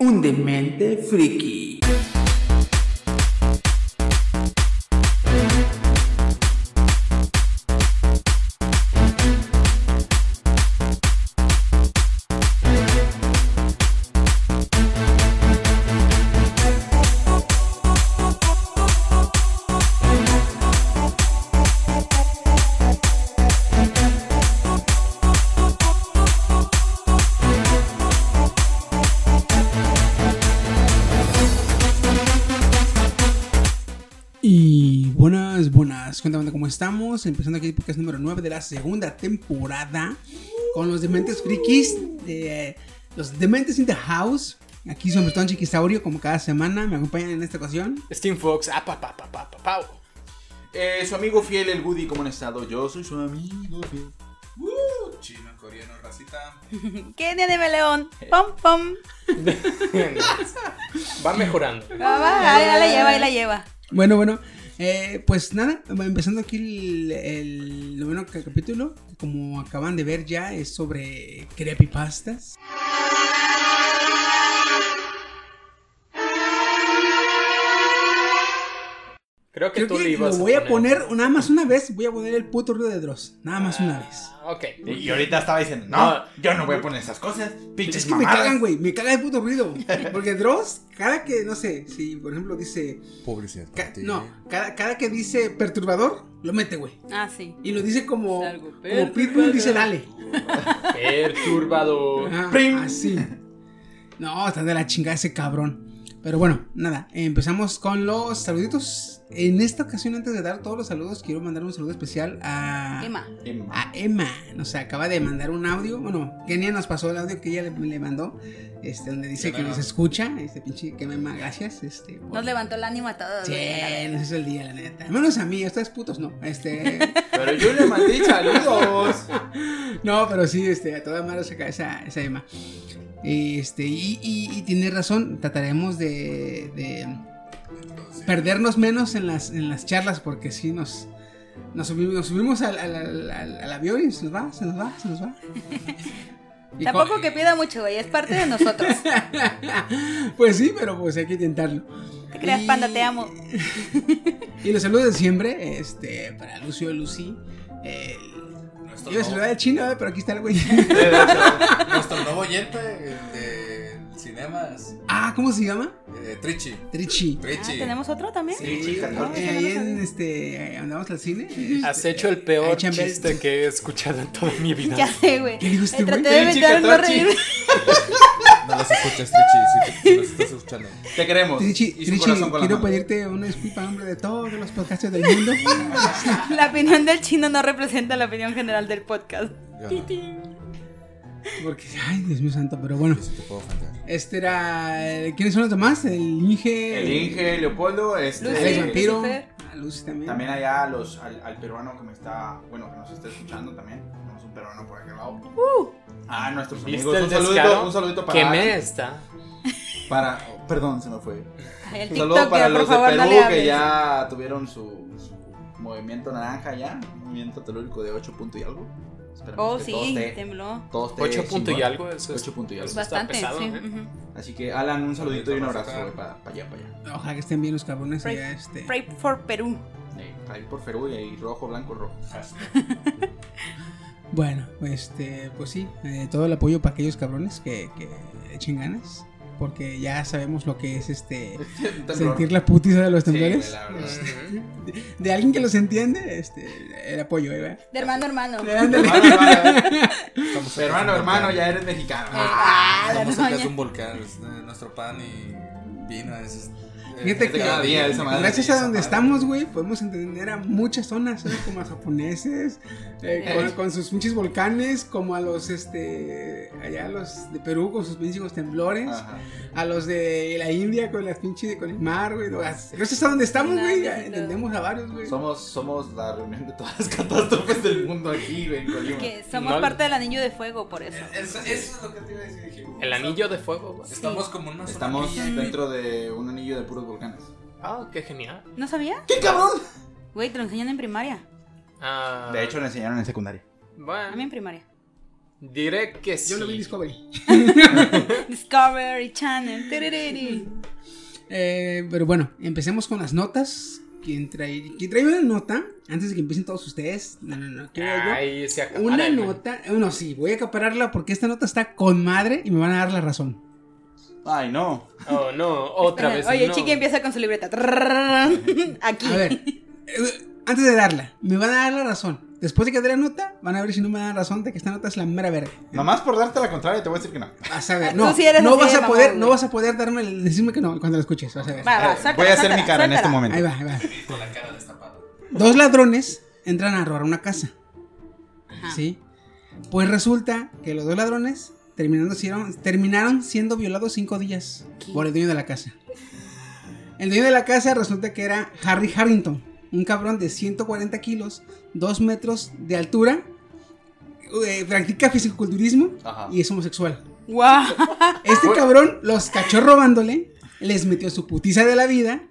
un demente friki. Estamos. Empezando aquí el podcast número 9 de la segunda temporada. Con los dementes frikis. De, los dementes in the house. Aquí son Bertón Chiquisaurio, como cada semana. Me acompañan en esta ocasión. Steam Fox, ah, pa, pa, pa, pa. Eh, su amigo fiel, el Woody, ¿cómo han estado? Yo soy su amigo fiel. Uh, chino, coreano, racita. Kenia de Meleón. Pom, pom. Va mejorando. Va, va, ahí la lleva, ahí la lleva. Bueno, bueno. Eh, pues nada, empezando aquí el, el noveno ca- capítulo. Como acaban de ver ya, es sobre creepypastas. Creo que Creo tú que le ibas lo voy a poner nada más una vez. Voy a poner el puto ruido de Dross. Nada más una vez. Ah, Ok. Y ahorita estaba diciendo, no, No. yo no voy a poner esas cosas, pinches Es que me mamadas. cagan, güey. Me caga el puto ruido. Porque Dross, cada que, no sé, si por ejemplo dice. Publicidad. ca- no, cada, cada que dice perturbador, lo mete, güey. Ah, sí. Y lo dice como. Como Pitbull dice dale. Perturbador. Ajá, así. No, está de la chingada ese cabrón. Pero bueno, nada, empezamos con los saluditos. En esta ocasión, antes de dar todos los saludos, quiero mandar un saludo especial a Emma. Emma. a Emma. Nos acaba de mandar un audio. Bueno, Kenia nos pasó el audio que ella le, le mandó. Este, donde dice que nos escucha. Este pinche que Emma, gracias. Este, por- Nos levantó el ánimo a todos. Sí, nos hizo el día, la neta. Menos a mí, ustedes putos no. Este. Pero yo le mandé saludos. no, pero sí, este, a toda madre saca esa, esa Emma. Este, y, y, y tiene razón, trataremos de, de perdernos menos en las, en las charlas porque sí nos, nos subimos, nos subimos al, al, al- al- al avión y se nos va, se nos va, se nos va. Y Tampoco co- que pida mucho, güey. Es parte de nosotros. Pues sí, pero pues hay que intentarlo. Te creas, Y- panda, te amo. Y los saludos de siempre, este, para Lucio Lucy. El... Nuestro, Iba a saludar al chino, eh, pero aquí está el güey. nuestro nuevo oyente de cinemas, ah, ¿cómo se llama? Eh, Trichi. Trichi. Ah, Trichi. ¿Tenemos otro también? Sí, chica, no. Eh, ahí en este, andamos al cine. este, Has hecho el peor chiste que he escuchado en toda mi vida. Ya sé, güey. ¿Qué dijo este Eh, Traté güey? de Sí, evitar no reírme. No los escuchas, Trichi, si, te- si los estás escuchando. Te queremos. Trichi, Y su Trichi, corazón con la quiero mano. pedirte una disculpa en nombre de todos los podcasters del mundo. La opinión del chino no representa la opinión general del podcast. Yo, Porque, ay, Dios mío santo, pero bueno. te puedo. Este era. ¿Quiénes son los demás? El Inge. El Inge, Leopoldo, este. Lucy. Alex Vampiro. Lucifer. a Lucy también. También allá los, al, al peruano que me está, bueno, que nos está escuchando también. Tenemos un peruano por aquel lado. Ah, nuestros ¿Viste amigos. el Un saludito, un saludito para. ¿Qué me está? Para, perdón, se me fue. Ay, El Un saludo para los de favor, Perú que hables. ya tuvieron su, su movimiento naranja ya, un movimiento telúrico de 8 punto y algo. Esperemos Oh, que sí, esté- tembló. todo esté ¿Ocho punto y algo? Eso es- Ocho punto y algo. Está Bastante, pesado, sí. ¿eh? ujú. Así que Alan, un saludito y un abrazo Rafa. para allá, para allá. Ojalá que estén bien los cabrones Pray- allá, este. Pray for Perú. Eh, ahí por Perú y ahí rojo, blanco, rojo. Bueno, este, pues sí, eh, todo el apoyo para aquellos cabrones que, que echen ganas. Porque ya sabemos lo que es este sentir la putiza de los temblores. de, de alguien que los entiende, este, el apoyo, ¿eh? De hermano a hermano. Hermano, hermano, hermano, de hermano, volcán. ya eres mexicano. Ah, de un volcán, eh, nuestro pan y Pino es. Fíjate es de que cada día esa madre. gracias a donde estamos, güey, podemos entender a muchas zonas, ¿sabes? Como a japoneses, eh, con, con sus pinches volcanes, como a los, este, allá a los de Perú con sus pinches temblores, Ajá. a los de la India con las pinches, con el mar, güey. Gracias a donde estamos, güey, entendemos a varios, güey. Somos, somos la reunión de todas las catástrofes del mundo aquí, güey. Que somos No. parte del anillo de fuego, por eso. Eso, eso es lo que te iba a decir. dije, El anillo de fuego, güey. Estamos como en una Estamos dentro de un anillo de puros volcanes. Ah, qué genial. ¿No sabía? ¡Qué cabrón! Güey, te lo enseñan en primaria. Ah, De hecho, le enseñaron en secundaria. A mí bueno, en primaria. diré que sí. Yo lo vi en Discovery. Discovery Channel. Eh, pero bueno, empecemos con las notas. ¿Quién trae, ¿Quién trae una nota? Antes de que empiecen todos ustedes. No, no, no. ¿qué? Ay, se Una nota. Bueno, sí, voy a acapararla porque esta nota está con madre y me van a dar la razón. Ay, no. Oh, no, otra vez. Oye, no. Chiqui empieza con su libreta. Aquí. A ver, antes de darla, me van a dar la razón. Después de que dé la nota, van a ver si no me dan razón de que esta nota es la mera verga. Nomás por darte la contraria, te voy a decir que no. Vas a ver, Tú no, sí eres no vas a poder, no vas a poder darme, el- decirme que no cuando lo escuches, vas a ver. Va, va, suéltala, voy a hacer mi cara en este momento. Ahí va, ahí va. Con la cara destapada. Dos ladrones entran a robar una casa. Ajá. ¿Sí? Pues resulta que los dos ladrones terminando, siendo- terminaron siendo violados cinco días por el dueño de la casa. El dueño de la casa resulta que era Harry Harrington, un cabrón de 140 kilos, 2 metros de altura, eh, practica fisiculturismo Ajá. y es homosexual. Guau. Este cabrón los cachó robándole, les metió su putiza de la vida,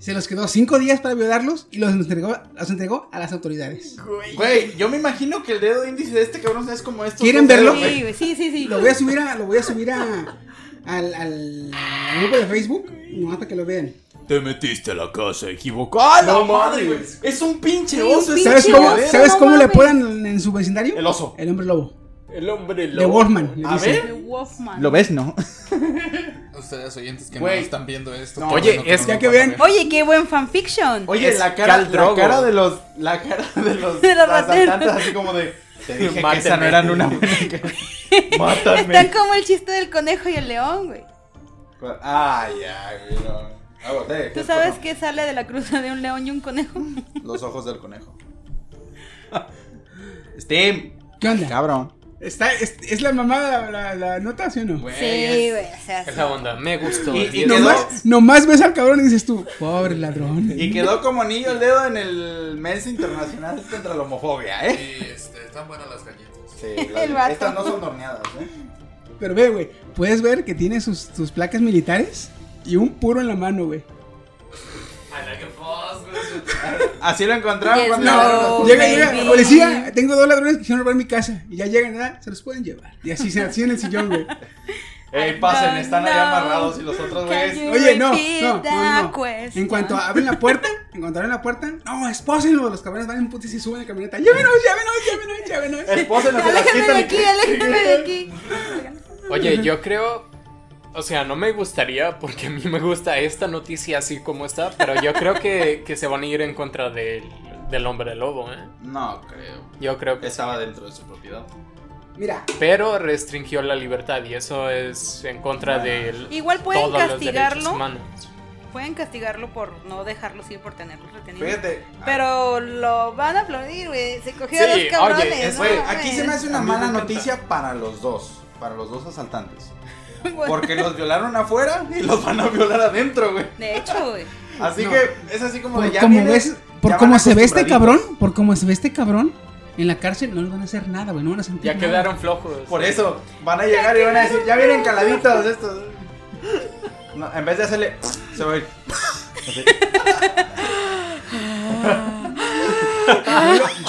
se los quedó cinco días para violarlos y los entregó, los entregó a las autoridades. Güey, yo me imagino que el dedo índice de este cabrón es como esto. ¿Quieren verlo? Sí, sí, sí, sí. Lo voy a subir a, lo voy a subir a, al, al grupo de Facebook, nomás para que lo vean. Te metiste a la casa equivocada. No madre, güey. Es un pinche Sí, oso. ¿Sabes pinche cómo, oso, ¿sabes no cómo le apodan en su vecindario? El oso. El hombre lobo. El hombre De lobo. Wolfman. le A ver. The Wolfman. ¿Lo ves, no? Ustedes oyentes que Güey. no están viendo esto. No, Oye, es- que vean-. Oye, qué buen fanfiction. Oye, Es la cara, Khal la Drogo. cara de los. La cara de los. De los rateros. asaltantes, así como de. Te dije que esa no eran una buena. Mátame. Están como el chiste del conejo y el león, güey. Ah, ya, güey. No. Aguante, ¿Tú ¿qué sabes qué sale de la cruza de un león y un conejo? Los ojos del conejo. Steam. ¿Qué onda? Cabrón. Está, es, ¿Es la mamada la, la, la nota, sí o no? Sí, es- güey, o sea. Esa onda, me gustó. Y- y Nomás, nomás ves al cabrón y dices tú, pobre ladrón. Y quedó como anillo el dedo en el mes internacional contra la homofobia, ¿eh? Sí, este, están buenas las galletas. Sí, estas no son horneadas, ¿eh? Pero ve, güey, puedes ver que tiene sus, sus placas militares y un puro en la mano, güey. Así lo encontraron Yes, cuando no. llega, llega, policía, tengo dos ladrones que quisieron robar mi casa. Y ya llegan, ¿verdad? Se los pueden llevar. Y así se así en el sillón, güey. Ey, pasen, están ahí amarrados y los otros güeyes. Oye, no, no? En cuanto abren la puerta, en cuanto abren la puerta, no, espósenlo. Los cabrones van en putis y suben la camioneta. Llévenos, llévenos, llévenos, llévenos. Espósenos, se las Aléjame de aquí, aléjame de aquí. Oye, yo creo. O sea, no me gustaría, porque a mí me gusta esta noticia así como está, pero yo creo que, que se van a ir en contra del, del hombre lobo, ¿eh? No creo. Yo creo que. Estaba dentro de su propiedad. Mira, Pero restringió la libertad y eso es en contra de Igual pueden todos los castigarlo. Pueden castigarlo por no dejarlos ir por tenerlos retenidos. Fíjate. Pero lo van a aplaudir, güey. Se cogió a Sí, los oye, cabrones. es- ¿no? Güey, aquí se me hace una A mala noticia para los dos. Para los dos asaltantes. Porque los violaron afuera y los van a violar adentro, güey. De hecho, güey. Así No. que es así como de por ya como vienes- ves, por ya cómo se ve este cabrón, por cómo se ve este cabrón, en la cárcel no les van a hacer nada, güey. No van a sentir Ya nada. quedaron flojos. Por eso van a llegar y van a decir, ya vienen caladitos estos. No, en vez de hacerle, se va a ir. Así.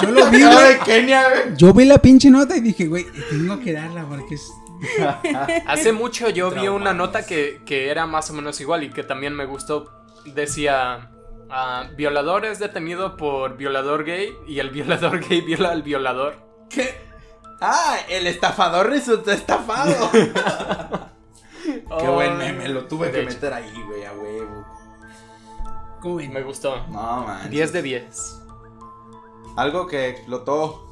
Yo lo vi, de Kenia, güey. Yo vi la pinche nota y dije, güey, tengo que darla porque es. Hace mucho yo vi una nota que, que era más o menos igual y que también me gustó. Decía, ah, violador es detenido por violador gay y el violador gay viola al violador. ¿Qué? Ah, el estafador resultó estafado. Qué Oh, buen meme, lo tuve que hecho, meter ahí, güey, a huevo. ¿Cómo ven? Me gustó. No, man. 10 de 10. Algo que explotó.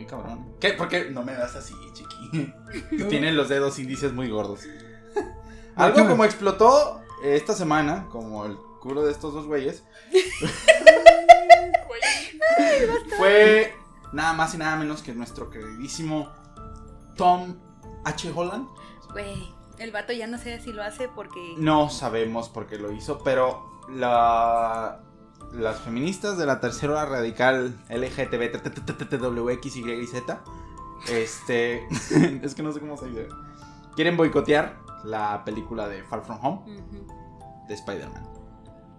Muy cabrón. ¿Qué? ¿Por qué no me das así, chiqui? Tienen los dedos índices muy gordos. Algo como explotó esta semana, como el culo de estos dos güeyes, fue nada más y nada menos que nuestro queridísimo Tom H. Holland. Güey, el vato ya no sé si lo hace porque. No sabemos por qué lo hizo, pero la, las feministas de la tercera hora radical LGTB este es que no sé cómo se dice. Quieren boicotear la película de Far From Home de Spider-Man.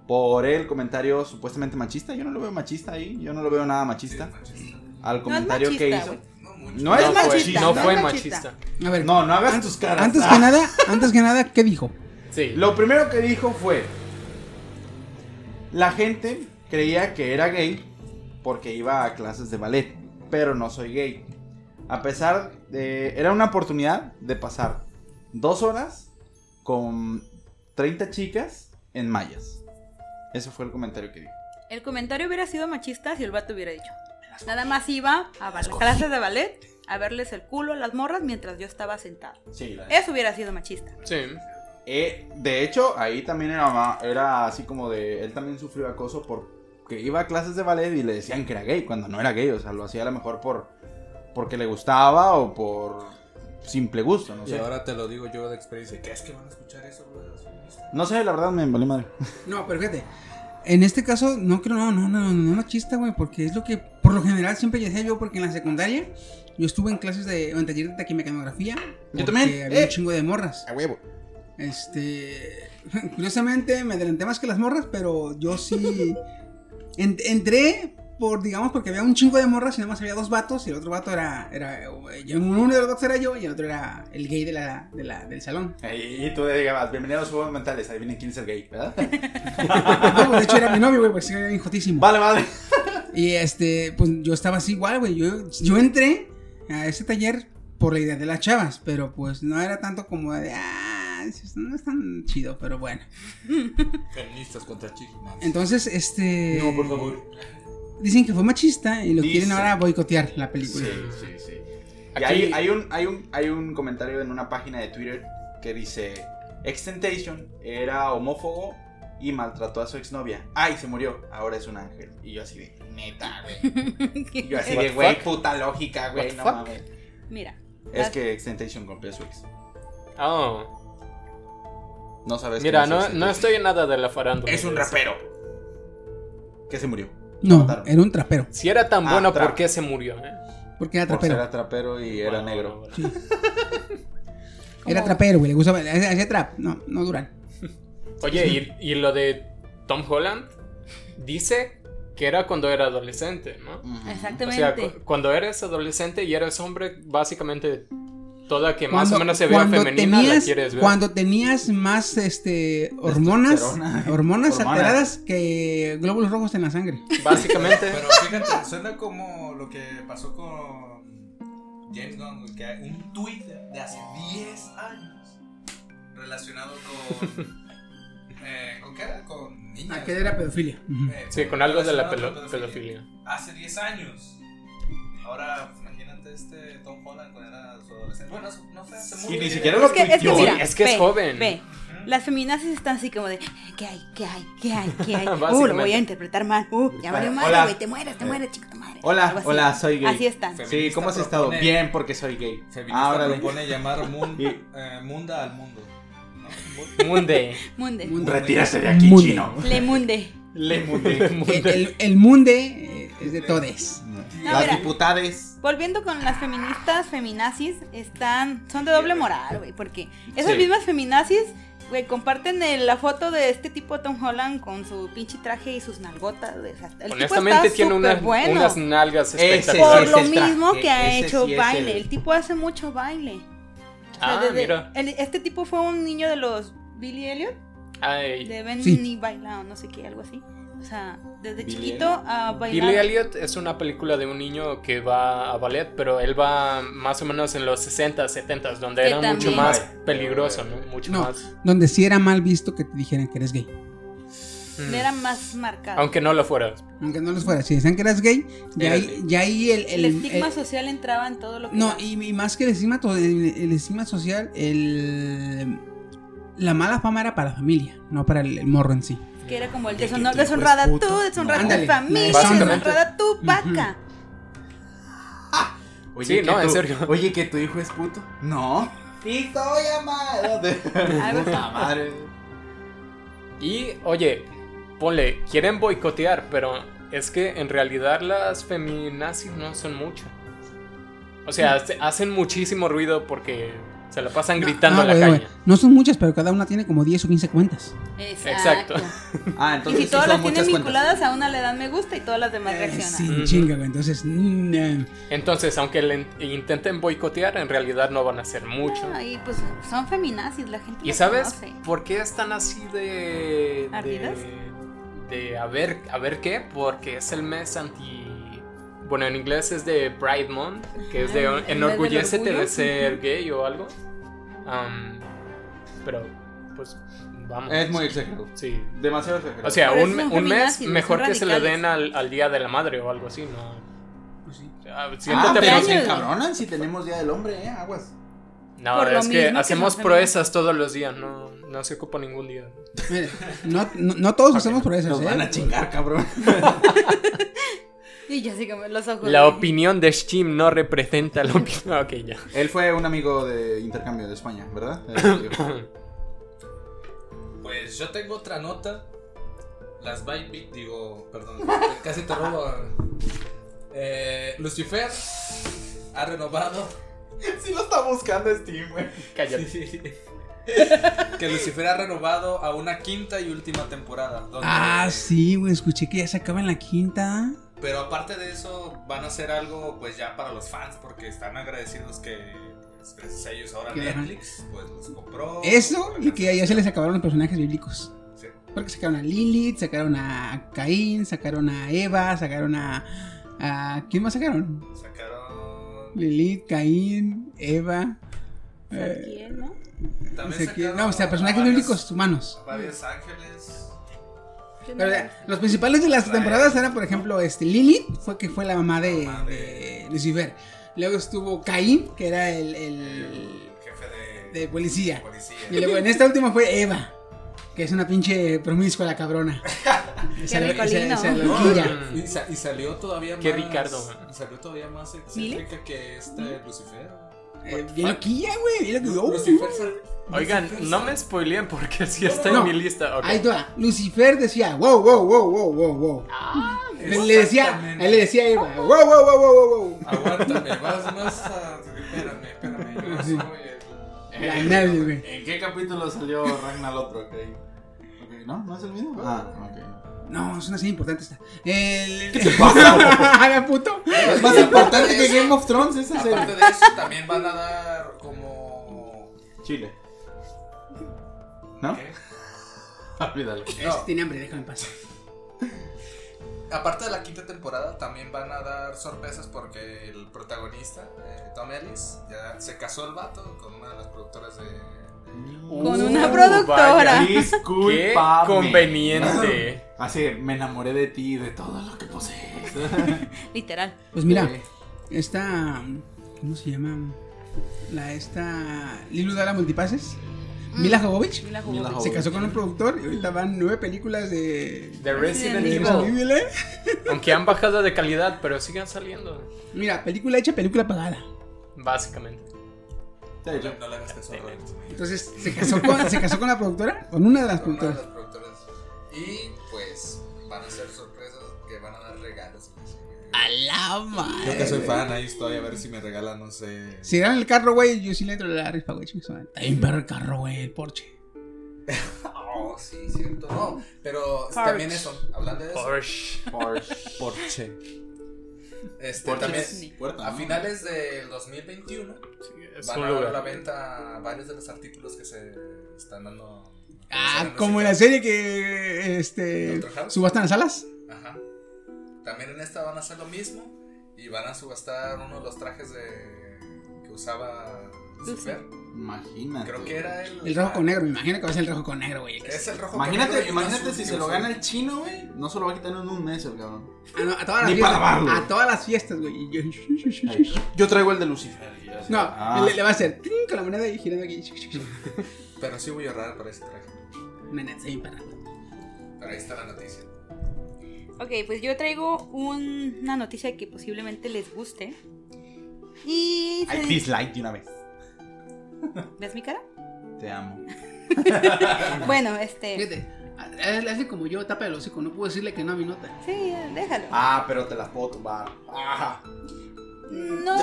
Por el comentario supuestamente machista, yo no lo veo machista ahí, yo no lo veo nada machista. Al comentario que machista, hizo. No es fue- machista. No no fue machista. A ver, No, no hagas tus caras. antes Ah. que nada, antes que nada, ¿qué dijo? Sí. Lo primero que dijo fue, la gente creía que era gay porque iba a clases de ballet, pero no soy gay. A pesar de... Era una oportunidad de pasar dos horas con 30 chicas en mallas. Ese fue el comentario que dijo. El comentario hubiera sido machista si el vato hubiera dicho. Nada más iba a las clases de ballet a verles el culo a las morras mientras yo estaba sentado. Sí, Eso hubiera sido machista. Sí. Eh, de hecho, ahí también era, era así como de. Él también sufrió acoso porque iba a clases de ballet y le decían que era gay cuando no era gay. O sea, lo hacía a lo mejor por porque le gustaba o por simple gusto. No Y sé. ahora te lo digo yo de experiencia. ¿Qué es que van a escuchar eso? No sé, la verdad me valió madre. No, pero fíjate. En este caso, no creo, no, no, no, no, no machista, güey, porque es lo que por lo general siempre ya decía yo, porque en la secundaria yo estuve en clases de, en taller de taquimecanografía. porque también, Había eh. un chingo de morras. A huevo. Este, curiosamente me adelanté más que las morras, pero yo sí en- entré por, digamos, porque había un chingo de morras y nada más había dos vatos y el otro vato era, era, yo- uno de los dos era yo y el otro era el gay de la, de la- del salón. Y tú le digas, bienvenidos a los juegos mentales. Adivinen quién es el gay, ¿verdad? No, pues, de hecho era mi novio, güey, porque era bien jotísimo. vale, madre. Y este, pues yo estaba así igual, güey. Yo, yo entré a ese taller por la idea de las chavas, pero pues no era tanto como de, ah, no es tan chido, pero bueno. Feministas contra chicos. Entonces, este. No, por favor. Dicen que fue machista y lo Dicen. quieren ahora boicotear la película. Sí, sí, sí. Y hay, hay un, hay, un, hay un comentario en una página de Twitter que dice: Extentation era homófobo y maltrató a su exnovia. ¡Ay, se murió! Ahora es un ángel. Y yo así de, neta, güey. Y yo así de, güey, puta lógica, güey, no fuck? mames. Mira. Es que Extentation golpeó a su ex. Oh. No sabes Mira, no, no estoy en nada de la farándula. Es un rapero. Que se murió. No, mataron. era un trapero. Si era tan Ah, bueno. ¿por qué se murió? eh? Porque era Por ser trapero. trapero y era Bueno, negro. bueno, Sí. como- Era trapero, güey. Le gustaba. Hacía trap. No, no duran. Oye, ¿y, y lo de Tom Holland? Dice que era cuando era adolescente, ¿no? Ujú. O Exactamente. sea, cu- cuando eres adolescente y eres hombre, básicamente toda que más Cuando- o menos se vea femenina la tenías- quieres ver. Cuando tenías más este hormonas, hormonas Hormonas. alteradas que glóbulos rojos en la sangre. Básicamente. Pero fíjate, suena como lo que pasó con James Gunn, que hay un tweet de hace 10 años relacionado con. eh, ¿Con qué era? Con niñas. Aquel era pedofilia. Eh, Sí, con algo de la con pedofilia. Hace 10 años. Ahora, este Tom Holland cuando era su adolescente. Bueno, no fue hace mucho. Y ni siquiera lo Es que, es que mira, Es que es ve, joven. Ve, las feminazis están así como de, ¿qué hay? ¿Qué hay? ¿Qué hay? ¿Qué hay? Uh, lo voy a interpretar mal. Uh, ya valió Hola. madre, güey, te mueres, te mueres, chica tu madre. Hola, hola, soy gay. Así están. Fe- Sí, ¿cómo has Feminista estado? propone- Bien, porque soy gay. Feminista Ah, órale. propone llamar mun- eh, munda al mundo. Munde. Munde. Retírate de aquí, Munde. chino. Le munde. Le munde. El, el, el munde eh, es de todes. No, Las mira. diputades. Volviendo con las feministas, feminazis, están, son de doble moral, güey, porque esas Sí. mismas feminazis, güey, comparten el- la foto de este tipo Tom Holland con su pinche traje y sus nalgotas, güey, o sea, el Honestamente tipo tiene está unas, bueno. unas nalgas Ese espectaculares. Por lo mismo que ha ese hecho sí baile, el- el... tipo hace mucho baile. O sea, Ah, desde- mira. el- este tipo fue un niño de los Billy Elliot, Ay, de Ven Sí. y Baila o no sé qué, algo así. O sea, desde Billy chiquito a bailar. Billy Elliot es una película de un niño que va a ballet, pero él va más o menos en los 60, 70, donde Que era mucho más peligroso, ¿no? Mucho No, más. donde sí era mal visto que te dijeran que eres gay. Mm. Era más marcado. Aunque no lo fueras. Aunque no los fuera. Si decían que eras gay, ya ahí, gay. ya ahí el, el, el- estigma el- social entraba en todo lo que. No, y, y más que el estigma, el, el estigma social, el, la mala fama era para la familia, no para el, el morro en sí. Que era como el deshonor- deshonrada tú, deshonrada tu familia, deshonrada tu vaca. Oye, Sí, que no, en tu- serio. Oye, que tu hijo es puto. No. Sí, estoy amado. Puta madre. Y, oye, ponle, quieren boicotear, pero es que en realidad las feminazis no son muchas. O sea, hace- hacen muchísimo ruido porque se la pasan gritando No, en la güey. No son muchas, pero cada una tiene como 10 o 15 cuentas. Exacto. Ah, Y si todas las tienen cuentas. vinculadas a una le dan me gusta y todas las demás Eh, reaccionan. sí, chinga, güey. Entonces, Entonces, aunque le in- intenten boicotear, en realidad no van a hacer mucho. Ah, y pues son feminazis, la gente ¿Y sabes conoce. por qué están así de. ¿Ardidas? de. de a ver, a ver qué? Porque es el mes anti. Bueno, en inglés es de Pride Month, que es de Ah, del enorgullécete de ser gay o algo. Am, pero, pues, vamos. Es muy exagerado. Sí. Demasiado exagerado. O sea, un, un mes mejor que se le den al, al Día de la Madre o algo así, ¿no? pues sí. Ah, Ah, pero se encabronan si tenemos Día del Hombre, eh, aguas. No, Por es que que hacemos proezas todos los días, no, no se ocupa ningún día. No, no, no todos hacemos por eso, Nos ¿eh? van a chingar, cabrón. Y ya así como los ojos. La de- opinión de Steam no representa la opinión. Ok, ya. Él fue un amigo de intercambio de España, ¿verdad? Pues yo tengo otra nota. Las Byte digo, perdón, casi te robo. Eh, Lucifer ha renovado. sí lo está buscando Steam, güey. Cállate. Sí. que Lucifer ha renovado a una quinta y última temporada. donde- Ah, sí, güey. Escuché que ya se acaba en la quinta. Pero aparte de eso, van a hacer algo pues ya para los fans porque están agradecidos que pues, gracias a ellos ahora Netflix pues los compró. Eso y que ya se les acabaron los personajes bíblicos. Sí. Porque sacaron a Lilith, sacaron a Caín, sacaron a Eva, sacaron a. a ¿Quién más sacaron? Sacaron. Lilith, Caín, Eva. eh, ¿Quién, no? También sacaron no, o sea, personajes varios- bíblicos humanos. varios ángeles. Yo no- Pero, eh, los principales de las temporadas eran, por ejemplo, este Lilith, fue que fue la mamá de, Mamá de- de Lucifer. Luego estuvo Caín, que era el, el El jefe de, de policía. policía. Y luego en esta última fue Eva, que es una pinche promiscua la cabrona. Esa- ricolino. esa- esa No, loquilla. Y, sa- y salió todavía Qué más. Ricardo. Y salió todavía más excéntrica que esta de Lucifer. Eh, bien loquilla, güey. Bien loquilla. Uh, Lucifer sal- Oigan, Lucifer no me spoileen porque sí está No. en mi lista. ok. Ahí está. Lucifer decía, wow, wow, wow, wow, wow, wow. le, le decía, él le decía a Eva, wow, wow, wow, wow, wow. Aguántame, vas más a. Espérame, espérame. Yo Sí. soy el. La nadie, güey. ¿En qué capítulo salió Ragnar otro? Ok. Ok, ¿no? ¿No es el mismo? Ah, ok. No, es una serie importante esta. El... ¿Qué te pasa? puto? Es más importante que Game of Thrones esa Aparte serie. de eso, también van a dar como. Chile. ¿No? ¿qué? Olvídalo. No. Tiene hambre, déjame pasar. Aparte de la quinta temporada, también van a dar sorpresas porque el protagonista, eh, Tom Ellis, ya se casó el vato con una de las productoras de. Con una Uh, productora. vaya. Qué conveniente. Así, me enamoré de ti y de todo lo que posees. Literal. Pues mira, esta. ¿Cómo se llama? La esta. Lilu Dala Multipases. Mila Jovovich. Mila Jovovich. Se casó con un productor y ahorita van nueve películas de. The Resident Resident de Evil. Resident Evil, ¿eh? Aunque han bajado de calidad, pero siguen saliendo. Mira, película hecha, película pagada. Básicamente. No le hagas caso a Roberto. Entonces, se casó con, se casó con la productora, con una de las Con una de productoras. las productoras. Y pues van a ser sorpresas que van a dar regalos. A la madre. Yo que soy fan, ahí estoy a ver si me regalan, no sé. Si dan el carro, güey, yo sí le entro a la rifa, güey. Está bien perro el carro, güey, el Porsche. Oh, sí, cierto. No, pero Porsche. también eso, hablando de eso. Porsche. Porsche. Porsche. Este, también puerta, a finales del 2021 Sí, es van a dar a la venta varios de los artículos que se están dando. Ah, como en la serie que este subastan las alas. Ajá. También en esta van a hacer lo mismo y van a subastar uno de los trajes de que usaba Lucifer. Imagínate. Creo que era el. El rojo con negro, me imagino que va a ser el rojo con negro, güey. Es el rojo con negro Imagínate, imagínate azul si se lo gana el chino, güey. No se lo va a quitar en un mes el cabrón. Ah, no, a todas las Ni fiestas. para. A todas las fiestas, güey. Yo- Yo traigo el de Lucifer. No, Ah. le, le va a hacer trin con la moneda y girando aquí. Pero sí voy a ahorrar para ese traje. Nena, bien parado. Pero ahí está la noticia. Ok, pues yo traigo un- una noticia que posiblemente les guste. Y... di- dislike de una vez. ¿Ves mi cara? Te amo. Bueno, este... Fíjate, hazle como yo, tapa el hocico. No puedo decirle que no a mi nota. Sí, déjalo. Ah, pero te las puedo tumbar. Ah. No,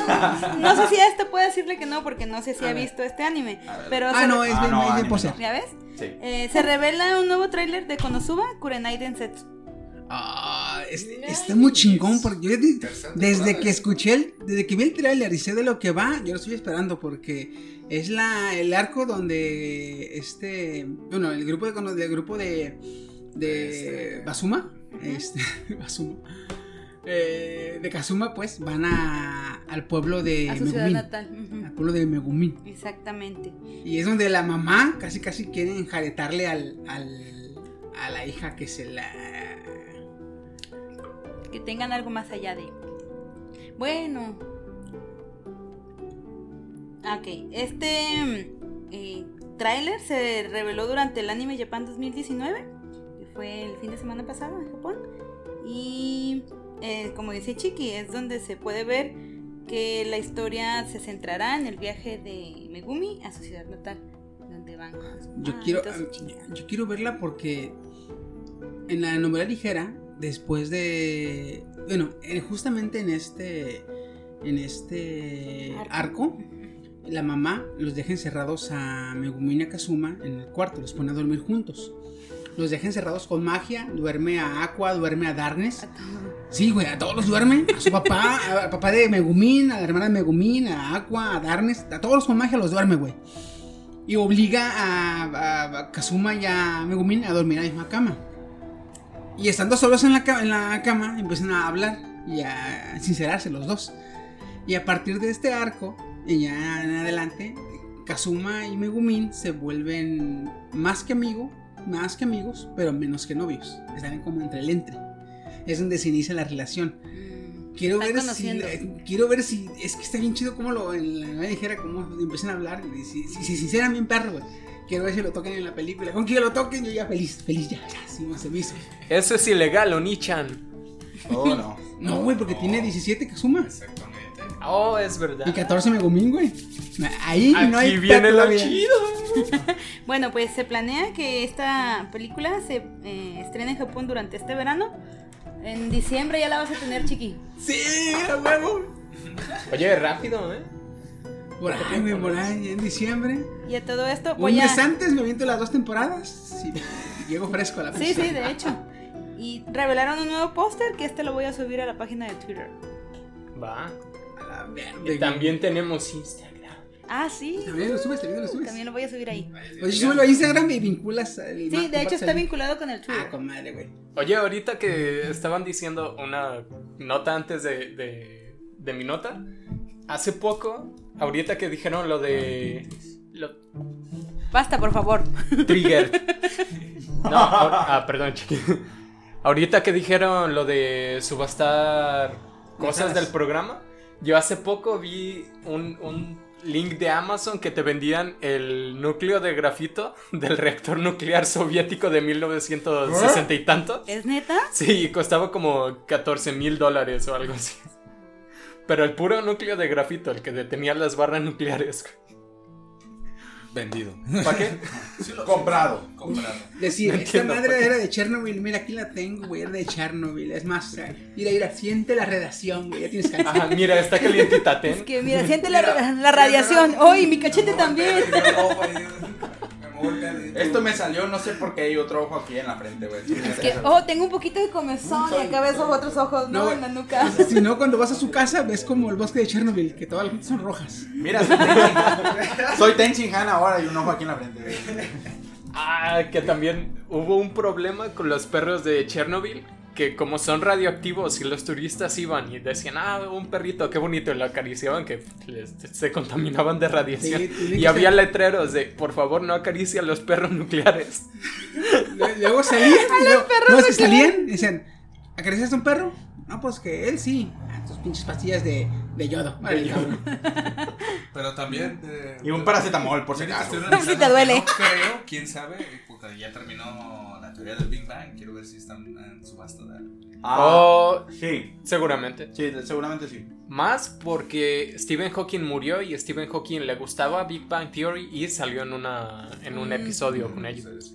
no sé si a este puede decirle que no porque no sé si A ha ver. visto este anime. Pero Ah, se, no, es Ah, bien, no, es. ¿Ya ves? Sí. Eh, se revela un nuevo tráiler de Konosuba Kurenai Densetsu. Ah, está muy chingón porque yo de- desde que escuché el, desde que vi el trailer y sé de lo que va, yo lo estoy esperando porque es la el arco donde este, bueno, el grupo de del grupo de de Este- Basuma, este Basuma eh, de Kazuma pues van a al pueblo de A su ciudad Megumin, natal. Ujú. al pueblo de Megumin. Exactamente. Y es donde la mamá casi casi quiere enjaretarle al, al a la hija que se la Que tengan algo más allá de. Bueno. Ok, este eh, tráiler se reveló durante el Anime Japan 2019, que fue el fin de semana pasado en Japón. Y eh, como dice Chiki, es donde se puede ver que la historia se centrará en el viaje de Megumi a su ciudad natal, donde van Yo quiero, chingada. yo quiero verla porque en la novela ligera, después de, bueno, eh, justamente en este, en este arco, la mamá los deja encerrados a Megumi y a Kazuma en el cuarto, los pone a dormir juntos. Los deja encerrados con magia, duerme a Aqua, duerme a Darkness. Sí, güey, a todos los duerme. A su papá, al papá de Megumin, a la hermana de Megumin, a Aqua, a Darkness. A todos con magia los duerme, güey. Y obliga a, a- a Kazuma y a Megumin a dormir en la misma cama. Y estando solos en la, en la cama, empiezan a hablar y a sincerarse los dos. Y a partir de este arco, y ya en adelante, Kazuma y Megumin se vuelven más que amigos, más que amigos, pero menos que novios. Están como entre el entre. Es donde se inicia la relación. Mm, Quiero ver, si, conociendo. quiero ver si. Es que está bien chido como lo. En la novela ligera, como empiezan a hablar. Si, si, si sinceran bien perro, güey. Quiero ver si lo toquen en la película. Con que lo toquen, yo ya feliz. Feliz ya. Ya, sí, se me hizo. Eso es ilegal, Onichan. Oh, no. No, güey, porque tiene 17 que suma. Exactamente. Oh, es verdad. Y 14 Megumin, güey. Ahí no hay Aquí viene lo chido. Bueno, pues se planea que esta película se eh, estrene en Japón durante este verano. En diciembre ya la vas a tener, chiqui. Sí, a huevo. Oye, rápido, ¿eh? Por ahí, güey, por ahí, en diciembre. Y a todo esto Un voy a... mes antes me aviento las dos temporadas. Sí, llego fresco a la Sí, sí, de hecho. Y revelaron un nuevo póster que este lo voy a subir a la página de Twitter. Va. A la Y güey. también tenemos Instagram. Ah, sí. También lo subes, también lo subes. También lo voy a subir ahí. Oye, súbelo a Instagram y vinculas. el- Sí, de hecho está vinculado con el Twitter. Ah, con madre, güey. Oye, ahorita que estaban diciendo una nota antes de, de, de mi nota, hace poco, ahorita que dijeron lo de... Lo, Basta, por favor. Trigger. No, ah, perdón, chiqui. Ahorita que dijeron lo de subastar cosas del programa, yo hace poco vi un, un link de Amazon que te vendían el núcleo de grafito del reactor nuclear soviético de 1960 y tanto. ¿Es neta? Sí, costaba como 14 mil dólares o algo así. Pero el puro núcleo de grafito, el que detenía las barras nucleares. Vendido. ¿Para qué? Comprado. Comprado. Decir, No esta madre era de Chernobyl. Mira, aquí la tengo, güey. Era de Chernobyl. Es más, eh, mira, mira, siente la radiación, güey. Ya tienes cáncer. Ajá, mira, está calientita, Es ten. que mira, siente la, la radiación. ¡Uy, mi cachete también! Me Esto me salió, no sé por qué hay otro ojo aquí en la frente, güey. Es que, oh, tengo un poquito de comezón y acá ves otros ojos, ¿no? No, en la nuca. Si no, cuando vas a su casa, ves como el bosque de Chernobyl, que todas las luces son rojas. Mira, soy Tenshin Han ahora y un ojo aquí en la frente, güey. Ah, que también hubo un problema con los perros de Chernobyl. Que como son radioactivos y los turistas iban y decían, ah, un perrito, qué bonito, y lo acariciaban, que les- se contaminaban de radiación. Sí, y que había letreros de, por favor, no acaricia a los perros nucleares. Luego- salían. luego- No, es que salían y decían, ¿acariciaste a un perro? No, pues que él sí. Ah, tus pinches pastillas de, de yodo. Órale, cabrón. Pero también. eh, Y un paracetamol, por si acaso. si te duele. No creo, quién sabe, porque ya terminó teoría del Big Bang. Quiero ver si están en subasta de algo. Ah, O sí. seguramente. Sí, seguramente sí. Más porque Stephen Hawking murió y a Stephen Hawking le gustaba Big Bang Theory y salió en una en un episodio con ellos.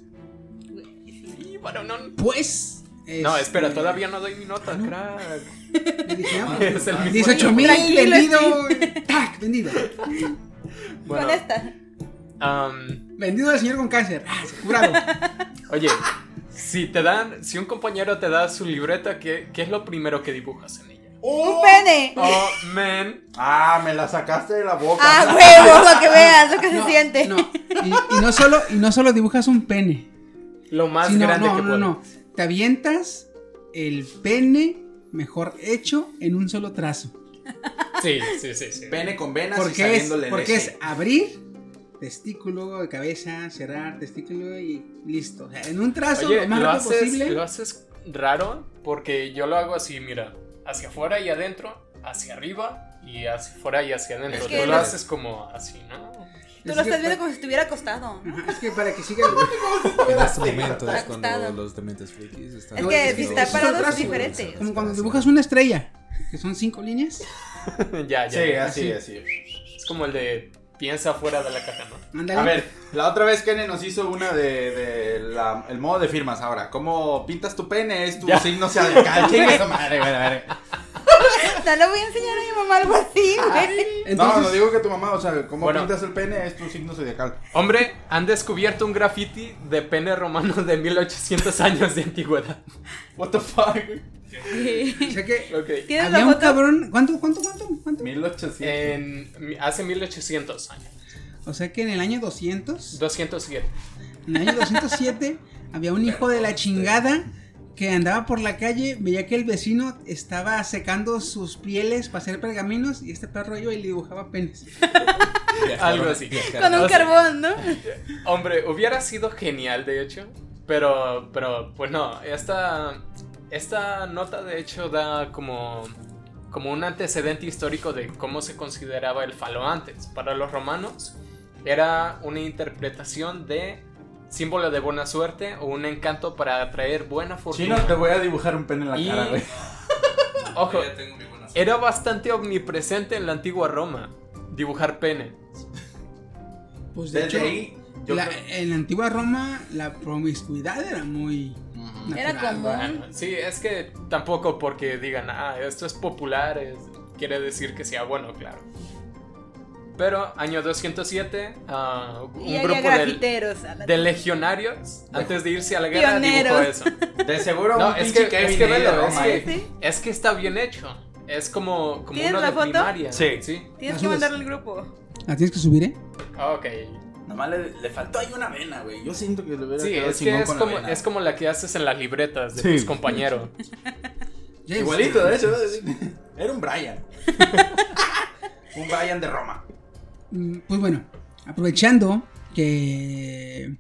Y bueno, no, Pues. no, este, espera, todavía no doy mi nota, crack. le dije, ah, Es el mismo. 18 mil vendido. ¡Tac! Vendido. Bueno, Con esta. am, Vendido al señor con cáncer. Ah, curado. oye, si te dan, si un compañero te da su libreta, ¿qué, qué es lo primero que dibujas en ella? ¡Un pene! Oh, man. Ah, me la sacaste de la boca. ¡Ah, huevo! Para que veas lo que se siente. No. Y, y no solo, y no solo dibujas un pene. Lo más sino- grande no, que no, puedo. no. Te avientas el pene mejor hecho en un solo trazo. Sí, sí, sí, sí. Pene con venas y Porque es, saliéndole porque es abrir, testículo de cabeza, cerrar, testículo y listo. O sea, en un trazo Oye, lo más lo rápido haces, posible. lo haces raro porque yo lo hago así, mira, hacia afuera y adentro, hacia arriba y hacia afuera y hacia adentro. Es Tú que lo lo- haces como así, ¿no? Tú Es lo estás viendo como si estuviera acostado. Ajá, es que para que siga. En este momento es cuando Acostado. los dementes frikis están. Es que es si que está es diferente. Como cuando dibujas una estrella, que son cinco líneas. ya, ya. Sí, ya. así, así. Es como el de piensa fuera de la caja, ¿no? Ándale. A ver, la otra vez Kene nos hizo una de, de la- el modo de firmas ahora. ¿Cómo pintas tu pene? Es tu Ya. signo zodiacal. Su madre, güey, a ver. No le voy a enseñar a mi mamá algo así, güey. Entonces, no, no digo que tu mamá, o sea, cómo Bueno. pintas el pene es tu signo zodiacal. Hombre, han descubierto un graffiti de pene romano de 1800 años de antigüedad. What the fuck? O sea que Ok. ¿Tienes había un cabrón. ¿Cuánto, cuánto, cuánto? cuánto? 1800. En, hace 1800 años. O sea que en el año 200, 207. en el año 207, había un hijo de la chingada que andaba por la calle, veía que el vecino estaba secando sus pieles para hacer pergaminos y este perro iba y le dibujaba penes. Algo así. Con un carbón, ¿no? Hombre, hubiera sido genial, de hecho. Pero, pero, pues no. Esta, esta nota, de hecho, da como, como un antecedente histórico de cómo se consideraba el falo antes. Para los romanos, era una interpretación de símbolo de buena suerte o un encanto para atraer buena Si fortuna. no, te voy a dibujar un pene en la Y- cara, güey. Ojo, era bastante omnipresente en la antigua Roma dibujar pene. Pues de Desde hecho, ahí, la- creo- en la antigua Roma la promiscuidad era muy Era natural. común. Bueno, sí, es que tampoco porque digan, ah, esto es popular, es- quiere decir que sea bueno, claro. Pero año 207, ah, un Y grupo de, de legionarios, antes de irse a la guerra, Pioneros. dibujó eso. De seguro No, un es que, es que velo, es Roma, que. Sí. es que está bien hecho. Es como, como ¿Tienes uno la de foto? primaria. Sí. sí. Tienes que mandarle al grupo. ¿La tienes que subir, eh? Ok. Nomás le, le faltó ahí una vena, güey. Yo siento que le hubiera Sí, quedado es que es con la como, vena. es como la que haces en las libretas de Sí. tus compañeros. Ya Igualito, de hecho. Era un Brian. un Brian de Roma. Mm, Pues bueno, aprovechando que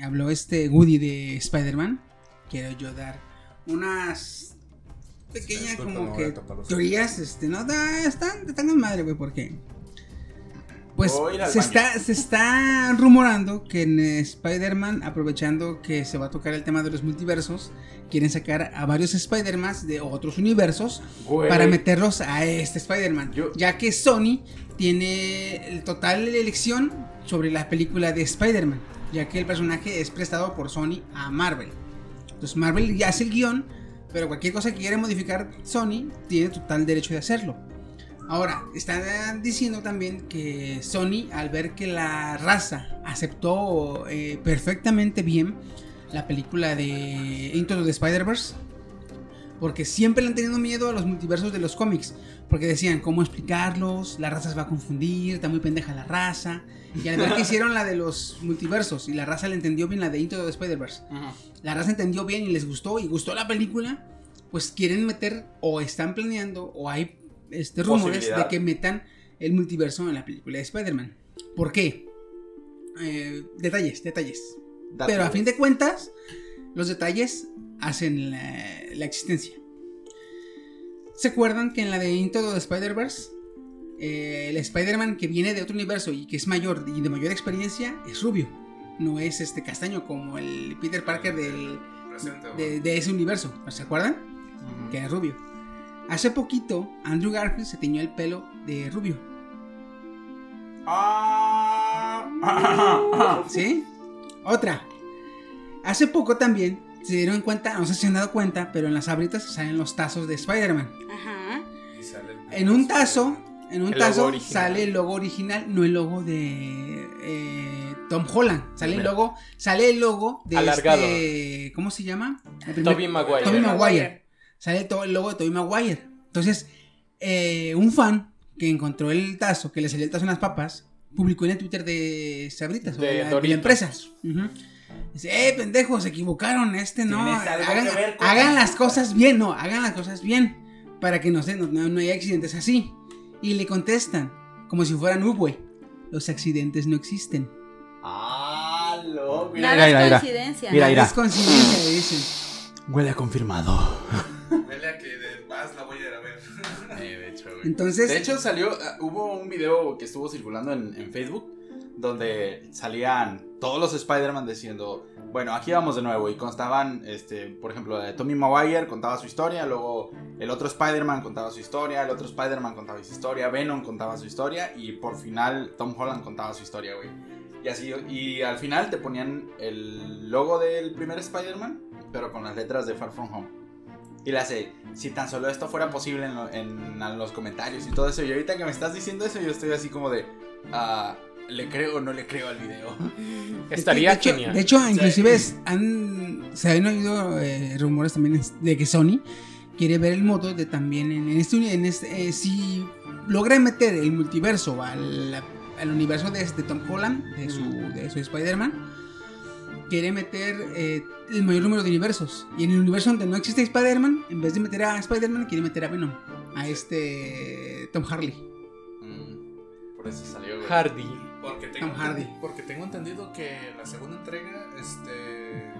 habló este Woody de Spider-Man, quiero yo dar unas pequeñas disculpa, como voy a que tapar los teorías, este, no, da, están, están madre, güey, porque pues se está, se está rumorando que en Spider-Man, aprovechando que se va a tocar el tema de los multiversos, quieren sacar a varios Spider-Man de otros universos Güey. para meterlos a este Spider-Man. Yo- Ya que Sony tiene el total elección sobre la película de Spider-Man. Ya que el personaje es prestado por Sony a Marvel. Entonces Marvel ya hace el guion, pero cualquier cosa que quiera modificar Sony tiene total derecho de hacerlo. Ahora, están diciendo también que Sony, al ver que la raza aceptó eh, perfectamente bien la película de Into the Spider-Verse, porque siempre le han tenido miedo a los multiversos de los cómics. Porque decían, ¿cómo explicarlos? La raza se va a confundir, está muy pendeja la raza. Y al ver que hicieron la de los multiversos y la raza le entendió bien la de Into the Spider-Verse, la raza entendió bien y les gustó y gustó la película, pues quieren meter o están planeando o hay este, rumores de que metan el multiverso en la película de Spider-Man. ¿Por qué? Eh, detalles, detalles. Pero a fin de cuentas, los detalles hacen la, la existencia. ¿Se acuerdan que en la de Into the Spider-Verse eh, el Spider-Man que viene de otro universo y que es mayor y de mayor experiencia es rubio. No es este castaño como el Peter Parker del, de, de ese universo. ¿Se acuerdan? Que es rubio. Hace poquito, Andrew Garfield se teñió el pelo de rubio. Ah. ¿Sí? Otra. Hace poco también se dieron cuenta, no sé si se han dado cuenta, pero en las abritas salen los tazos de Spider-Man. Ajá. Y sale el- En un tazo, en un El tazo original. sale el logo original, no el logo de eh, Tom Holland. Sale el logo, sale el logo de Alargado. este, ¿cómo se llama? Tobey Maguire. Tobey Maguire. Sale todo el logo de Tobey Maguire. Entonces, eh, un fan que encontró el tazo, que le salió el tazo en las papas, publicó en el Twitter de Sabritas, o De de, la, la. Dice, eh, pendejos, se equivocaron, este no. ¿Tienes algo Hagan, que ver con hagan esto?" las cosas bien, no, hagan las cosas bien. Para que no, se, no, no, haya accidentes así. Y le contestan, como si fueran Ubway. Los accidentes no existen. Ah, loco. Mira, Nada mira, es mira. coincidencia. Mira, mira. Es coincidencia, le dicen. Huele a confirmado. Vele a que de más la voy a ir a ver. de hecho, güey. Entonces, De hecho, salió. ah, hubo un video que estuvo circulando en, en Facebook. Donde salían todos los Spider-Man diciendo. Bueno, aquí vamos de nuevo. Y constaban, este, por ejemplo, de Tommy Maguire contaba su historia. Luego el otro Spider-Man contaba su historia. El otro Spider-Man contaba su historia. Venom contaba su historia. Y por final Tom Holland contaba su historia, güey. Y así, y al final te ponían el logo del primer Spider-Man, pero con las letras de Far From Home. Y le hace, si tan solo esto fuera posible en, lo- en- en los comentarios y todo eso. Y ahorita que me estás diciendo eso, yo estoy así como de, ah, ¿le creo o no le creo al video? Estaría de hecho, genial. De hecho, inclusive es- han, se han oído eh, rumores también de que Sony quiere ver el modo de también en, en este, en este eh, si logra meter el multiverso al, al universo de, de Tom Holland, de su, de su Spider-Man, quiere meter eh, el mayor número de universos. Y en el universo donde no existe Spider-Man, en vez de meter a Spider-Man, quiere meter a Venom, a este Tom Harley. Mm, por eso salió, güey. Hardy. Porque tengo, Tom Hardy. porque tengo entendido que la segunda entrega, este.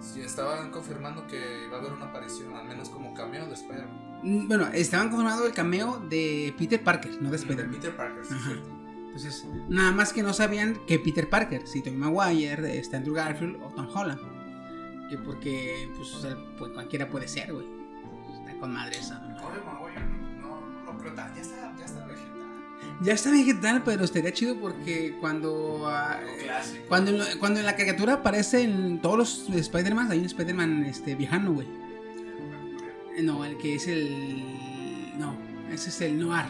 Sí, estaban confirmando que iba a haber una aparición, al menos como cameo de Spider-Man. Mm, Bueno, estaban confirmando el cameo de Peter Parker, no de Spider-Man. Peter Parker, sí, cierto. Entonces, nada más que no sabían que Peter Parker, si Tobey Maguire, este Andrew Garfield o Tom Holland. Que porque, pues, o sea, pues, cualquiera puede ser, güey. Está con madre. Tobey Maguire, no, no lo creo. Ya está, ya está vegetal. Ya está vegetal, pero estaría chido porque cuando. clásico. cuando, cuando en la caricatura aparecen todos los Spider-Man, hay un Spider-Man este, viejano, güey. No, el que es el. No, ese es el Noir.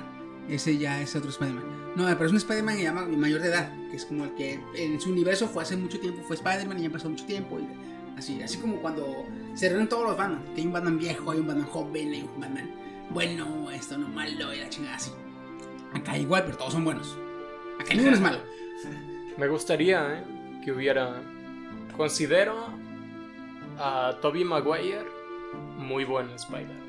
Ese ya es otro Spider-Man. No, pero es un Spider-Man que llama mayor de edad. Que es como el que en su universo fue hace mucho tiempo, fue Spider-Man y ya pasó mucho tiempo. Y así, así como cuando se reúnen todos los Batman. Que hay un Batman viejo, hay un Batman joven, hay un Batman bueno, esto no malo y la chingada así. Acá igual, pero todos son buenos. Acá ninguno es malo. Me gustaría ¿eh? que hubiera. Considero a Toby Maguire muy buen Spider.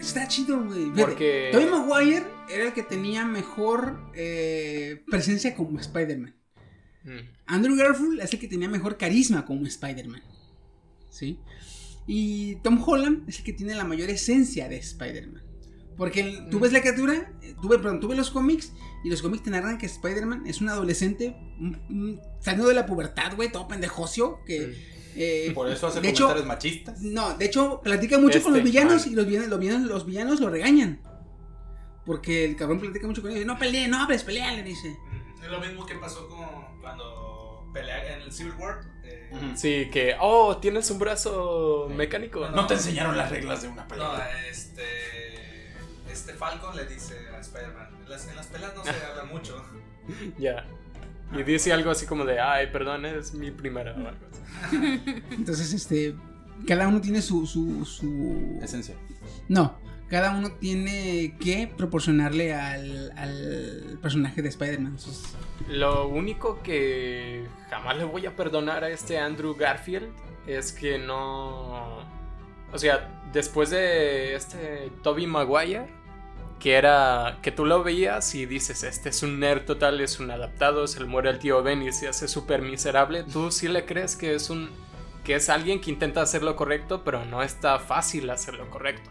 Está chido, güey. Porque- Tobey Maguire era el que tenía mejor eh, presencia como Spider-Man. Mm. Andrew Garfield es el que tenía mejor carisma como Spider-Man. ¿Sí? Y Tom Holland es el que tiene la mayor esencia de Spider-Man. Porque el- tú ves la criatura, eh, tú ves, perdón, tú ves los cómics y los cómics te narran que Spider-Man es un adolescente un- un- saliendo de la pubertad, güey, todo pendejocio. Que, eh, Por eso hace de hecho, comentarios machistas. no, de hecho, platica mucho con los Este, villanos ah. y los villanos, los, villanos, los villanos lo regañan. Porque el cabrón platica mucho con ellos. No peleen, no hables, pelea, le dice. Es lo mismo que pasó con cuando pelea en el Civil War. eh. Sí, que. Oh, tienes un brazo mecánico. No, No te enseñaron las reglas de una No, pelea. este. Este Falcon le dice a Spider-Man: en las, en las peleas no se habla mucho. Ya. Y dice algo así como de, ay, perdón, es mi primera. o algo así. Entonces, este. Cada uno tiene su. su, su... Esencia. No. Cada uno tiene que proporcionarle al, al personaje de Spider-Man. sus- Lo único que jamás le voy a perdonar a este Andrew Garfield es que no. O sea, después de este Toby Maguire, que era. que tú lo veías y dices, este es un nerd total, es un adaptado, se le muere el tío Ben y se hace súper miserable. Tú sí le crees que es un. que es alguien que intenta hacer lo correcto, pero no está fácil hacer lo correcto.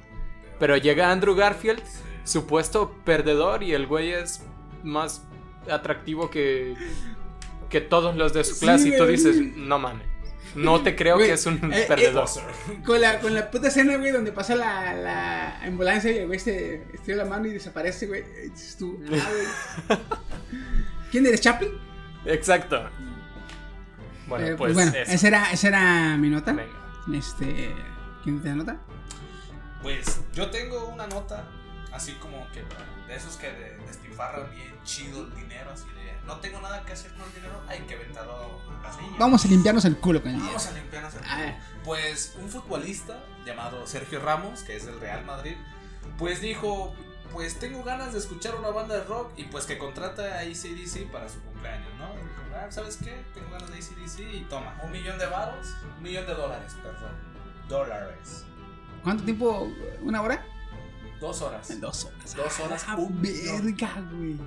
Pero llega Andrew Garfield, supuesto perdedor, y el güey es más atractivo que, que todos los de su Sí, clase. y tú dices, no mames, no te creo Güey, que es un eh, eh, perdedor. Con la, con la puta escena, güey, donde pasa la, la ambulancia y el güey se estira la mano y desaparece, güey. Dices tú, ah, güey. ¿Quién eres, Chaplin? Exacto. Bueno, Eh, pues, bueno, eso. esa era, esa era mi nota. Venga. Este. ¿Quién te da nota? Pues yo tengo una nota, así como que de esos que de- despilfarran bien chido el dinero, así de no tengo nada que hacer con el dinero, hay que aventarlo a las niñas. Vamos a limpiarnos el culo con el dinero. Vamos a limpiarnos el Ah. culo. Pues un futbolista llamado Sergio Ramos, que es del Real Madrid, pues dijo, pues tengo ganas de escuchar una banda de rock y pues que contrata a ACDC para su cumpleaños, ¿no? Y dijo, "Ah, ¿Sabes qué? Tengo ganas de ACDC y toma, un millón de varos, un millón de dólares, perdón. Dólares. ¿Cuánto tiempo? ¿Una hora? Dos horas. Dos horas. Dos horas. Ah, verga, güey.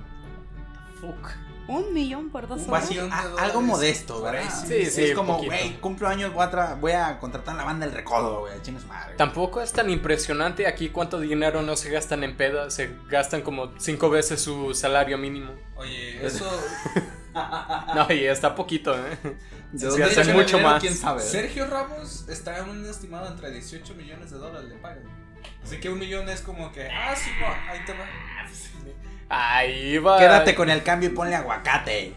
Fuck. Un millón por dos horas. a- dólares. algo modesto, ¿verdad? Sí, sí, Es como, güey, cumplo años, voy a, voy a contratar a la banda del recodo, güey, madre. Tampoco es tan impresionante aquí cuánto dinero no se gastan en pedas. Se gastan como cinco veces su salario mínimo. Oye, eso... No, y está poquito, ¿eh? ¿De Se sacan el mucho dinero? más. ¿Quién sabe? Sergio Ramos está en un estimado entre 18 millones de dólares de pago. Así que un millón es como que, ah, sí, no, ahí te va. Ahí va. Quédate con el cambio y ponle aguacate.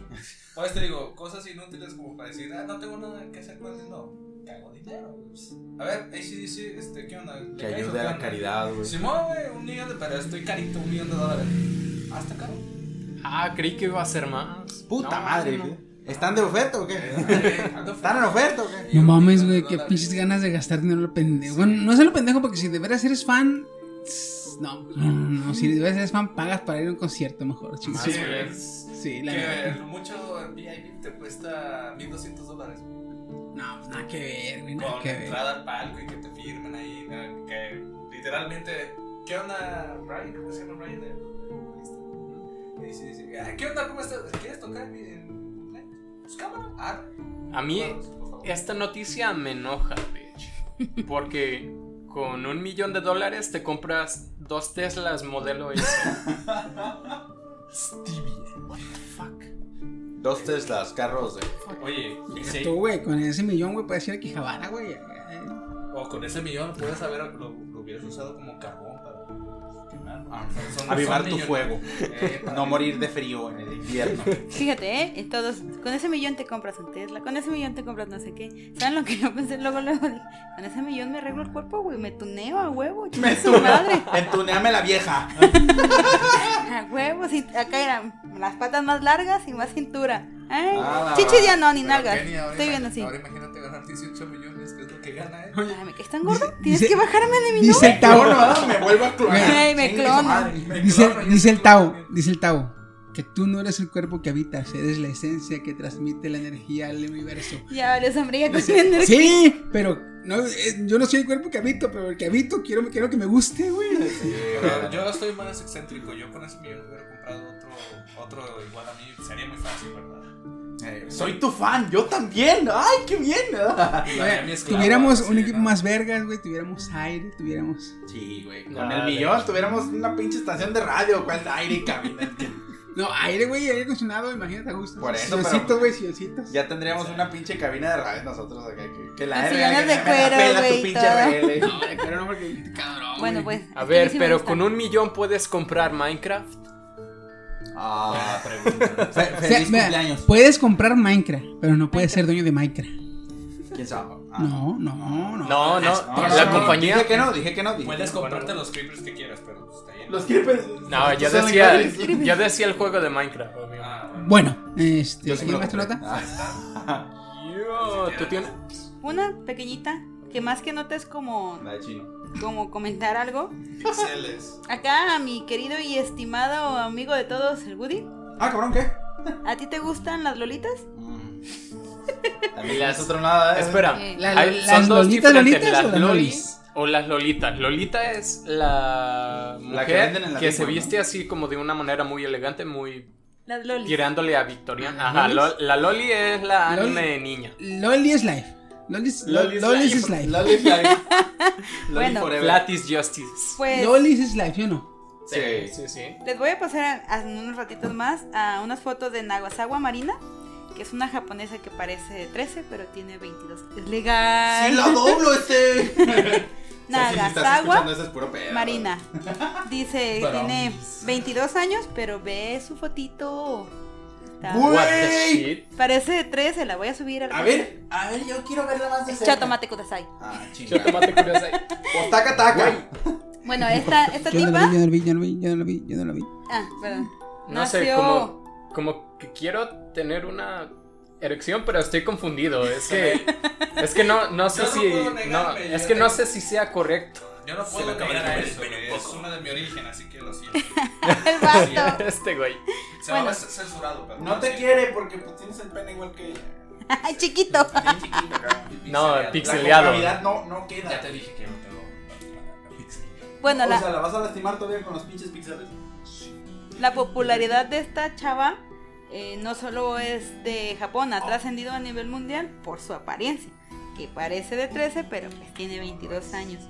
O te digo, cosas inútiles como para decir, ah, no tengo nada que hacer con el dinero. Cago dinero. pues. A ver, ACDC, este, ¿qué onda? ¿Le Que ayude a la caridad, güey. Simón, güey, un millón de, pero estoy carito, un millón de dólares. Hasta caro. Ah, creí que iba a ser más. Puta No, madre, no. güey. ¿Están de oferta o qué? Ando ¿Están en oferta o qué? No mames, güey, qué pinches ganas de gastar dinero a lo pendejo. Bueno, no es lo pendejo porque si de veras eres fan. No, no, no, no, si de veras eres fan, pagas para ir a un concierto mejor, chingos. Sí, Sí, la Que lo mucho en VIP te cuesta 1200 dólares. No, pues nada que ver, güey, nada Con que ver. entrada al palco y que te firmen ahí. ¿no? Que literalmente, ¿qué onda, Ryan? ¿Cómo se llama Ryan? Y dice, dice, "Ah, ¿qué onda? ¿Cómo estás? ¿Quieres tocar en? Pues cámara. Ah, A mí, vamos, esta noticia me enoja, bitch. Porque con un millón de dólares te compras dos Teslas modelo S. What the fuck? Dos Teslas, carros de. Oye, y sí, Tú, güey, con ese millón, güey, puedes ir a Quijabara, güey. o con ese millón puedes haber, lo, lo hubieras usado como carbón Avivar son tu fuego. Eh, No morir de frío en el invierno. Fíjate, ¿eh? Todos, con ese millón te compras un Tesla, con ese millón te compras no sé qué. ¿Saben lo que yo pensé luego, luego? Dije, Con ese millón me arreglo el cuerpo, güey, me tuneo a huevo, Me tu- madre. Entuneame la vieja. A huevo, acá eran las patas más largas y más cintura. Ay, Ah, chichi ya no, ni nalgas. Estoy viendo así. Ahora imagínate ganar 18 millones, que es lo que gana, ¿eh? Ay, ¿me caes tan gordo? Tienes dice- que bajarme de mi Dice el Tao, No, me vuelvo a clonar. Güey, me clono. Dice, dice el Tao, dice el Tao, que tú no eres el cuerpo que habitas, eres la esencia que transmite la energía al universo. Ya sombrilla con mi energía. Sí, pero no, eh, yo no soy el cuerpo que habito, pero el que habito quiero, quiero que me guste, güey. Pero yo estoy más excéntrico. Yo con ese millón hubiera comprado otro, otro igual a mí. Sería muy fácil, ¿verdad? Eh, Soy tu fan, yo también. Ay, qué bien. Tuviéramos un equipo ¿no? más vergas, güey, tuviéramos aire, tuviéramos... Sí, güey. Con No, el de millón tuviéramos una pinche estación de radio. ¿Cuál aire y cabina? No, aire, güey, aire acondicionado, imagínate a gusto. Por eso, Silloncitos, güey, silloncitos. Ya tendríamos una pinche cabina de radio nosotros acá. Que, que la R sillones de cuero, pela tu güey, pinche todo. RL. No, no, porque cabrón. Bueno, güey. pues. A ver, pero con un millón puedes comprar Minecraft. Ah, pregunta. Fe- O sea, feliz mira, cumpleaños. Puedes comprar Minecraft, pero no puedes ser dueño de Minecraft. ¿Quién sabe? Ah. No, no, no. No, no, No, la no, compañía. Dije que no, dije que no. Dije Puedes que no. comprarte los creepers que quieras, pero pues, está bien. Los creepers. No, yo decía, legales. yo decía el juego de Minecraft. Ah, bueno. Bueno, este, Yo sí me. Ah, Yo, ¿tú tienes? Una pequeñita, que más que nota es como, La de chino. Como comentar algo. Pixeles. Acá a mi querido y estimado amigo de todos, el Woody. Ah, cabrón, ¿qué? ¿A ti te gustan las lolitas? Mm. También es otro nada. ¿eh? Espera, Eh, La- hay- ¿Las son dos lolitas, diferentes, lolitas o las las loli lolis? o las lolitas. Lolita es la mujer que venden en la que Big se viste así como de una manera muy elegante, muy Las lolis. tirándole a Victoriana. ¿Las Ajá, lolis? lo- la loli es la Loli- anime de niña. Loli es life. Lolis, Loli's Lolis Life. is life. Loli's Life. Loli Bueno. forever. Flat is justice. Pues Lolis is life, ¿sí o no? Sí. sí, sí. les voy a pasar en unos ratitos más a unas fotos de Nagasawa Marina, que es una japonesa que parece de 13, pero tiene 22. Es legal. ¡Sí, la doblo este! Nagasawa puro pedo. Marina. Dice tiene 22 años, pero ve su fotito. Está- Güey. What the shit. Parece de 13, la voy a subir al A ver, a ver, yo quiero verla más de cerca. Chatomate Kudasai. Ah, Yo chinga. tomate curiosa ahí. Pues taca, taca. Bueno, esta, esta Yo no tipa. no lo vi, yo no lo vi, yo no lo vi, yo no lo vi. Ah, perdón. No sé, Nació- como, como que quiero tener una erección, pero estoy confundido. Es que, es que no, no sé Yo no si. no, negarme, es que no sé si sea correcto. Yo no puedo negar a eso, güey, es poco. uno de mi origen, así que lo siento. El vato. Este güey. Se va a ser censurado, pero No te sí. quiere porque pues, tienes el pene igual que ella. Ay, chiquito. Bien chiquito, cabrón. No, Pixeleado. La concavidad no, no queda. Ya te dije que no tengo pixel. Bueno, o la, sea, ¿la vas a lastimar todavía con los pinches píxeles? la popularidad de esta chava eh, no solo es de Japón, ha trascendido a nivel mundial por su apariencia, que parece de 13, pero pues tiene 22 años.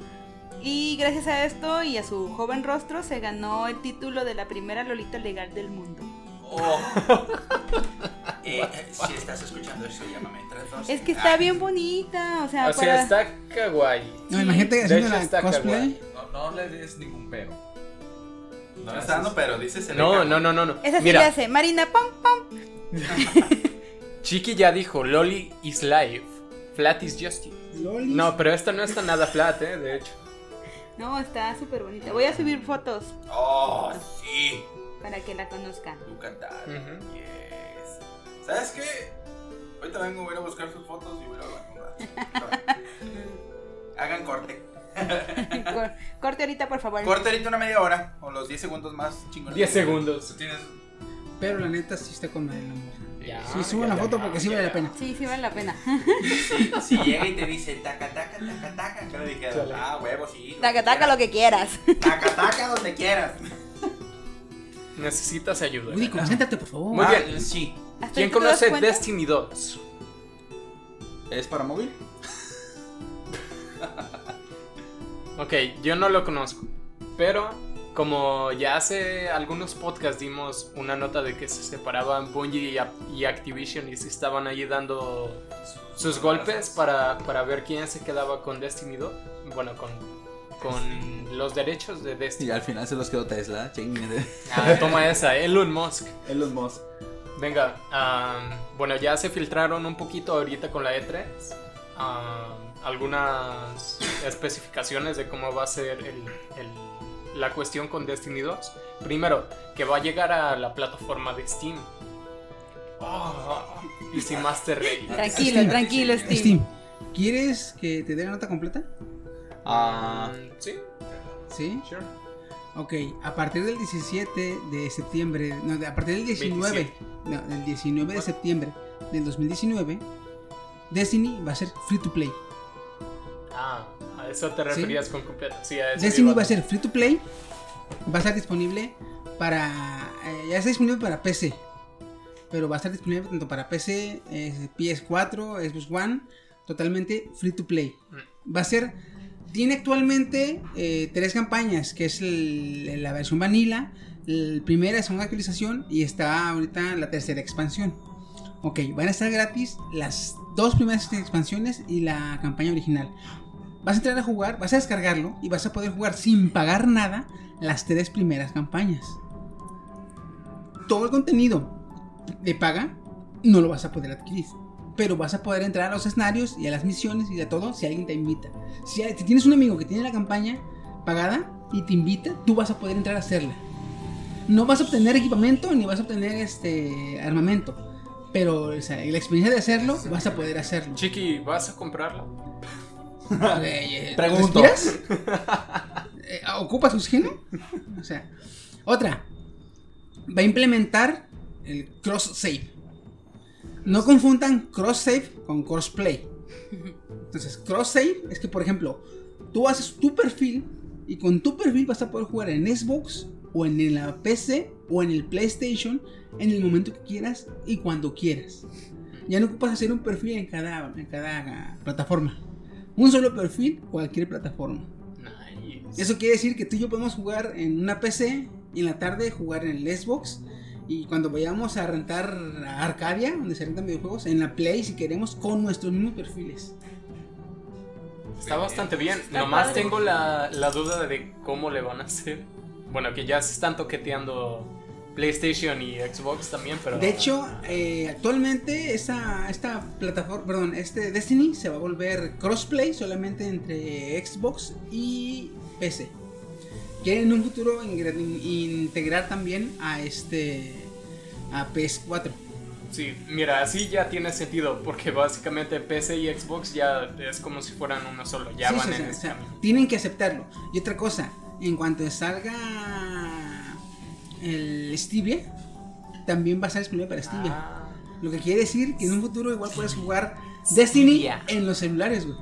Y gracias a esto y a su joven rostro se ganó el título de la primera Lolita legal del mundo. Oh. Eh, si estás escuchando eso, llámame. Es que está bien bonita, o sea, O sea, para- está kawaii. No, Sí. imagínate haciendo la está cosplay. No, no le des ningún pero. No le está dando, pero dices el No, no, no, no, no. esa sí le Mira, hace Marina pom pom. Chiqui ya dijo, Loli is life, flat is justice. Lolis. No, pero esta no está nada flat, eh, de hecho. No, está súper bonita. Voy a subir fotos Oh, sí. para que la conozcan. Tu cantar. Yes. ¿Sabes qué? Ahorita vengo, voy a ir a buscar sus fotos y voy a hablar. Hagan corte. Cor- Corte ahorita, por favor. Corte ahorita una media hora. O los 10 segundos más chingones. 10 segundos. Tienes Pero la neta sí está con madre la mujer. Ya, Sí, subo la ya, foto ya. porque sí vale la pena. Sí, sí vale la pena. Si, si llega y te dice taca, taca, taca, taca. Que le Chale. ah, huevo, sí. Taca, taca lo que quieras. Taca, taca donde quieras. Necesitas ayuda. Woody, concéntrate, por favor. Muy Ah, bien. Sí. ¿Hasta ¿Quién conoce? Destiny 2? ¿Es para móvil? Ok, yo no lo conozco. Pero como ya hace algunos podcasts dimos una nota de que se separaban Bungie y, y Activision y se estaban ahí dando sus golpes para, para ver quién se quedaba con Destiny 2. Bueno, con, con los derechos de Y Destiny. al final se los quedó Tesla. Ah, toma esa, Elon Musk. Elon Musk. Venga, am, bueno, ya se filtraron un poquito ahorita con la E3 am, algunas especificaciones de cómo va a ser el- el- la cuestión con Destiny 2. Primero, que va a llegar a la plataforma de Steam. Oh, Easy Master Race. Tranquilo, Steam. tranquilo, Steve. Steam, ¿quieres que te dé la nota completa? Ah, Mm, sí, Sí. sure. Ok, a partir del 17 de septiembre, no, a partir del 19, no, del 19 de septiembre del 2019, Destiny va a ser free to play. Ah, a eso te referías con completo. Sí, a eso Destiny va a ser free to play, va a estar disponible para, eh, ya está disponible para PC, pero va a estar disponible tanto para PC, eh, PS4, Xbox One, totalmente free to play. Va a ser, tiene actualmente eh, tres campañas, que es el- la versión vanilla, la primera y segunda actualización y está ahorita la tercera expansión. Ok, van a estar gratis las dos primeras expansiones y la campaña original. Vas a entrar a jugar, vas a descargarlo y vas a poder jugar sin pagar nada las tres primeras campañas. Todo el contenido de paga no lo vas a poder adquirir. Pero vas a poder entrar a los escenarios y a las misiones y a todo si alguien te invita. Si, si tienes un amigo que tiene la campaña pagada y te invita, tú vas a poder entrar a hacerla. No vas a obtener equipamiento ni vas a obtener este armamento. Pero o sea, la experiencia de hacerlo, vas a poderhacerlo. Chiqui, ¿vas a comprarlo? Pregunto. Eh, ¿Ocupas oxígeno? O sea, otra. Va a implementar el cross save. No confundan cross save con crossplay. Entonces, cross save es que, por ejemplo, tú haces tu perfil y con tu perfil vas a poder jugar en Xbox o en la PC o en el PlayStation en el momento que quieras y cuando quieras. Ya no ocupas hacer un perfil en cada, en cada plataforma. Un solo perfil, cualquier plataforma. Nice. Eso quiere decir que tú y yo podemos jugar en una PC y en la tarde jugar en el Xbox. Y cuando vayamos a rentar a Arcadia, donde se rentan videojuegos, en la Play si queremos, con nuestros mismos perfiles. Está bastante bien. Está Nomás padre. tengo la, la duda de cómo le van a hacer. Bueno, que ya se están toqueteando PlayStation y Xbox también, pero. De hecho, eh, actualmente esta, esta plataforma, perdón, este Destiny se va a volver crossplay solamente entre Xbox y PC. Quieren en un futuro integrar también a este a PS4. Sí, mira, así ya tiene sentido, porque básicamente PC y Xbox ya es como si fueran uno solo, ya Sí, van sí, en sí, ese o sea, camino. tienen que aceptarlo. Y otra cosa, en cuanto salga el Stevia, también va a estar disponible para Stevia. Ah, Lo que quiere decir que en un futuro igual puedes jugar Destiny Stevia. en los celulares, güey.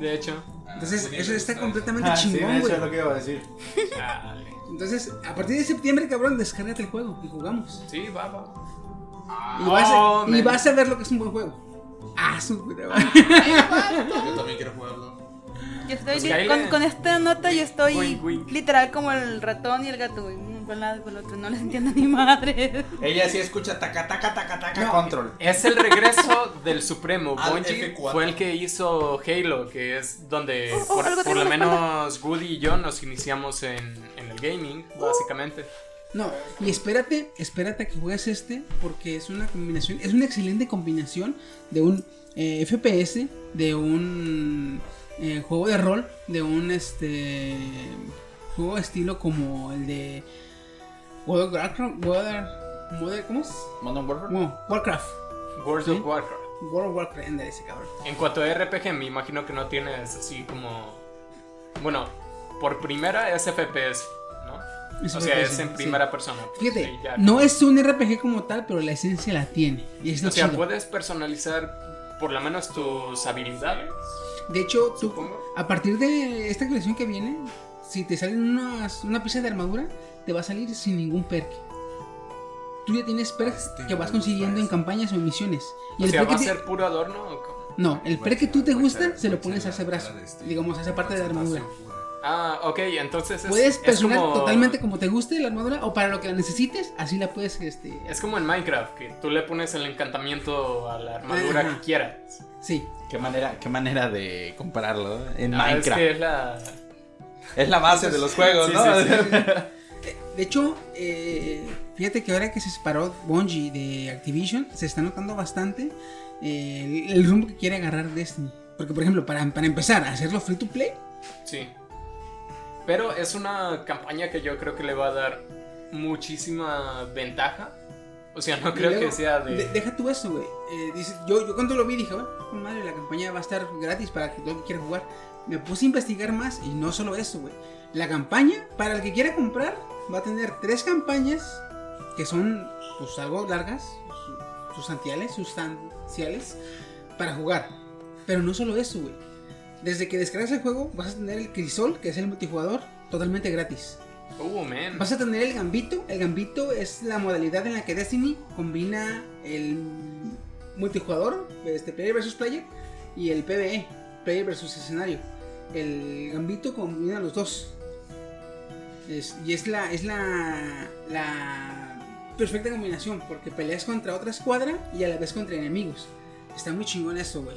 de hecho. Entonces, sí, eso está completamente Ah, sí, de chingón, hecho güey. es lo que iba a decir. Entonces, a partir de septiembre, cabrón, descárgate el juego y jugamos. Sí, va, va. Y vas, a, y man. vas a ver lo que es un buen juego. Ah, su puta madre. Yo también quiero jugarlo. Yo estoy Pues con, con esta nota yo estoy Wink, wink. literal como el ratón y el gato, Con un lado y con el otro, no les entiendo ni madre. Ella sí escucha taca, taca, taca, taca, No. control. Es el regreso del Supremo. Bungie F4. fue el que hizo Halo, que es donde Oh, oh, por, lo en la menos Woody y yo nos iniciamos en, en el gaming, básicamente. No, y espérate, espérate a que juegues este, porque es una combinación, es una excelente combinación de un eh, FPS, de un eh, juego de rol, de un este juego estilo como el de World of Warcraft, World ¿cómo es? Modern Warfare. Bueno, Warcraft, World ¿Sí? of Warcraft. World of Warcraft, ándale ese cabrón. En cuanto a RPG, me imagino que no tienes así como. Bueno, por primera es FPS, ¿no? Es o sea, es en sí. primera persona. Fíjate, ya. no es un RPG como tal, pero la esencia la tiene. Y es O sea, chido. puedes personalizar por lo menos tus habilidades. De hecho, tú, Supongo. a partir de esta colección que viene, si te salen unas, una pieza de armadura, te va a salir sin ningún perk. Tú ya tienes perks Este, que vas consiguiendo en campañas o en misiones. Y O el sea, perk va a que te- ser puro adorno. o cómo? No, el perk que tú te gusta ser- se lo pones a ese brazo. este- Digamos, a esa parte de la armadura. Ah, ok, entonces es. Puedes es personar como- totalmente como te guste la armadura o para lo que la necesites, así la puedes este Es como en Minecraft, que tú le pones el encantamiento a la armadura Ajá. que quieras. Sí. Qué manera, qué manera de compararlo ¿eh? en Ah, Minecraft. Es que es la. Es la base de los juegos, Sí, ¿no? sí, De hecho, eh, fíjate que ahora que se separó Bungie de Activision, se está notando bastante eh, el, el rumbo que quiere agarrar Destiny. Porque, por ejemplo, para, para empezar a hacerlo free to play, Sí. Pero es una campaña que yo creo que le va a dar muchísima ventaja. O sea, no creo luego, que sea de. de- deja tú eso, güey. Eh, dice- yo, yo cuando lo vi dije, "Ah, con madre, la campaña va a estar gratis para que todo el que quiera jugar. Me puse a investigar más y no solo eso, güey. La campaña, para el que quiera comprar, va a tener tres campañas que son, pues, algo largas, su- sustanciales, sustanciales, para jugar. Pero no solo eso, güey. Desde que descargas el juego, vas a tener el Crisol, que es el multijugador, totalmente gratis. Uh, man. Vas a tener el gambito. El gambito es la modalidad en la que Destiny combina el multijugador, este player versus player, y el PvE, player versus escenario. El gambito combina los dos. Es- y es la es la la perfecta combinación porque peleas contra otra escuadra y a la vez contra enemigos. Está muy chingón eso, güey.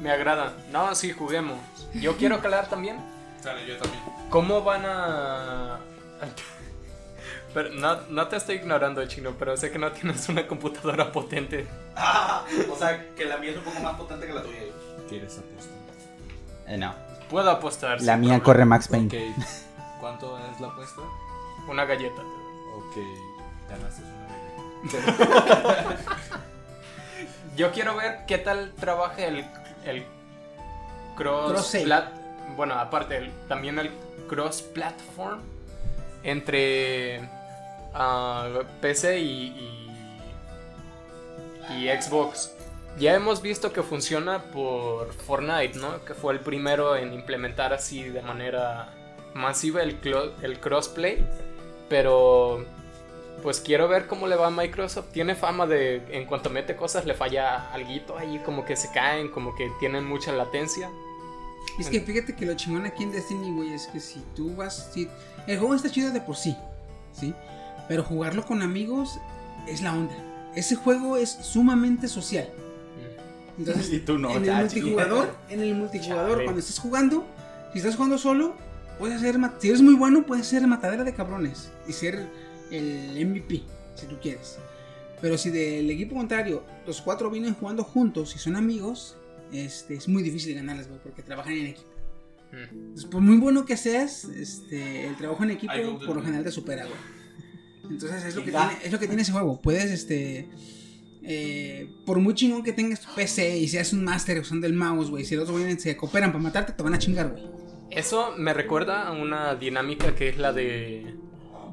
Me agrada. No, sí, juguemos. Yo quiero calar también. Sale, yo también. ¿Cómo van a.? Pero no, no te estoy ignorando, chino, pero sé que no tienes una computadora potente. Ah, o sea, que la mía es un poco más potente que la tuya. ¿Quieres apostar? Eh, no. Puedo apostar. La mía problema. corre Max Payne. ¿Cuánto es la apuesta? Una galleta. Ok. Ganaste una galleta. Yo quiero ver qué tal trabaja el, el cross, Cross plat- bueno, aparte también el cross platform entre ah, PC y, y, Xbox. Ya hemos visto que funciona por Fortnite, ¿no? Que fue el primero en implementar así de manera masiva el, el crossplay. Pero pues quiero ver cómo le va a Microsoft. Tiene fama de, en cuanto mete cosas, le falla alguito ahí, como que se caen, como que tienen mucha latencia. Es que fíjate que lo chingón aquí en Destiny, güey, es que si tú vas. Si, el juego está chido de por sí, ¿sí? Pero jugarlo con amigos es la onda. Ese juego es sumamente social. Entonces, Y tú no, en el multijugador, en el multijugador, Chale. cuando estás jugando, si estás jugando solo, puedes ser, si eres muy bueno, puedes ser matadera de cabrones y ser el MVP, si tú quieres. Pero si del equipo contrario, los cuatro vienen jugando juntos y son amigos, este, es muy difícil ganarles, güey, porque trabajan en equipo. Mm. Entonces, por muy bueno que seas, este, el trabajo en equipo por lo the- general te supera, güey. Entonces es lo, que tiene, es lo que tiene ese juego. Puedes, este, eh, por muy chingón que tengas tu PC y seas un máster usando el mouse, güey, si los otros güeyes se cooperan para matarte, te van a chingar, güey. Eso me recuerda a una dinámica que es la de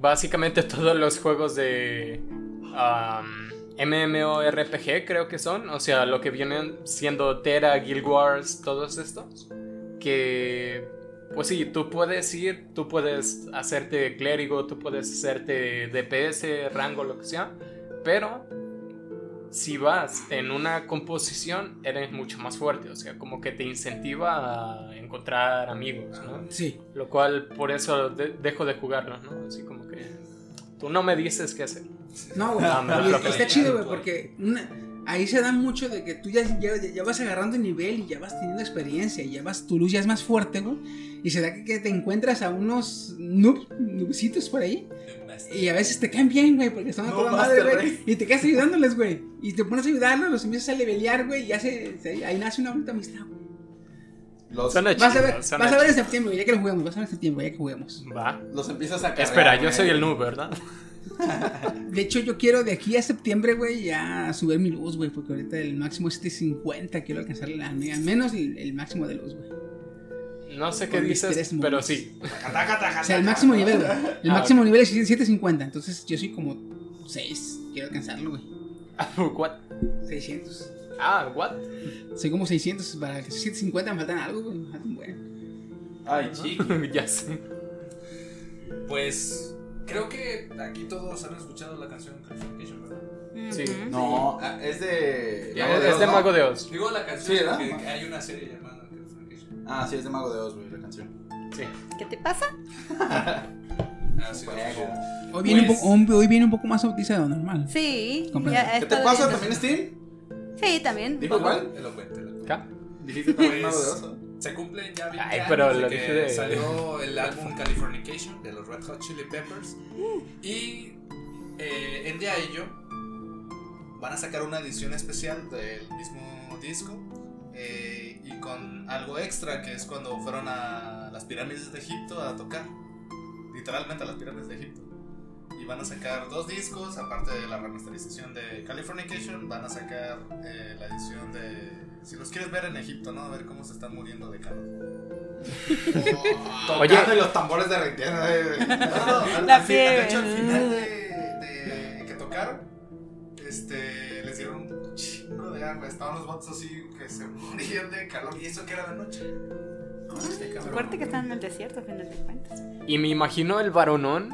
básicamente todos los juegos de um, MMORPG creo que son, o sea, lo que vienen siendo Terra, Guild Wars, todos estos, que pues sí, tú puedes ir, tú puedes hacerte clérigo, tú puedes hacerte DPS, rango, lo que sea, pero si vas en una composición eres mucho más fuerte, o sea, como que te incentiva a encontrar amigos, ¿no? Sí. Lo cual por eso de- dejo de jugarlos, ¿no? Así como que tú no me dices qué hacer. No, güey. Está chido, güey, porque una- ahí se da mucho de que tú ya, ya, ya vas agarrando nivel y ya vas teniendo experiencia y ya vas, tu luz ya es más fuerte, güey. Y se da que, que te encuentras a unos noob, noobcitos por ahí. Y a veces te caen bien, güey, porque son a No, toda madre, güey. Y te quedas ayudándoles, güey. Y te pones a ayudarlos, los empiezas a levelear, güey. Y ya se, se- ahí nace una bonita amistad, güey. Los, Suena Vas a ver, vas a ver en septiembre, ya que lo juguemos. Vas a ver en septiembre, ya que juguemos. Va. los empiezas a cargar. Espera, yo soy el noob, ¿verdad? De hecho, yo quiero de aquí a septiembre, güey, ya subir mi luz, güey. Porque ahorita el máximo es 750. Quiero alcanzar la, al menos el, el máximo de luz, güey. No sé qué dices, pero sí. O sea, el máximo nivel, güey. El Ah, máximo nivel es 750. Entonces, yo soy como 6. Quiero alcanzarlo, güey. What? 600. Ah, what? Soy como 600. Para que sea 750 me faltan algo, güey. Me faltan bueno. Ay, chico. ya sé. Pues creo que aquí todos han escuchado la canción Californication, ¿verdad? Sí. No, ah, es de. Ya, Mago es Oz, de ¿no? Mago de Oz. Digo la canción Sí, hay una serie llamada Californication. Ah, sí, es de Mago de Oz, güey, la canción. Sí. ¿Qué te pasa? Juego. es. Hoy viene, Pues- un poco, hoy viene un poco más autista de lo normal. Sí. Ya ¿Qué te pasa? ¿También Steam? Sí, también. ¿Dijo igual? Elocuente. ¿Ca? Dijiste también. Se cumplen ya 20 Ay, años pero de que dije de- salió el álbum Californication de los Red Hot Chili Peppers. Y eh, en día a ello van a sacar una edición especial del mismo disco. eh, y con algo extra que es cuando fueron a las pirámides de Egipto a tocar. Literalmente a las pirámides de Egipto. Y van a sacar dos discos, aparte de la remasterización de Californication, van a sacar eh, la edición de... Si los quieres ver en Egipto, ¿no? A ver cómo se están muriendo de calor. Oye. Tocando y los tambores derritiendo. eh. No, no, al, La al fin- de hecho, al final de, de que tocaron, este, les dieron un chingo de agua. Estaban los vatos así que se morían de calor. Y eso que era la noche. Este cabrón. Fuerte que están en el desierto, a final de cuentas. Y me imagino el varonón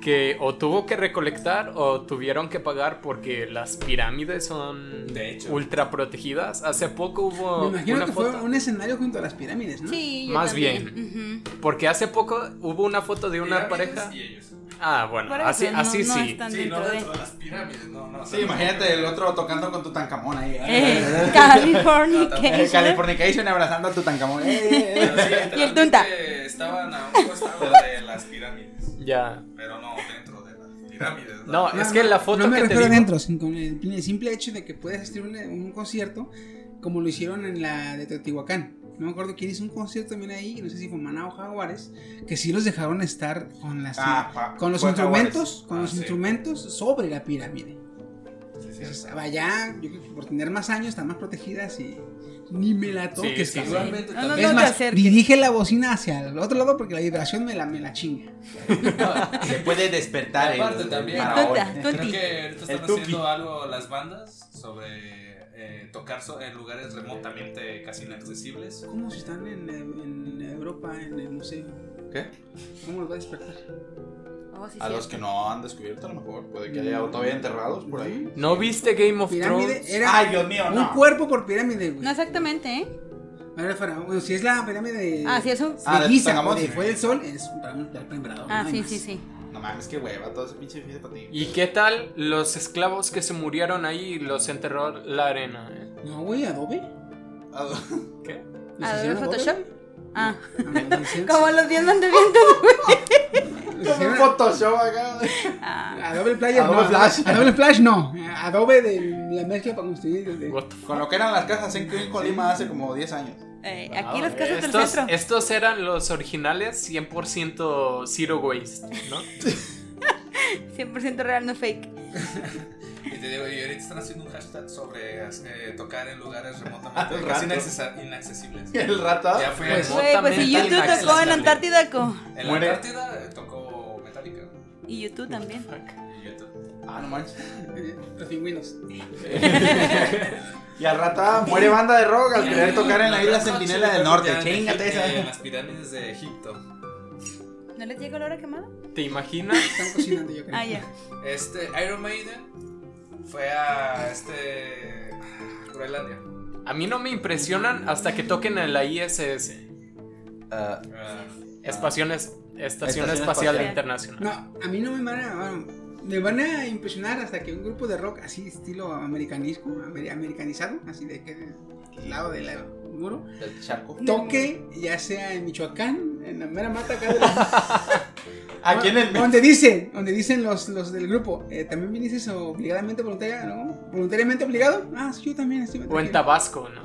que o tuvo que recolectar o tuvieron que pagar porque las pirámides son De hecho. ultra protegidas. Hace poco hubo Me imagino una que foto. fue un escenario junto a las pirámides, ¿no? Sí, yo Más también. Porque hace poco hubo una foto de una pareja. Y ellos. Ah, bueno, Por así, eso, no- así no sí. Sí, no dentro de- dentro de las pirámides, no, no. Sí, imagínate el otro tocando con tu tancamón ahí. Eh, Eh, Californication. Californication abrazando a tu tancamón. Pero sí, Y el tunta. Estaban a un costado de las pirámides. Ya. Pero no dentro de las pirámides. No, es que la foto no me que te digo- adentro, sino con el, el simple hecho de que puedes asistir a un, un concierto como lo hicieron en la de Teotihuacán. No me acuerdo quién hizo un concierto también ahí, no sé si fue Maná o Jaguares, que sí los dejaron estar con las Ah, pa- con los instrumentos, Jaguares. con Ah, los sí. instrumentos sobre la pirámide. Sí, sí, Entonces, allá, yo creo que por tener más años, están más protegidas y ni me la toques, sí, sí. No, no, Es no más, dirige la bocina hacia el otro lado porque la vibración me la, me la chinga. Se puede despertar el, Aparte el también, faraón. Tunta, Creo que ahorita El están tuki. haciendo algo las bandas sobre eh, tocar so- en lugares remotamente casi inaccesibles. ¿Cómo si están en, en Europa, en el museo? ¿Qué? ¿Cómo los va a despertar? Oh, sí, A los que no han descubierto, a lo mejor. Puede que haya todavía enterrados por ahí. ¿No viste Game of Pirámide Thrones? era Ay, Dios mío, un no. cuerpo por pirámide, güey. No exactamente, ¿eh? Bueno, si es la pirámide de, Ah, sí, eso. de Ah, de Giza. Fue del Sol, es un un emperador. Ah, no sí, más. sí, sí. No mames, qué hueva, todo ese pinche edificio para ti. ¿Y qué tal los esclavos que se murieron ahí y los enterró la arena? eh? No, güey, Adobe. ¿Qué? ¿Les ¿Adobe Photoshop? Ah, ¿Les hicieron- como los 10 mandamientos, güey. Les Como un Photoshop acá. Ah, Adobe Player, Adobe no, Flash. Adobe Flash no. Adobe de la mezcla para construir. fuck? Con lo que eran las cajas en Queen Colima hace como 10 años. eh, aquí las casas del Estos, centro. estos eran los originales 100% zero waste, ¿no? 100% real, no fake. Y te digo, y ahorita están haciendo un hashtag sobre eh, tocar en lugares remotamente Al casi inaccesibles. El rato. Ya fue Pues, en- Güey, pues si Remotamente YouTube tocó en. Antártida co- en la Muere. Antártida eh, tocó Metallica. y YouTube también. Y YouTube. Ah, no manches. eh, Los pingüinos. Y al rata muere banda de rock al querer tocar en la isla Centinela del Norte. En Chingate Egipto, En esa. las pirámides de Egipto. ¿No les llega el hora quemada? ¿Te imaginas? Están cocinando, yo creo. Ah, ya. Este, Iron Maiden fue a este. Groenlandia. A mí no me impresionan hasta que toquen en la ISS, Ah, Ah, Estaciones, Estación Estación Espacial Espacial. Internacional. No, a mí no me van a. bueno, me van a impresionar hasta que un grupo de rock así, estilo americanismo, amer- americanizado, así de que del lado del muro, del charco. toque, ya sea en Michoacán, en la mera mata acá de la- Aquí en el. Donde dicen, donde dicen los, los del grupo, eh, ¿también viniste obligadamente voluntaria, no? ¿Voluntariamente obligado? Ah, sí, yo también estoy O en Tabasco, ¿no?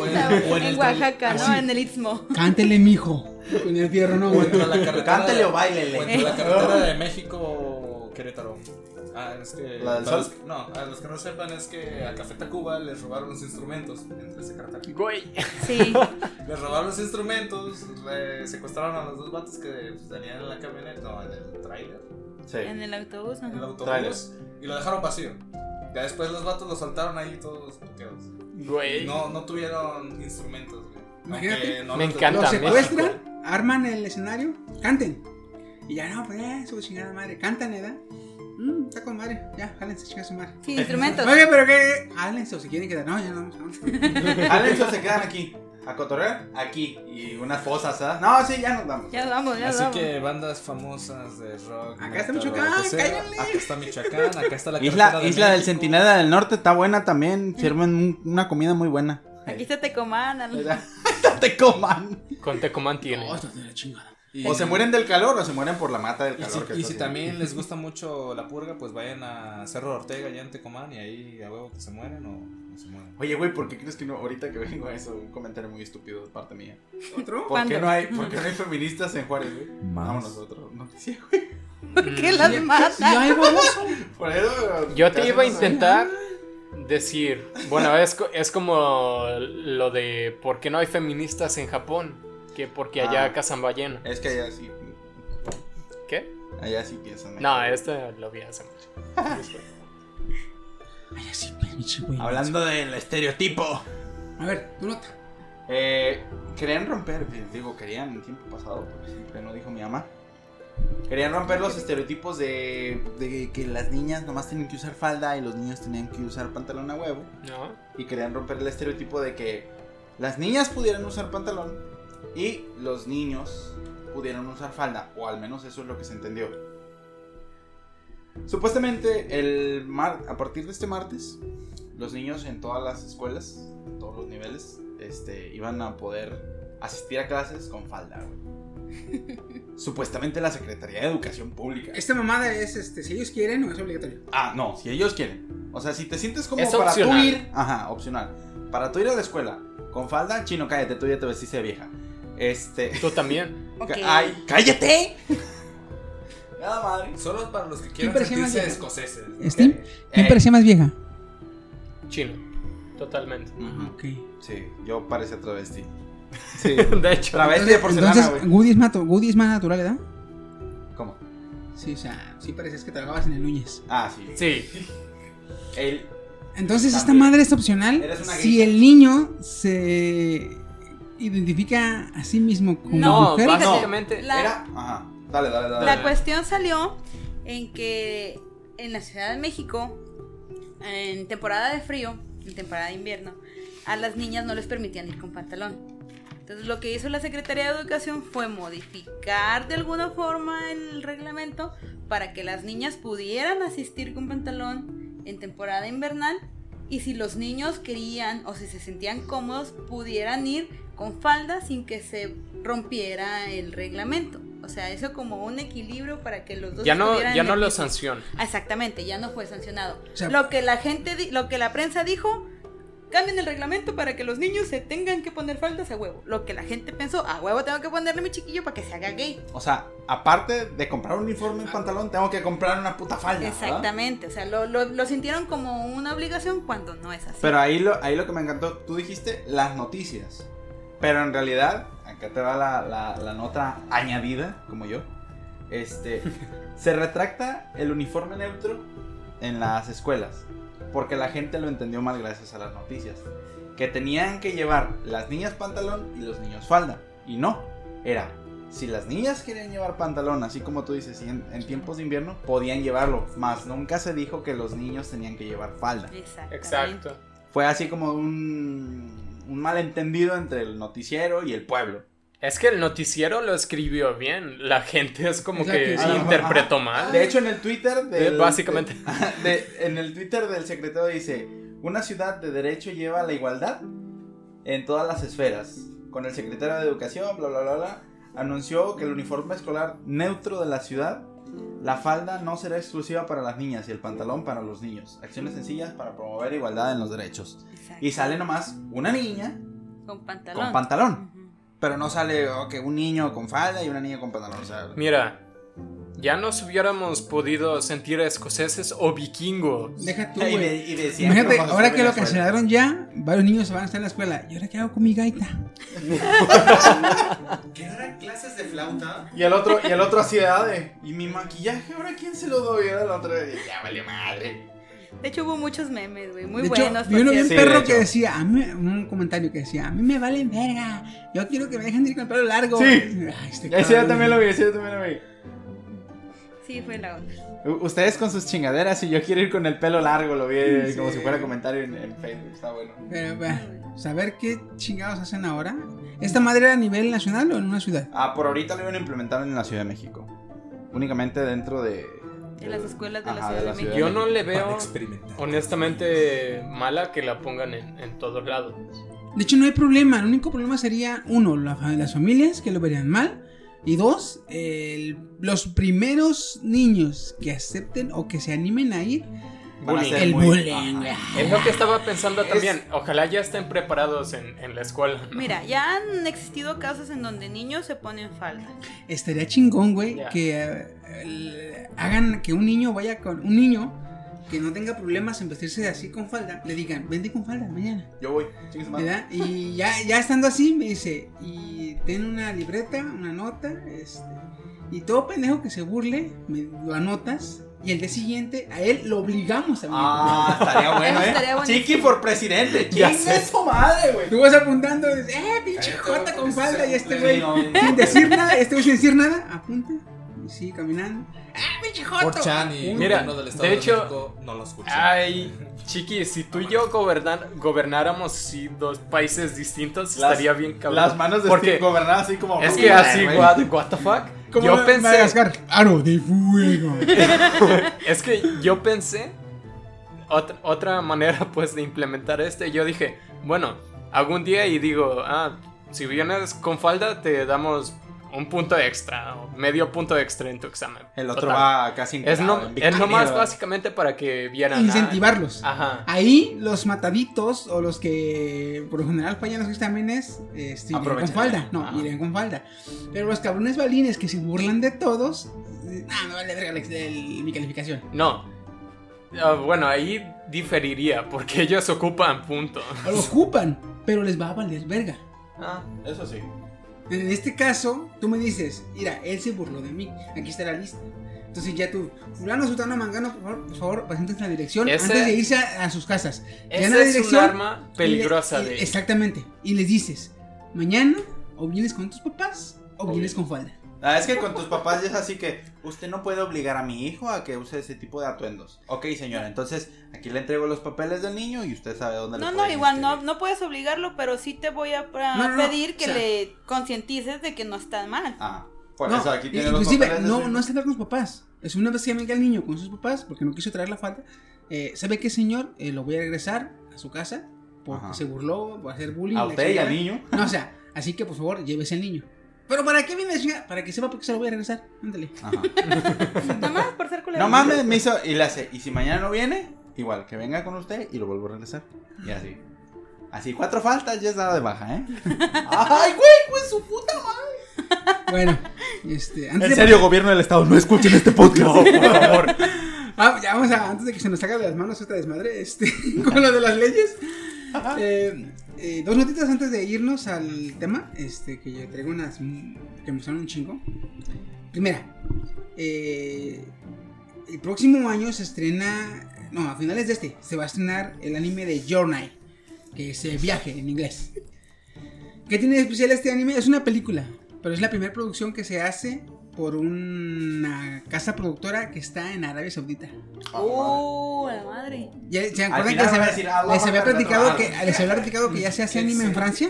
O en, o Oaxaca, ¿no? En el Istmo. Cántele, mijo. Con el fierro, no, O la carretera. Cántele o O bailele. entre la carretera de México Querétaro. Ah, es que. ¿La del sol? los- no, a los que no sepan es que a Café Tacuba les robaron los instrumentos entre carretera. Güey. Sí. Les robaron los instrumentos, le secuestraron a los dos vatos que pues, venían en la camioneta, no, en el trailer, Sí. En el autobús, en el autobús, Trailer. y lo dejaron vacío. Ya después los vatos los soltaron ahí todos puteados. Güey. No, no tuvieron instrumentos, güey. Imagínate. Aunque no Me encanta. Los secuestran, México. arman el escenario, canten. Y ya no, pues ya, su chingada madre, cantan, ¿verdad? Mmm, está con madre, ya, jálense, chinga su madre. Sin instrumentos. Oye, pero qué, jálense o si quieren quedar, no, ya no, vamos, vamos. Alex se quedan aquí. A cotorrear, aquí. Y unas fosas, ¿ah? No, sí, ya nos vamos. Ya nos vamos, ya nos Así vamos. que bandas famosas de rock. Acá está Michoacán, cállale. Acá está Michoacán, acá está la Isla, de Isla del. Centinela del Norte está buena también. Sirven un- una comida muy buena. Aquí está Tecomán. al- Te coman. Con Tecomán tiene. Oh, está de la chingada. Y- O se mueren del calor o se mueren por la mata del Y calor. si, que y está si haciendo. también les gusta mucho la purga, pues vayan a Cerro Ortega, allá en Tecomán, y ahí a huevo que se mueren o no se. Oye, güey, ¿por qué crees que no? Ahorita que vengo a eso, un comentario muy estúpido de parte mía. ¿Otro? ¿Por qué no hay, por qué no hay feministas en Juárez, güey? Más. Vámonos a otro noticia, güey. ¿Por qué las matan? Por eso. Yo te iba a no intentar decir, bueno, es, es como lo de por qué no hay feministas en Japón, que porque allá Ah. cazan ballena. Es que allá sí. ¿Qué? Allá sí piensan. No, esto lo vi hace mucho. Ay, así, pinche güey. Hablando del estereotipo. A ver, tu nota. Eh, querían romper, eh, digo, querían en tiempo pasado, porque siempre no dijo mi mamá. Querían romper los estereotipos de, de que las niñas nomás tienen que usar falda y los niños tenían que usar pantalón a huevo. ¿No? Y querían romper el estereotipo de que las niñas pudieran usar pantalón y los niños pudieran usar falda, o al menos eso es lo que se entendió. Supuestamente el mar a partir de este martes los niños en todas las escuelas, en todos los niveles, este, iban a poder asistir a clases con falda, güey. Supuestamente la Secretaría de Educación Pública. Esta mamada es, este, si ellos quieren, no es obligatorio. Ah, no, si ellos quieren. O sea, si te sientes como Es para opcional. tú ir. Ajá, opcional. Para tú ir a la escuela con falda, chino, cállate, tú ya te vestiste de vieja. Este. Tú también. Ok. ¡Ay, cállate! Nada madre. Solo para los que quieran parecía más sentirse escoceses. ¿Steam? ¿Quién Eh, parecía más vieja? Chino. Totalmente. ujú. Ok. Sí, yo parecía travesti. Sí. De hecho. Travesti de porcelana, Entonces, güey. Woody es, mato, Woody es más natural, ¿verdad? ¿Cómo? Sí, o sea, sí parecías que trabajabas en el Núñez. Ah, sí. Sí. El, Entonces, esta madre es opcional Eres una si el niño se identifica a sí mismo como No, mujer. básicamente. La- era. Ajá. La cuestión salió en que en la Ciudad de México, en temporada de frío, en temporada de invierno, a las niñas no les permitían ir con pantalón. Entonces lo que hizo la Secretaría de Educación fue modificar de alguna forma el reglamento para que las niñas pudieran asistir con pantalón en temporada invernal y si los niños querían o si se sentían cómodos pudieran ir con falda sin que se rompiera el reglamento. O sea, eso como un equilibrio para que los dos Ya no, ya no lo sanciona. Exactamente, ya no fue sancionado. O sea- lo que la gente, di- lo que la prensa dijo, cambien el reglamento para que los niños se tengan que poner faldas a huevo. Lo que la gente pensó, a huevo tengo que ponerle a mi chiquillo para que se haga gay. O sea, aparte de comprar un uniforme y pantalón, tengo que comprar una puta falda. ¿verdad? Exactamente, o sea, lo, lo, lo sintieron como una obligación cuando no es así. Pero ahí lo, ahí lo que me encantó, tú dijiste las noticias. Pero en realidad, acá te va la, la- la nota añadida, como yo. Este, se retracta el uniforme neutro en las escuelas. Porque la gente lo entendió mal gracias a las noticias. Que tenían que llevar las niñas pantalón y los niños falda. Y no, era, si las niñas querían llevar pantalón, así como tú dices, y en, en tiempos de invierno, podían llevarlo. Más nunca se dijo que los niños tenían que llevar falda. Exactamente. Exacto. Fue así como un, un malentendido entre el noticiero y el pueblo. Es que el noticiero lo escribió bien. La gente es como que sí. interpretó Ajá. mal. De hecho, en el Twitter del, Eh, básicamente. de- en el Twitter del secretario dice: Una ciudad de derecho lleva la igualdad en todas las esferas. Con el secretario de Educación, bla, bla, bla, bla, anunció que el uniforme escolar neutro de la ciudad, la falda no será exclusiva para las niñas y el pantalón para los niños. Acciones sencillas para promover igualdad en los derechos. Exacto. Y sale nomás una niña con pantalón. con pantalón. Pero no sale que un niño con falda y una niña con pantalón. O sea, Mira, ya nos hubiéramos podido sentir escoceses o vikingos. Deja tú, y de, de Imagínate, ahora que lo la cancelaron ya, varios niños se van a estar en la escuela. ¿Y ahora qué hago con mi gaita? ¿Qué eran clases de flauta? Y el otro, y el otro así de, ah, de, ¿y mi maquillaje ahora quién se lo doy? Era el otro de, ya vale madre. De hecho, hubo muchos memes, güey, muy de hecho, buenos. vi por uno bien Sí, cierto. de perro que hecho. decía, a mí, un comentario que decía, a mí me valen verga. Yo quiero que me dejen de ir con el pelo largo. Sí. Ay, este Ese yo también lo vi, ese yo también lo vi. Sí, fue la onda. Ustedes con sus chingaderas y yo quiero ir con el pelo largo, lo vi Sí. como si fuera comentario en, en Facebook, está bueno. Pero, bueno, saber qué chingados hacen ahora. ¿Esta madre era a nivel nacional o en una ciudad? Ah, por ahorita lo iban a implementar en la Ciudad de México. Únicamente dentro de... De las escuelas de la Ajá, Ciudad de de, la Ciudad México. Yo no le veo honestamente mala que la pongan en, en todos lados. De hecho, no hay problema. El único problema sería, uno, la las familias que lo verían mal. Y dos, el- los primeros niños que acepten o que se animen a ir. Bullying. El muy- bullying. Ajá. Es lo que estaba pensando Es- también. Ojalá ya estén preparados en, en la escuela. ¿no? Mira, ya han existido casos en donde niños se ponen falda. Estaría chingón, güey, que eh, el- hagan que un niño vaya con un niño que no tenga problemas en vestirse así con falda, le digan, vente con falda mañana. Yo voy. ¿verdad? Y ya, ya estando así, me dice, y ten una libreta, una nota, este, y todo pendejo que se burle, me lo anotas, y el día siguiente a él lo obligamos a venir. Ah, estaría bueno, ¿eh? estaría. Chiqui por presidente. Chingue sé. su madre, güey. Tú vas apuntando, y dices, eh, pinche jota con falda, y este güey, sin decir nada, este güey sin decir nada, apunta, y sigue caminando. ¡Ah, pinche jota! 4chan y Mira, del Estado de de, hecho- México no lo escuchan. Ay, chiqui, si tú y yo gobernar, gobernáramos sí, dos países distintos, Las- estaría bien cabrón. Las manos de Porque Steve así como. es que así, what, what the fuck. Como Yo en pensé, Madagascar, aro de fuego. es que yo pensé otra, otra manera pues de implementar este. Yo dije, bueno, algún día y digo, ah, si vienes con falda te damos un punto extra, o medio punto extra en tu examen. El otro Total. va casi Es, no, en es nomás básicamente para que vieran. ah, Incentivarlos. Ajá. Ahí los mataditos o los que por lo general fallan los exámenes este, irían con falda. No, Ajá. irían con falda. Pero los cabrones balines que se burlan de todos. eh, Ah, me vale verga mi calificación. No. Ah, bueno, ahí diferiría porque ellos ocupan punto. Lo ocupan, pero les va a valer verga. Ah, Eso sí. En este caso, tú me dices, mira, él se burló de mí. Aquí está la lista. Entonces ya tú, fulano, sutano, mangano, por favor, por favor, presenten la dirección Ese- antes de irse a, a sus casas. esa la es un arma peligrosa le- de. Exactamente. Y les dices, mañana o vienes con tus papás o O vienes bien. con falda. Ah, es que con tus papás ya es así que usted no puede obligar a mi hijo a que use ese tipo de atuendos. Ok, señora, entonces aquí le entrego los papeles del niño y usted sabe dónde No, le no, pueden igual no, inscribir. no puedes obligarlo, pero sí te voy a, a No, no, no, pedir que o sea- le concientices de que no está mal. Ah, por No, eso aquí tiene los inclusive, papeles de no, no está con los papás. Es una vez que venga el niño con sus papás, porque no quiso traer la falta. eh, ¿Sabe qué, señor? Eh, lo voy a regresar a su casa porque Ajá. se burló, va a hacer bullying. A usted y al niño. No, o sea, así que por favor, llévese al niño. ¿Pero para qué viene, señora? Para que sepa por qué se lo voy a regresar. Ándale. Ajá. Nada más por ser culero. No mames, me hizo. Y le hace. Y si mañana no viene, igual que venga con usted y lo vuelvo a regresar. Y así. Así, cuatro faltas ya es nada de baja, ¿eh? ¡Ay, güey! ¡Pues su puta madre! Bueno, este. Antes En de- serio, gobierno del estado, no escuchen este podcast. por favor. Ah, ya vamos a, antes de que se nos salga de las manos esta desmadre, este, con lo de las leyes. Eh, eh, dos notitas antes de irnos al tema, este, que yo traigo unas que me son un chingo. Primera, eh, el próximo año se estrena, no, a finales de este, se va a estrenar el anime de Journey, que es eh, viaje en inglés. ¿Qué tiene de especial este anime? Es una película, pero es la primera producción que se hace por una casa productora que está en Arabia Saudita. ¡Uh, la madre! Ya, ¿Se acuerdan que van a les, decir, había- platicado ah, que les había platicado que ya se hace anime en Francia?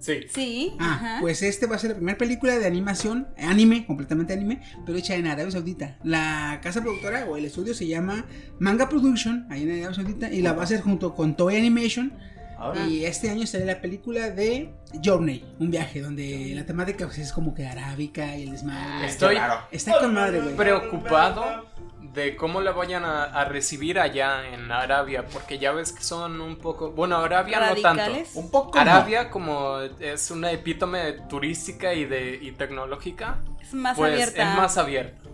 Sí. Sí, Ah, ajá. pues este va a ser la primera película de animación, anime, completamente anime, pero hecha en Arabia Saudita. La casa productora o el estudio se llama Manga Production, ahí en Arabia Saudita, y la va a hacer junto con Toei Animation. Ahora. Y este año sale la película de Journey, un viaje donde la temática pues, es como que arábica y el desmadre. Estoy Claro. Está con madre, güey. preocupado de cómo la vayan a, a recibir allá en Arabia, porque ya ves que son un poco, bueno, Arabia no tanto. Un poco. Arabia como es una epítome turística y de y tecnológica, Es más pues abierta. es más abierta.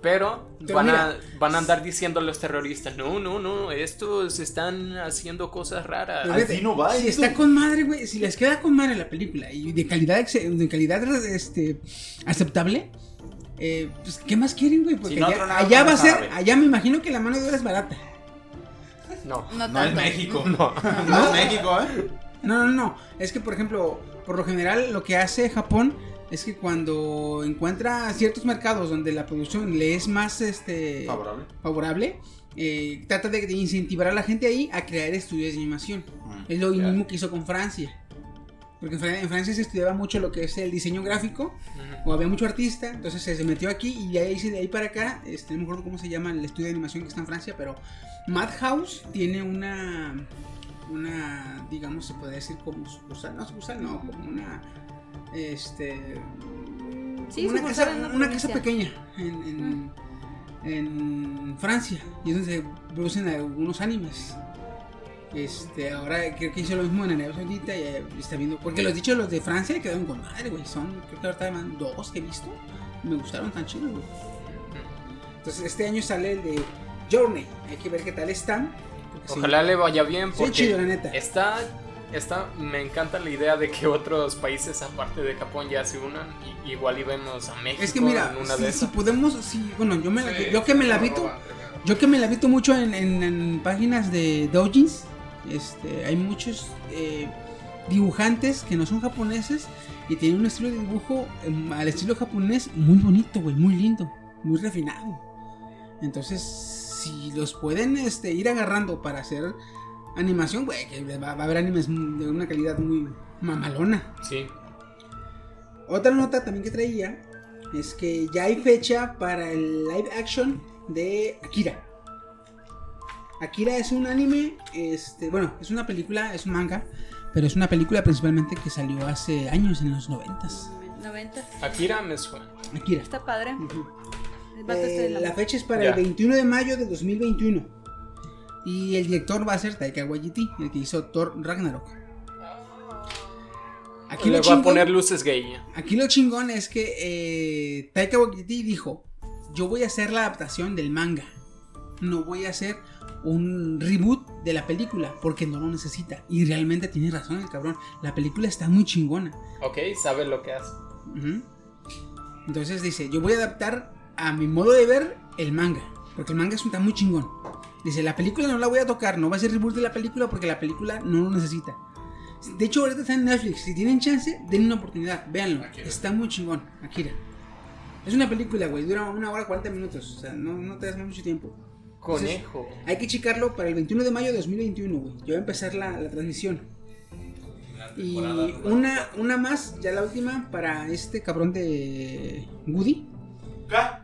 Pero, Pero van, mira. a, van a andar diciendo los terroristas, no, no, no, estos están haciendo cosas raras. Pero Así no va Si esto. está con madre, güey. Si les queda con madre la película y de calidad, de calidad este, aceptable, eh, pues, ¿qué más quieren, güey? Porque Si no, allá, va a ser, allá me imagino que la mano de obra es barata. No. No, No es. México. No. No es México, ¿eh? No, no, no. Es que, por ejemplo, por lo general, lo que hace Japón es que cuando encuentra ciertos mercados donde la producción le es más este, Favorable. favorable, eh, trata de, de incentivar a la gente ahí a crear estudios de animación. Es lo mismo que hizo con Francia. Porque en Fran- en Francia se estudiaba mucho lo que es el diseño gráfico, o había mucho artista, entonces se, metió aquí y de ahí, de ahí para acá, este, no me acuerdo cómo se llama el estudio de animación que está en Francia, pero Madhouse tiene una, una, digamos, se puede decir como sucursal, no sucursal, no, como una, este, Sí, una casa, en una casa pequeña en, en, en Francia y es donde se producen algunos animes. Este, ahora creo que hizo lo mismo en Arabia Saudita y eh, está viendo. Porque los dichos los de Francia quedaron con madre, güey. Son, creo que ahorita van dos que he visto. Me gustaron tan chidos, güey. Entonces, este año sale el de Journey. Hay que ver qué tal están. porque sí, Ojalá le vaya bien Sí, porque chido, la neta. está está me encanta la idea de que otros países aparte de Japón ya se unan y igual y vemos a México Es que mira, en una si, de si esas. podemos, si, bueno, yo, me la- Sí, yo que me la primero. yo que me la habito mucho en, en- en páginas de doujins, este, hay muchos eh, dibujantes que no son japoneses y tienen un estilo de dibujo em, al estilo japonés muy bonito, güey, muy lindo, muy refinado. Entonces, si los pueden este, ir agarrando para hacer animación, güey, que va, va a haber animes de una calidad muy mamalona. Sí. Otra nota también que traía es que ya hay fecha para el live action de Akira. Akira es un anime, este, bueno, es una película, es un manga, pero es una película principalmente que salió hace años, en los noventas. 90. Akira me suena. Akira. Está padre. Vato Eh, la fecha es para Ya. el 21 de mayo de 2021. Y el director va a ser Taika Waititi, el que hizo Thor Ragnarok. Aquí le lo voy a poner luces gay. Aquí lo chingón es que eh, Taika Waititi dijo, yo voy a hacer la adaptación del manga. No voy a hacer un reboot de la película porque no lo necesita. Y realmente tiene razón el cabrón. La película está muy chingona. Ok, sabe lo que hace. Entonces dice, yo voy a adaptar a mi modo de ver el manga. Porque el manga es un- está muy chingón. Dice, la película no la voy a tocar, no va a ser reboot de la película porque la película no lo necesita. De hecho, ahorita está en Netflix. Si tienen chance, denle una oportunidad. Véanlo. Akira. Está muy chingón. Akira. Es una película, güey, dura una hora 40 minutos. O sea, no, no te das mucho tiempo. Entonces, Conejo. hay que checarlo para el 21 de mayo de 2021, güey. Ya va a empezar la, la transmisión. Y una, una más, ya la última, para este cabrón de Woody.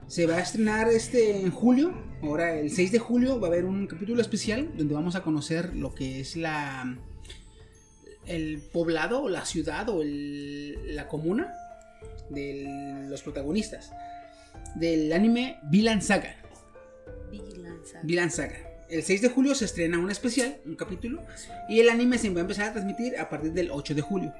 Se va a estrenar este en julio. Ahora, el 6 de julio, va a haber un capítulo especial donde vamos a conocer lo que es la. El poblado, o la ciudad, o el- la comuna de los protagonistas del anime Villain Saga. Villain Saga. El 6 de julio se estrena un especial, un capítulo, y el anime se va a empezar a transmitir a partir del 8 de julio.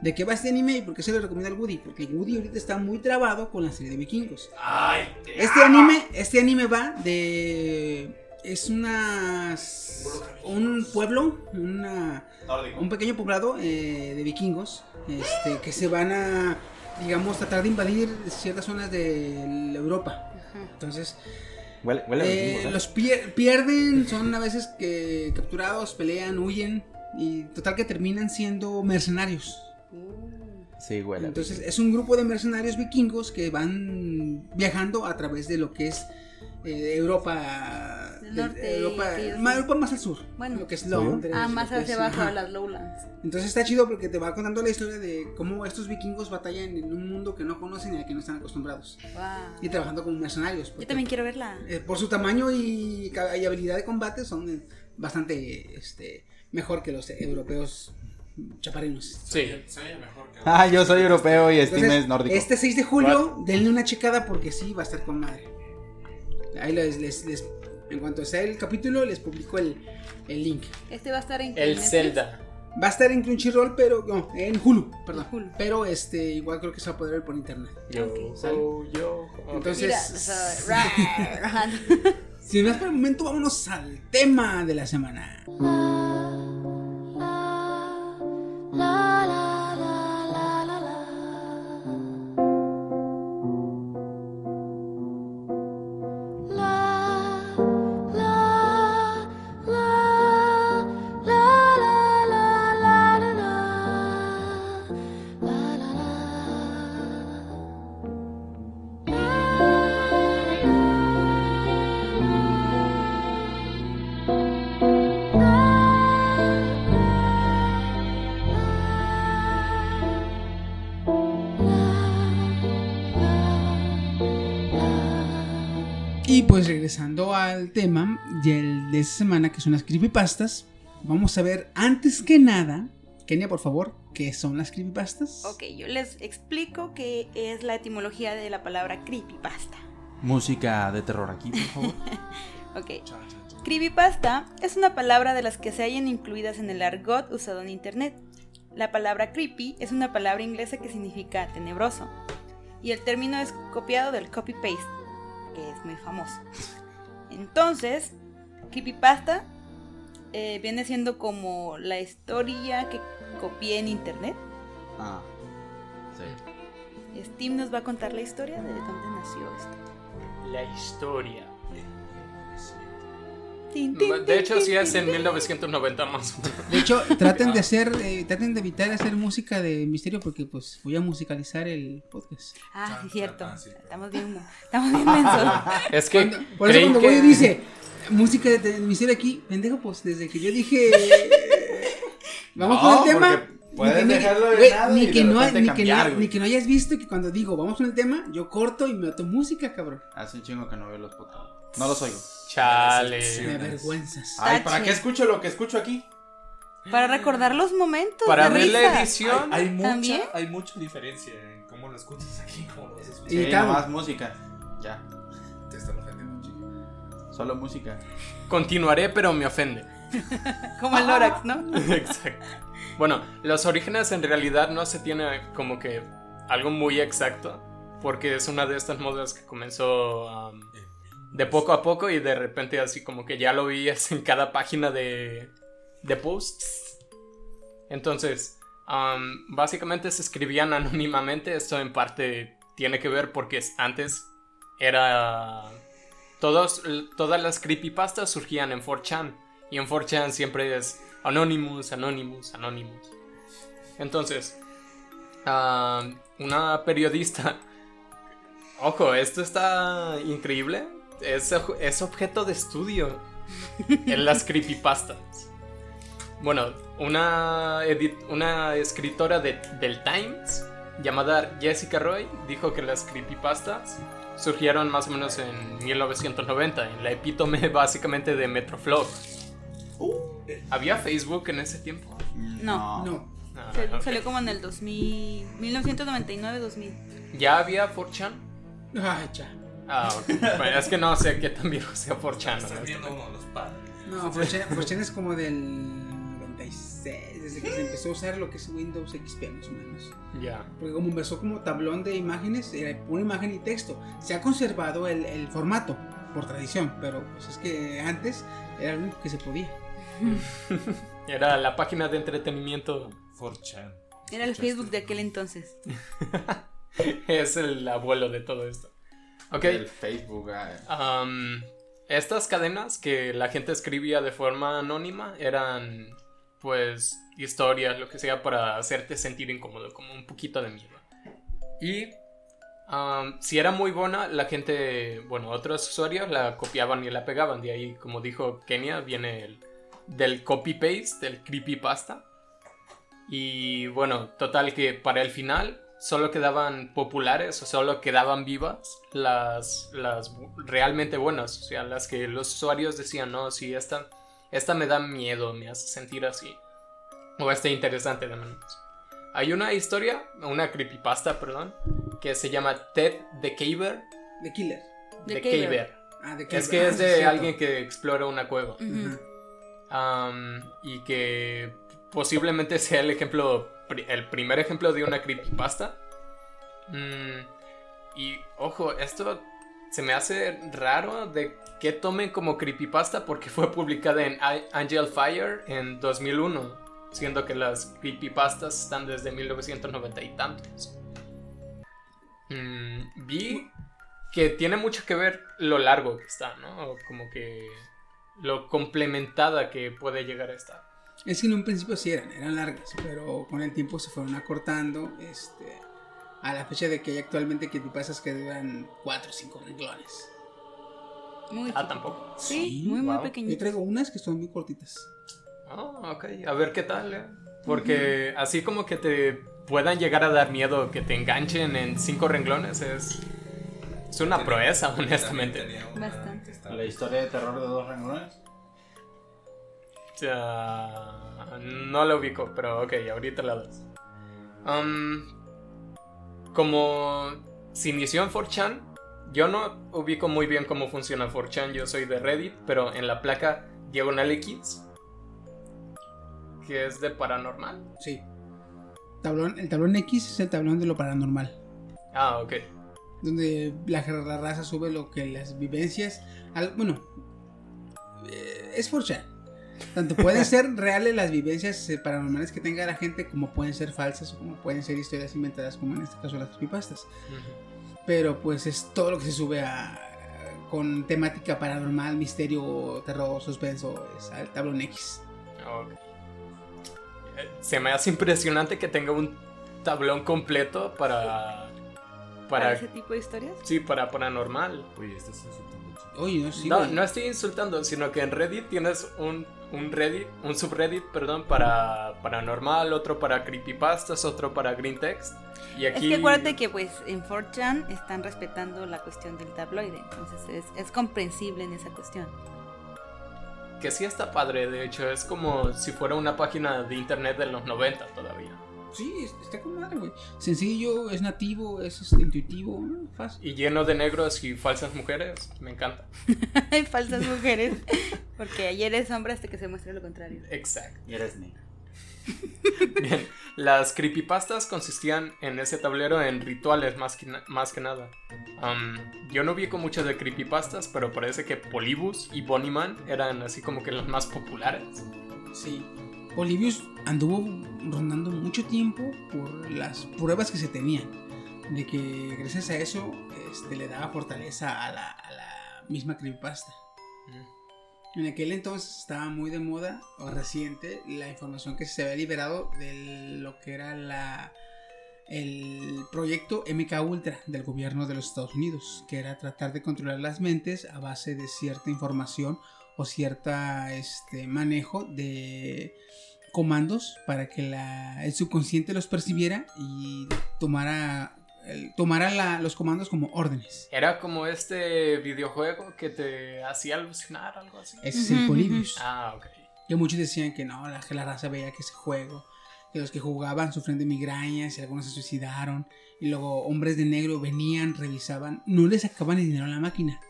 ¿De qué va este anime y por qué se lo recomiendo al Woody? Porque Woody ahorita está muy trabado con la serie de vikingos. Ay, te Este anime, este anime va de es una un pueblo, una un pequeño poblado eh, de vikingos, este, que se van a digamos tratar de invadir ciertas zonas de Europa. Entonces, Huele, huele a eh, vikingos, ¿eh? los pier- pierden, son a veces que capturados, pelean, huyen y total que terminan siendo mercenarios. Sí, huele. Entonces es un grupo de mercenarios vikingos que van viajando a través de lo que es eh, Europa, Del norte, Europa, más, Europa más al sur, Bueno. lo que es Sí. Londres. Ah, más hacia abajo, a las lowlands. Entonces está chido porque te va contando la historia de cómo estos vikingos batallan en un mundo que no conocen y al que no están acostumbrados Wow. y trabajando como mercenarios. Yo también quiero verla. eh, por su tamaño y, y habilidad de combate son bastante este, mejor que los europeos chaparrinos. Sí. Se oye mejor que. Ah, yo soy europeo y Steam Entonces, es nórdico. Este 6 de julio, denle una checada porque sí, va a estar con madre. Ahí les, les- les- en cuanto sea el capítulo, les publico el, el link. Este va a estar en El Netflix. Zelda. Va a estar en Crunchyroll, pero no, en Hulu, perdón. En Hulu. Pero este, igual creo que se va a poder ver por internet. Yo, Ok. ¿Sale? yo. ok. Entonces, Mira, sin más por el momento, vámonos al tema de la semana. la la. Y pues regresando al tema del- de esta semana, que son las creepypastas, vamos a ver antes que nada, Kenia, por favor, ¿qué son las creepypastas? ok, yo les explico qué es la etimología de la palabra creepypasta. Música de terror aquí, por favor. Ok. Creepypasta es una palabra de las que se hallan incluidas en el argot usado en internet. La palabra creepy es una palabra inglesa que significa tenebroso. Y el término es copiado del copy-paste, que es muy famoso. Entonces, creepypasta eh, viene siendo como la historia que copié en internet. Ah, sí. Steam nos va a contar la historia de dónde nació esto. La historia. De hecho, sí es en tin. 1990 más o menos. De hecho, traten de hacer, eh, traten de evitar hacer música de misterio porque pues voy a musicalizar el podcast. Ah, sí, cierto. Ah, sí. Estamos bien, estamos bien mensos. Es que. Cuando- por eso cuando que- voy y dice música de, de misterio aquí, pendejo, pues desde que yo dije vamos No, con el tema. puedes ni que- ni- dejarlo de lado ni que de no, repente ni, que no, cambiar, güey. ni que no hayas visto que cuando digo vamos con el tema, yo corto y meto música, cabrón. Hace un chingo que no veo los podcasts. No los oigo. Chale. Me avergüenzas. Ay, ¿para qué escucho lo que escucho aquí? Para recordar los momentos. Para de ver la edición. Hay mucha, ¿También? hay mucha diferencia en cómo lo escuchas aquí y cómo lo escuchas. Y Sí, nomás música. Ya. Te están ofendiendo, chico. Solo música. Continuaré, pero me ofende. Como el Lorax, ¿no? Exacto. Bueno, los orígenes en realidad no se tiene como que algo muy exacto, porque es una de estas modas que comenzó um, de poco a poco y de repente así como que ya lo veías en cada página de, de posts. Entonces, um, básicamente se escribían anónimamente, esto en parte tiene que ver porque es- antes era... Todos, todas las creepypastas surgían en 4chan. Y en 4chan siempre es Anonymous, Anonymous, Anonymous. Entonces, una periodista Ojo, esto está increíble. Es, es objeto de estudio en las creepypastas. Bueno, una, edit- una escritora de- del Times llamada Jessica Roy dijo que las creepypastas surgieron más o menos en 1990, en la epítome básicamente de Metroflog. ¿Había Facebook en ese tiempo? No. No. Ah, Se-. Salió como en el 2000, 1999-2000. ¿Ya había 4chan? Ay, ya. Ah, ok. Bueno, es que no sé qué tan viejo sea 4chan. Estás viendo uno de los padres. No, Fortune es como del 96, desde que se empezó a usar lo que es Windows XP más o menos. Ya. Porque como empezó como tablón de imágenes, era una imagen y texto. Se ha conservado el, el formato por tradición, pero pues es que antes era lo único que se podía. Era la página de entretenimiento. 4chan. Era el Facebook de aquel entonces. Es el abuelo de todo esto. Ok. El Facebook. ah, am, estas cadenas que la gente escribía de forma anónima eran, pues, historias, lo que sea, para hacerte sentir incómodo, como un poquito de miedo. Y am, si era muy buena, la gente, bueno, otros usuarios la copiaban y la pegaban. De ahí, como dijo Kenia, viene el, del copy-paste, del creepypasta. Y bueno, total que para el final solo quedaban populares o solo quedaban vivas las, las realmente buenas. O sea, las que los usuarios decían, no, sí, esta, esta me da miedo, me hace sentir así. O esta interesante de menos. Hay una historia, una creepypasta, perdón, que se llama Ted the Caver. The Killer. The The Caver. Caver. Ah, The Es que Ah, es de alguien que explora una cueva. Am, y que posiblemente sea el ejemplo, el primer ejemplo de una creepypasta. Mm, y ojo, esto se me hace raro de que tomen como creepypasta porque fue publicada en Angel Fire en 2001, siendo que las creepypastas están desde 1990 y tantos. Mm, vi que tiene mucho que ver lo largo que está, ¿no? Como que lo complementada que puede llegar a estar. Es que en un principio sí eran, eran largas, pero con el tiempo se fueron acortando. Este, a la fecha de que hay actualmente que pasas que duran 4 o 5 renglones. Muy Ah, tampoco. Sí, muy, muy wow. Yo traigo unas que son muy cortitas. Ah, ok. A ver qué tal, eh. Porque así como que te puedan llegar a dar miedo, que te enganchen en cinco renglones, es, es una proeza, honestamente. Bastante. La historia de terror de dos renglones. No la ubico, pero ok, ahorita la das. Um, como se inició en 4chan, yo no ubico muy bien cómo funciona 4chan, yo soy de Reddit, pero en la placa diagonal X, que es de paranormal. Sí. Tablón, el tablón X es el tablón de lo paranormal. Ah, ok. Donde la, la raza sube lo que las vivencias. al- bueno, eh, es for chat. Tanto pueden ser reales las vivencias eh, paranormales que tenga la gente, como pueden ser falsas o como pueden ser historias inventadas, como en este caso las creepypastas. Pero pues es todo lo que se sube a con temática paranormal, misterio, terror, suspenso, es al tablón X. Se me hace impresionante que tenga un tablón completo para. ¿Para Para. ese tipo de historias? Sí, para paranormal. Oye, estás insultando chico. Oye, no, sí, no, estoy insultando, sino que en Reddit tienes un, un Reddit, un subreddit, perdón, para paranormal, otro para creepypastas, otro para green text. Y aquí. Es que acuérdate que pues en 4chan están respetando la cuestión del tabloide, entonces es, es comprensible en esa cuestión. Que sí está padre, de hecho, es como si fuera una página de internet de los 90 todavía. Sí, es- está con madre, güey. Sencillo, es nativo, es este, intuitivo, ¿no? fácil. Y lleno de negros y falsas mujeres, me encanta. Hay falsas mujeres, porque ayer es hombre hasta que se muestre lo contrario. Exacto. Y eres negro. Bien, las creepypastas consistían en ese tablero en rituales más que, na- más que nada. Yo no ubico mucho de creepypastas, pero parece que Polybus y Bonnieman eran así como que los más populares. Sí. Olivius anduvo rondando mucho tiempo por las pruebas que se tenían. De que gracias a eso este, le daba fortaleza a la, a la misma creepypasta. En aquel entonces estaba muy de moda, o reciente, la información que se había liberado de lo que era la el proyecto MK Ultra del gobierno de los Estados Unidos, que era tratar de controlar las mentes a base de cierta información o cierta este manejo de comandos para que la- el subconsciente los percibiera y tomara el- tomara la- los comandos como órdenes. Era como este videojuego que te hacía alucinar, algo así. Ese es el Polybius. Ah, ok. Que muchos decían que no, la, la raza veía que ese juego, que los que jugaban sufrían de migrañas y algunos se suicidaron. Y luego hombres de negro venían, revisaban, no les sacaban el dinero a la máquina,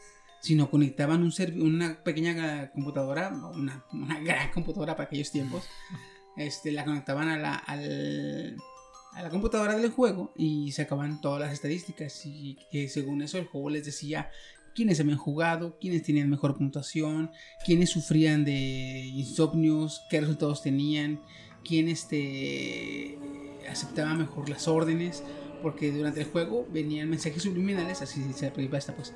sino conectaban un una pequeña computadora, una, una gran computadora para aquellos tiempos. Este, la conectaban a la, al- a la computadora del juego y sacaban todas las estadísticas. Y que según eso el juego les decía quiénes habían jugado, quiénes tenían mejor puntuación, quiénes sufrían de insomnios, qué resultados tenían, quién este, aceptaba mejor las órdenes, porque durante el juego venían mensajes subliminales, así se llama esta pues,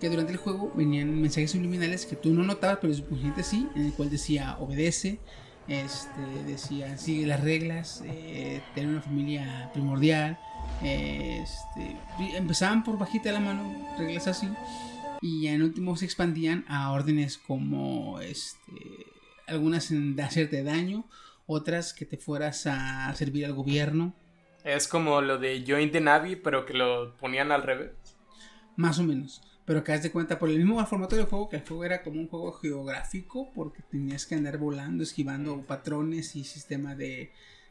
que durante el juego venían mensajes subliminales que tú no notabas, pero el sí, en el cual decía obedece, este, decía sigue las reglas, eh, tener una familia primordial, eh, este, empezaban por bajita de la mano, reglas así, y en último se expandían a órdenes como este algunas en hacerte daño otras que te fueras a servir al gobierno Es como lo de Join the Navy, pero que lo ponían al revés. más o menos pero que haz de cuenta por el mismo formato del juego que el juego era como un juego geográfico porque tenías que andar volando esquivando patrones y sistema de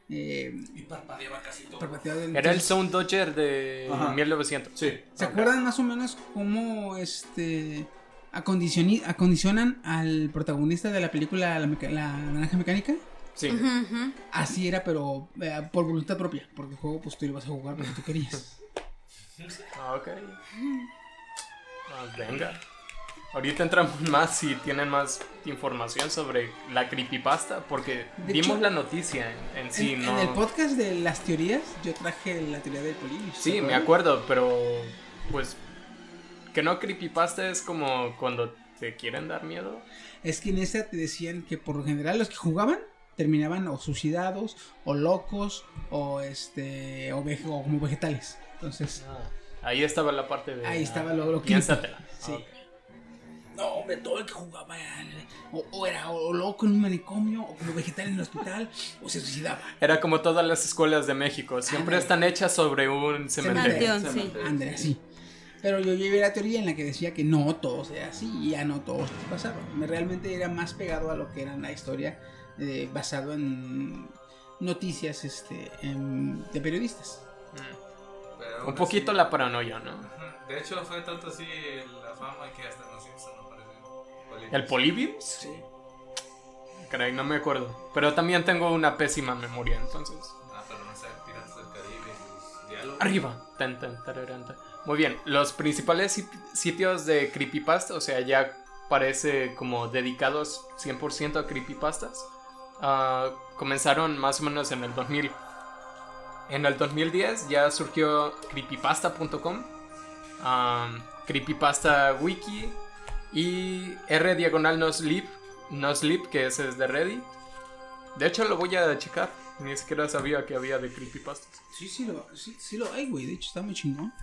eh, Y parpadeaba casi todo. del- Era el Sound Dodger de Ajá. 1900. Sí. ¿Se acuerdan más o menos cómo este acondicionan al protagonista de la película La, Meca- La Naranja Mecánica? Sí. Ujú, ujú. Así era, pero eh, por voluntad propia, porque el juego pues tú lo ibas a jugar porque tú querías. Ah, Ok. Ah, venga. Ahorita entramos más si tienen más información sobre la creepypasta, porque De vimos hecho, la noticia en, en sí, en, ¿no? en el podcast de las teorías, yo traje la teoría del. ¿se Sí, me acuerdo, pero pues que no creepypasta es como cuando te quieren dar miedo. Es que en esta te decían que por lo general los que jugaban terminaban o suicidados, o locos, o este, o, vege- o como vegetales. Entonces, Ahí estaba la parte de ahí estaba lo, lo. Sí. Ah, ok. No, hombre, todo el que jugaba era- o, o era o loco en un manicomio, o como vegetal en el hospital, o se suicidaba. Era como todas las escuelas de México, siempre están hechas sobre un cementerio. Sí. André, así. Pero yo llevé la teoría en la que decía que no todos era así y ya no todos te pasaba. Me realmente era más pegado a lo que era la historia eh, basado en noticias este, en- de periodistas. Pero Un poquito así- la paranoia, ¿no? De hecho, fue tanto así la fama que hasta los Simpsons aparece. ¿El Polybius? Sí. Caray, no me acuerdo. Pero también tengo una pésima memoria, entonces. Ah, pero no sé, Piratas del Caribe y sus diálogos. Arriba. Tan, tan. Muy bien, los principales sit- sitios de creepypasta, o sea, ya parece como dedicados 100% a creepypastas, ah, comenzaron más o menos en el 2000. En el 2010 ya surgió creepypasta.com, ah, creepypasta wiki y r diagonal no sleep, no sleep que ese es de Reddit. De hecho lo voy a checar, ni siquiera sabía que había de creepypastas. Sí, sí lo, sí, sí lo hay, güey. De hecho, está muy chingón.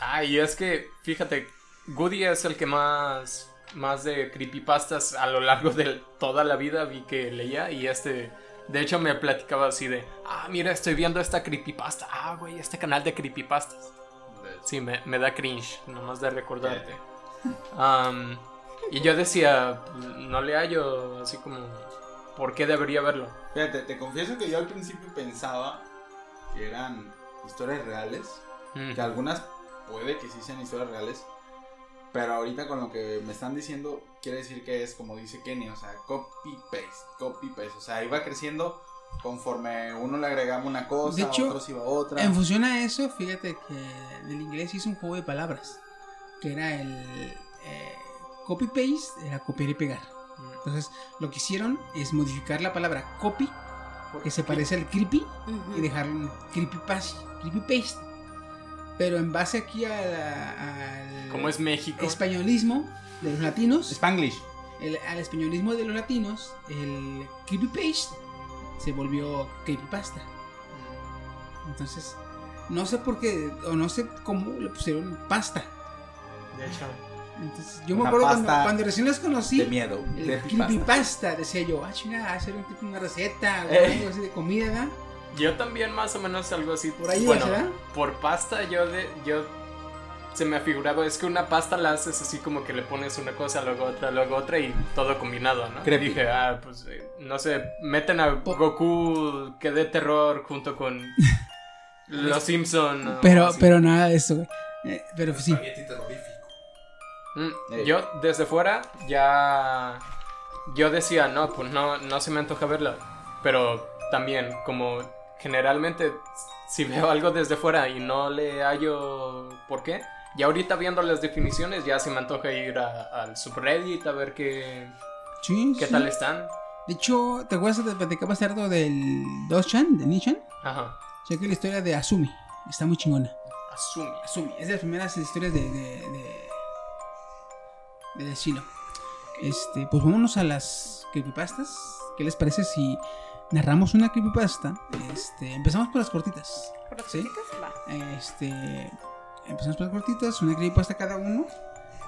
Ah, y es que, fíjate, Goody es el que más, más de creepypastas a lo largo de toda la vida vi que leía y este, de hecho me platicaba así de, ah, mira, estoy viendo esta creepypasta, ah, güey, este canal de creepypastas. Sí, me, me da cringe, nomás de recordarte. Am, y yo decía, no le hallo así como, ¿por qué debería verlo? Fíjate, te confieso que yo al principio pensaba que eran historias reales. Mm. Que algunas puede que sí sean historias reales. Pero ahorita con lo que me están diciendo, quiere decir que es como dice Kenny, o sea, copy-paste, copy-paste. O sea, iba creciendo conforme uno le agregaba una cosa, De hecho, otros iba otra. En función a eso, fíjate que el inglés hizo un juego de palabras. Que era el eh, copy-paste, era copiar y pegar. Entonces, lo que hicieron es modificar la palabra copy, que se parece al creepy, y dejarlo en creepypasta. creepypaste. Pero en base aquí a la- al Como es México. españolismo de los latinos, Spanglish. el- al españolismo de los latinos, el creepypaste se volvió creepypasta. Entonces, No sé por qué, o no sé cómo le pusieron pasta. De hecho. Entonces, yo me acuerdo cuando, cuando recién los conocí. De miedo. El De creepypasta, decía yo, ah, chingada, hacer un tipo una receta o Eh. algo así de comida, ¿verdad? Yo también más o menos algo así. Por ahí bueno, por pasta yo de yo se me afiguraba es que una pasta la haces así como que le pones una cosa luego otra luego otra y todo combinado, ¿no? Creepy. Dije, ah, pues eh, no sé, meten a Goku que dé terror junto con los Simpson. Pero, así. pero nada de eso, güey. Eh, pero sí. Espagueti terrorífico. Mm. Yo desde fuera ya yo decía, no, pues no, no se me antoja verla. Pero también, como generalmente si veo algo desde fuera y no le hallo por qué, y ahorita viendo las definiciones ya se me antoja ir a- al subreddit a ver qué, Sí, qué sí. tal están. De hecho, ¿te acuerdas de platicar más tarde del 2chan, de Nichan? Ajá. Cheque la historia de Asumi. Está muy chingona. Asumi. Asumi. Es de las primeras historias de. de. de. estilo. Este, pues vámonos a las creepypastas. ¿Qué les parece si narramos una creepypasta? Este, empezamos por las cortitas. ¿Por las ¿Sí? cositas? Va. Este, empezamos por las cortitas, una creepypasta cada uno.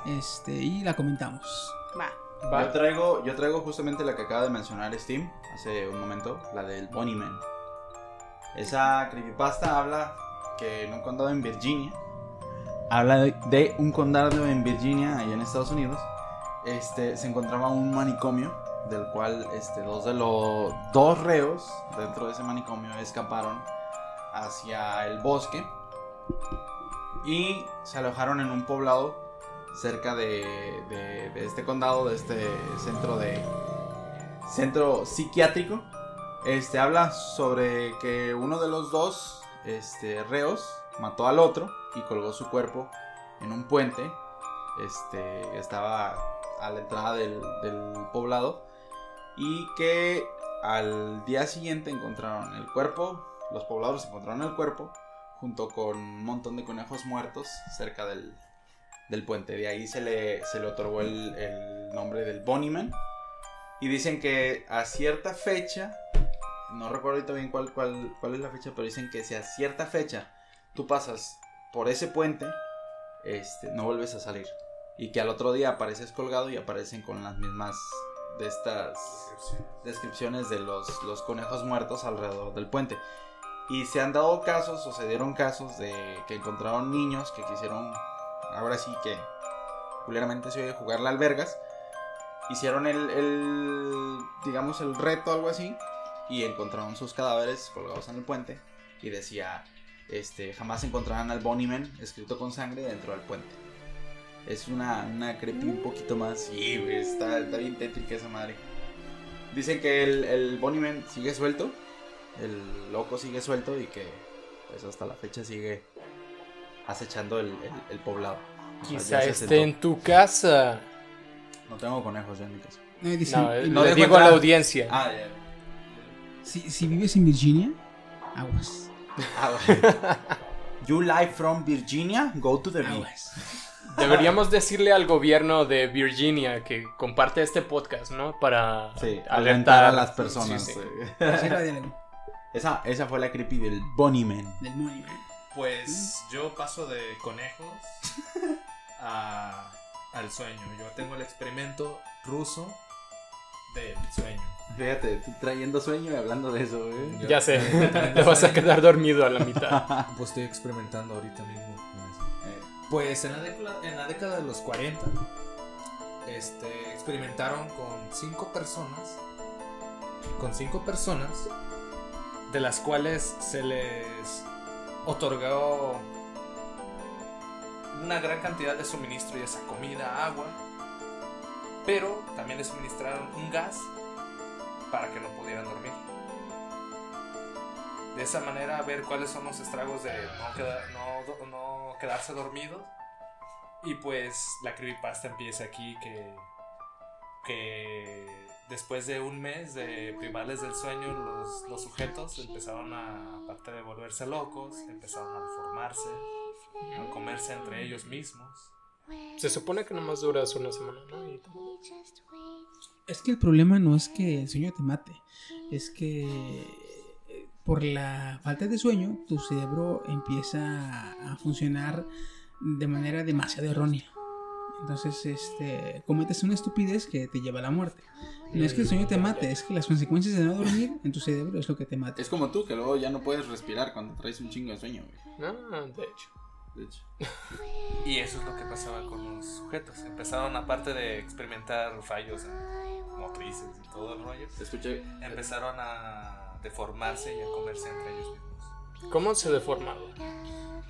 Este, y la comentamos. Va. Va. Yo traigo, yo traigo justamente la que acaba de mencionar Steam hace un momento, la del Bunnyman. Esa creepypasta habla que en un condado en Virginia, habla de, de un condado en Virginia, allá en Estados Unidos, este, se encontraba un manicomio del cual este, dos de los dos reos dentro de ese manicomio escaparon hacia el bosque y se alojaron en un poblado cerca de, de- este condado, de este centro de centro psiquiátrico. Este habla sobre que uno de los dos este, reos mató al otro y colgó su cuerpo en un puente. Este estaba a la entrada del, del poblado y que al día siguiente encontraron el cuerpo. Los pobladores encontraron el cuerpo junto con un montón de conejos muertos cerca del, del puente. De ahí se le, se le otorgó el, el nombre del Bunnyman. Y dicen que a cierta fecha, no recuerdo ahorita bien cuál, cuál, cuál es la fecha, pero dicen que si a cierta fecha tú pasas por ese puente, este, no vuelves a salir. Y que al otro día apareces colgado y aparecen con las mismas de estas descripciones de los, los conejos muertos alrededor del puente. Y se han dado casos o se dieron casos de que encontraron niños que quisieron, ahora sí que culeramente se oye jugar la albergas, hicieron el, el, digamos, el reto, algo así, y encontraron sus cadáveres colgados en el puente y decía, este, jamás encontrarán al Bunnyman escrito con sangre dentro del puente. Es una, una creepy un poquito más, sí, güey, está, está bien tétrica esa madre. Dicen que el, el Bunnyman sigue suelto, el loco sigue suelto y que pues hasta la fecha sigue acechando el, el- el poblado. O sea, Quizá esté en tu casa. No tengo conejos ya en mi casa. No, y dice, No, y- le digo a la audiencia. Ah, ya. si, si vives en Virginia, aguas. Ah. You live from Virginia, go to the beach. Aguas. Deberíamos decirle al gobierno de Virginia que comparte este podcast, ¿no? Para Sí, alertar alentar a las personas. Sí, sí. de- esa, esa fue la creepy del Bunnyman. del. Pues yo paso de conejos a- al sueño. Yo tengo el experimento ruso del sueño. Fíjate, trayendo sueño y hablando de eso, ¿eh? Ya sé, te vas a quedar dormido a la mitad. Pues estoy experimentando ahorita mismo. Pues en la, década, en la década de los 40 este, experimentaron con cinco personas. Con cinco personas. De las cuales se les otorgó una gran cantidad de suministro, ya sea comida, agua. Pero también les suministraron un gas para que no pudieran dormir. De esa manera ver cuáles son los estragos de no, queda- no do- no quedarse dormido. Y pues la creepypasta empieza aquí que, que después de un mes de privarles del sueño los, los sujetos empezaron a, aparte de volverse locos, empezaron a deformarse, a comerse entre ellos mismos. Se supone que nomás duras una semana, ¿no? Y- Es que el problema no es que el sueño te mate, es que por la falta de sueño, tu cerebro empieza a funcionar de manera demasiado errónea. Entonces, este, cometes una estupidez que te lleva a la muerte. No es que el sueño te mate, es que las consecuencias de no dormir en tu cerebro es lo que te mata. Es como tú, que luego ya no puedes respirar cuando traes un chingo de sueño, güey. No, de hecho. De hecho. Y eso es lo que pasaba con los sujetos. Empezaron, aparte de experimentar fallos en motrices y todo el rollo, Escuché. empezaron a deformarse y a comerse entre ellos mismos. ¿Cómo se deformaba?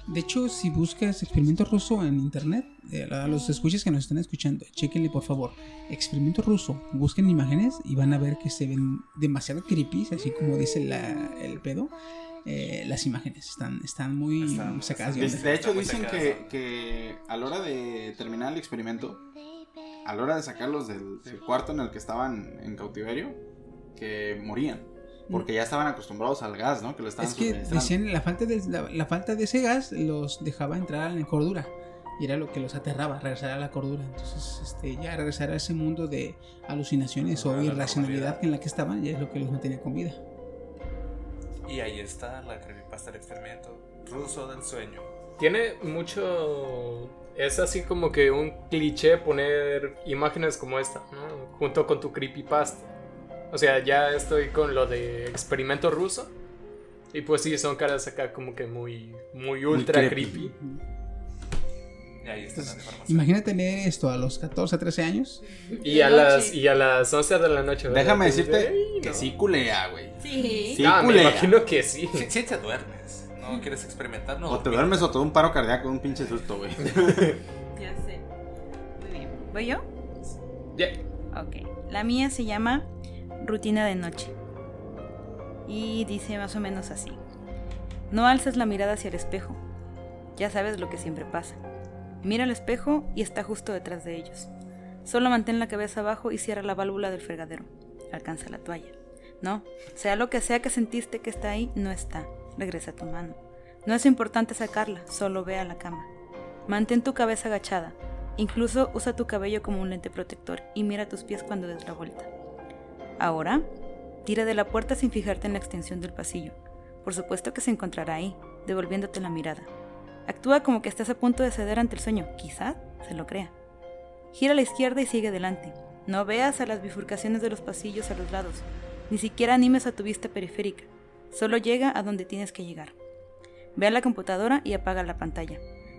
De hecho, si buscas experimento ruso en internet, eh, a los escuchas que nos están escuchando, chequenle por favor. Experimento ruso, busquen imágenes y van a ver que se ven demasiado creepy, así como dice la- el pedo. Eh, las imágenes están, están muy Están- sacadas de De, hecho, dicen que, que a la hora de terminar el experimento, a la hora de sacarlos del, del cuarto en el que estaban en cautiverio, que morían. Porque ya estaban acostumbrados al gas, ¿no? Que lo estaban Es que decían la falta de la, la falta de ese gas los dejaba entrar en cordura y era lo que los aterraba, regresar a la cordura. Entonces, este, ya regresar a ese mundo de alucinaciones o irracionalidad en la que estaban ya es lo que los mantenía con vida. Y ahí está la creepypasta del experimento ruso del sueño. Tiene mucho. Es así como que un cliché poner imágenes como esta, ¿no? Junto con tu creepypasta. O sea, ya estoy con lo de experimento ruso. Y pues sí, son caras acá como que muy, muy ultra creepy. creepy. Y ahí está la deformación. Imagínate leer esto a los 14, 13 años. Y a, las, y a las 11 de la noche. ¿verdad? Déjame decirte dices, "Ay, que no". sí culea, güey. Sí. Sí, me culea. imagino que sí. Si, si te duermes, ¿no quieres experimentar? No, O te duermes o te da un paro cardíaco, un pinche susto, güey. Ya sé. Muy bien. ¿Voy yo? Ya. Ok. La mía se llama Rutina de Noche. Y dice más o menos así. No alces la mirada hacia el espejo. Ya sabes lo que siempre pasa. Mira al espejo y está justo detrás de ellos. Solo mantén la cabeza abajo y cierra la válvula del fregadero. Alcanza la toalla. No, sea lo que sea que sentiste que está ahí, no está. Regresa tu mano. No es importante sacarla, solo ve a la cama. Mantén tu cabeza agachada. Incluso usa tu cabello como un lente protector y mira tus pies cuando des la vuelta. Ahora, tira de la puerta sin fijarte en la extensión del pasillo. Por supuesto que se encontrará ahí, devolviéndote la mirada. Actúa como que estás a punto de ceder ante el sueño, quizá se lo crea. Gira a la izquierda y sigue adelante. No veas a las bifurcaciones de los pasillos a los lados, ni siquiera animes a tu vista periférica. Solo llega a donde tienes que llegar. Ve a la computadora y apaga la pantalla.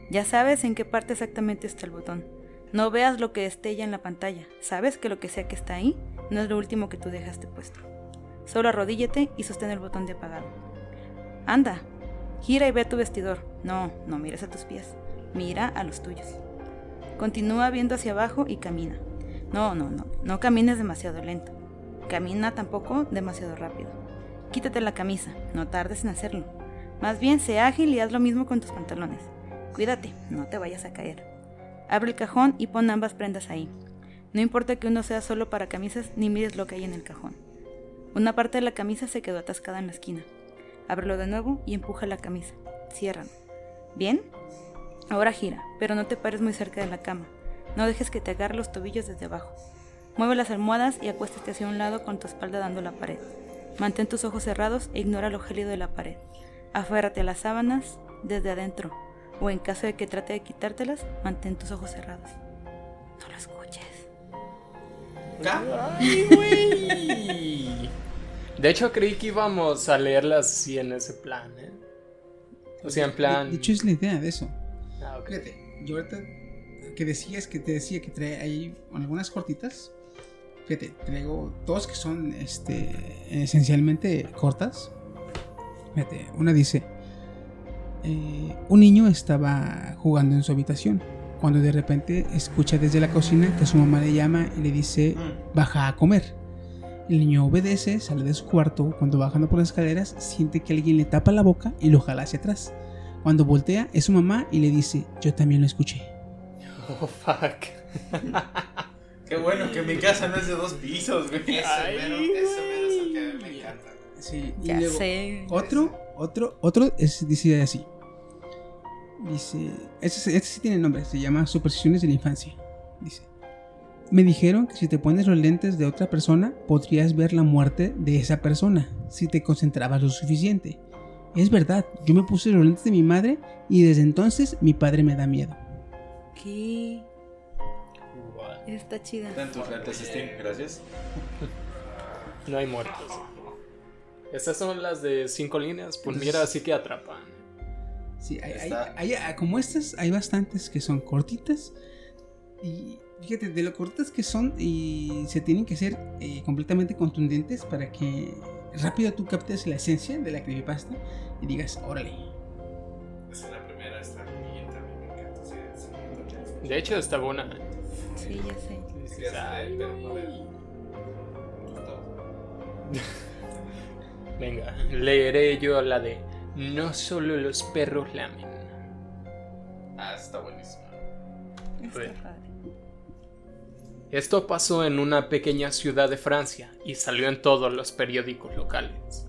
Ya sabes en qué parte exactamente está el botón. No veas lo que estella en la pantalla. Sabes que lo que sea que está ahí no es lo último que tú dejaste puesto. Solo arrodíllate y sostén el botón de apagado. Anda, gira y ve tu vestidor. No, no mires a tus pies. Mira a los tuyos. Continúa viendo hacia abajo y camina. No, no, no, no camines demasiado lento. Camina tampoco demasiado rápido. Quítate la camisa, no tardes en hacerlo. Más bien, sé ágil y haz lo mismo con tus pantalones. Cuídate, no te vayas a caer. Abre el cajón y pon ambas prendas ahí. No importa que uno sea solo para camisas ni mires lo que hay en el cajón. Una parte de la camisa se quedó atascada en la esquina. Ábrelo de nuevo y empuja la camisa. Ciérralo. ¿Bien? Ahora gira, pero no te pares muy cerca de la cama. No dejes que te agarre los tobillos desde abajo. Mueve las almohadas y acuéstate hacia un lado con tu espalda dando la pared. Mantén tus ojos cerrados e ignora lo gélido de la pared. Aférrate a las sábanas desde adentro, o en caso de que trate de quitártelas, mantén tus ojos cerrados. No lo escuches. Ay, güey. De hecho, creí que íbamos a leerlas así en ese plan, ¿eh? O sea, en plan. De, de hecho, es la idea de eso. Ah, ok. Fíjate, yo ahorita que decías que te decía que trae ahí algunas cortitas. Fíjate, traigo dos que son este, esencialmente cortas. Fíjate, una dice: eh, Un niño estaba jugando en su habitación cuando de repente escucha desde la cocina que su mamá le llama y le dice: Baja a comer. El niño obedece, sale de su cuarto. Cuando bajando por las escaleras, siente que alguien le tapa la boca y lo jala hacia atrás. Cuando voltea, es su mamá y le dice: Yo también lo escuché. Oh, fuck. Qué bueno que mi casa no es de dos pisos, güey. Ese mero, ese mero es el que me encanta. Sí, y Ya luego sé. Otro, otro, otro es, dice así. Dice, este, este sí tiene nombre, se llama Supersticiones de la Infancia. Dice, Me dijeron que si te pones los lentes de otra persona, podrías ver la muerte de esa persona, si te concentrabas lo suficiente. Es verdad, yo me puse los lentes de mi madre y desde entonces mi padre me da miedo. ¿Qué? Está chida. Ten tus lentes, Steam, gracias. No hay muertos. Estas son las de cinco líneas. Pues mira, así que atrapan. Sí, hay, hay- Está- hay- hay- como estas, hay bastantes que son cortitas. Y fíjate, de lo cortas que son, y se tienen que ser eh, completamente contundentes para que rápido tú captes la esencia de la creepypasta y digas, órale. Esa es la primera, está bien, también me encanta. Sí, sí, De hecho, está buena. Sí, ya sé. sí. Venga, leeré yo la de No solo los perros lamen. Ah, está buenísimo. Está. Esto pasó en una pequeña ciudad de Francia y salió en todos los periódicos locales.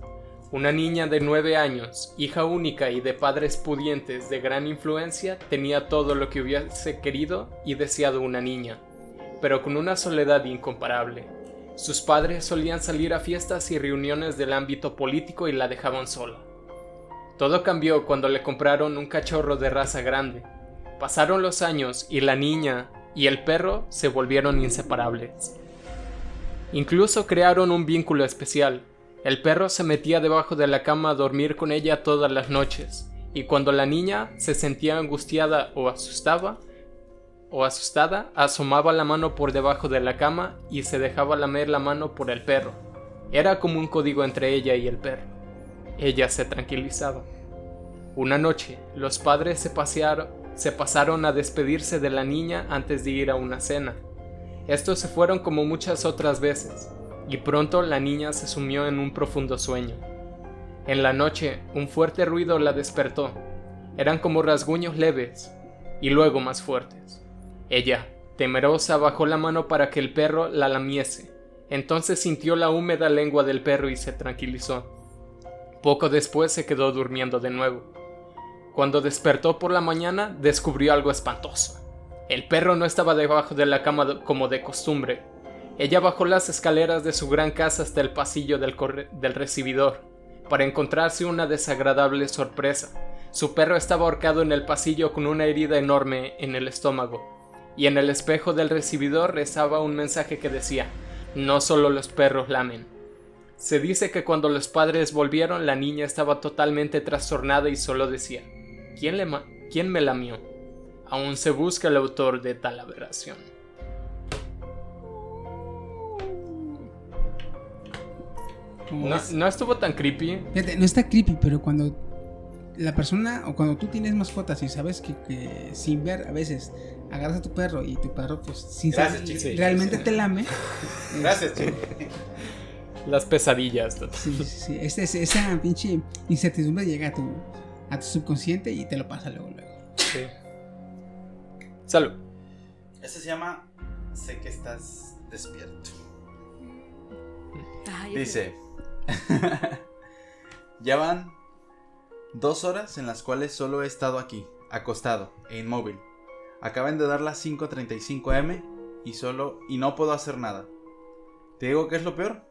Una niña de 9 años, hija única y de padres pudientes de gran influencia, tenía todo lo que hubiese querido y deseado una niña, pero con una soledad incomparable. Sus padres solían salir a fiestas y reuniones del ámbito político y la dejaban sola. Todo cambió cuando le compraron un cachorro de raza grande. Pasaron los años y la niña y el perro se volvieron inseparables. Incluso crearon un vínculo especial. El perro se metía debajo de la cama a dormir con ella todas las noches, y cuando la niña se sentía angustiada o asustaba, o asustada, asomaba la mano por debajo de la cama y se dejaba lamer la mano por el perro. Era como un código entre ella y el perro. Ella se tranquilizaba. Una noche, los padres se pasearon, se pasaron a despedirse de la niña antes de ir a una cena. Estos se fueron como muchas otras veces, y pronto la niña se sumió en un profundo sueño. En la noche, un fuerte ruido la despertó. Eran como rasguños leves, y luego más fuertes. Ella, temerosa, bajó la mano para que el perro la lamiese. Entonces sintió la húmeda lengua del perro y se tranquilizó. Poco después se quedó durmiendo de nuevo. Cuando despertó por la mañana, descubrió algo espantoso. El perro no estaba debajo de la cama como de costumbre. Ella bajó las escaleras de su gran casa hasta el pasillo del, del recibidor, para encontrarse una desagradable sorpresa. Su perro estaba ahorcado en el pasillo con una herida enorme en el estómago, y en el espejo del recibidor rezaba un mensaje que decía, no solo los perros lamen. Se dice que cuando los padres volvieron la niña estaba totalmente trastornada y solo decía, ¿quién, le ma- ¿quién me lamió? Aún se busca el autor de tal aberración. No, no estuvo tan creepy. fíjate, no está creepy, pero cuando la persona o cuando tú tienes mascotas y sabes que, que sin ver a veces agarras a tu perro y tu perro pues sin Gracias, saber realmente te lame. Gracias, chico. Las pesadillas. Sí, sí, sí. Es- esa pinche incertidumbre llega a tu, a tu subconsciente y te lo pasa luego, luego. Sí. Salud. Este se llama Sé que estás despierto. Ay, Dice, ya van dos horas en las cuales solo he estado aquí, acostado e inmóvil. Acaban de dar las 5.35 am y solo y no puedo hacer nada. ¿Te digo qué es lo peor?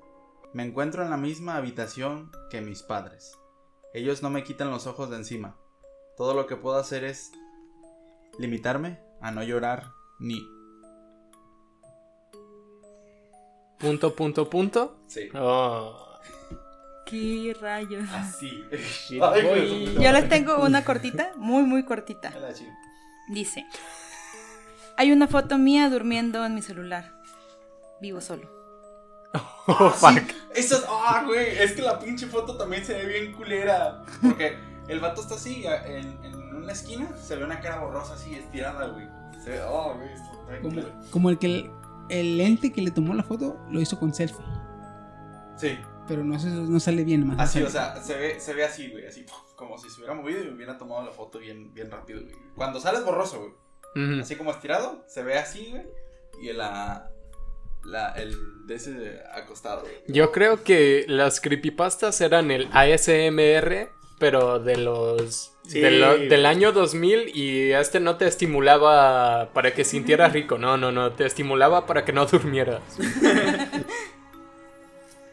Me encuentro en la misma habitación que mis padres. Ellos no me quitan los ojos de encima. Todo lo que puedo hacer es limitarme a no llorar ni... Punto, punto, punto. Sí. Oh. ¿Qué rayos? Así. Ay, Yo les tengo una cortita, muy, muy cortita. Dice: Hay una foto mía durmiendo en mi celular. Vivo solo. Oh, fuck. Esas, ah, güey, es que la pinche foto también se ve bien culera. Porque el vato está así, en, en una esquina, se ve una cara borrosa así, estirada, güey. Se ve, oh, güey, está Como, el que el, el lente que le tomó la foto lo hizo con selfie. Sí, Pero no, sale bien más. así, o sea, se ve, se ve así, güey, así, como si se hubiera movido y hubiera tomado la foto bien, bien rápido, güey. Cuando sales borroso, güey, así como estirado, se ve así, güey, y la, la, el de ese acostado. Yo creo que las creepypastas eran el ASMR pero de los Sí. de lo- del año 2000 y este no te estimulaba para que sintieras rico, no, no, no, te estimulaba para que no durmieras.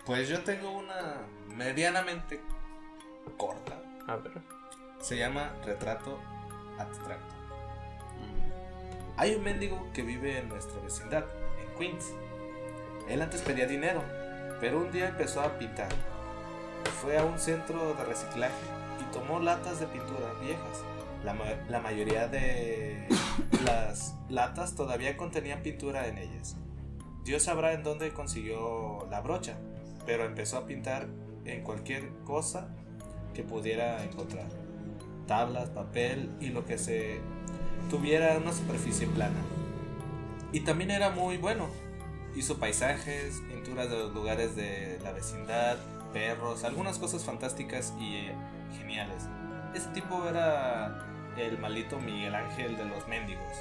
Pues yo tengo una medianamente corta. A ver. Se llama Retrato Abstracto. Hay un mendigo que vive en nuestra vecindad, en Queens. Él antes pedía dinero, pero un día empezó a pintar. Fue a un centro de reciclaje y tomó latas de pintura viejas. La, ma- la mayoría de las latas todavía contenían pintura en ellas. Dios sabrá en dónde consiguió la brocha, pero empezó a pintar en cualquier cosa que pudiera encontrar. Tablas, papel y lo que se tuviera una superficie plana. Y también era muy bueno. Hizo paisajes, pinturas de los lugares de la vecindad, perros, algunas cosas fantásticas y geniales. Ese tipo era el maldito Miguel Ángel de los mendigos.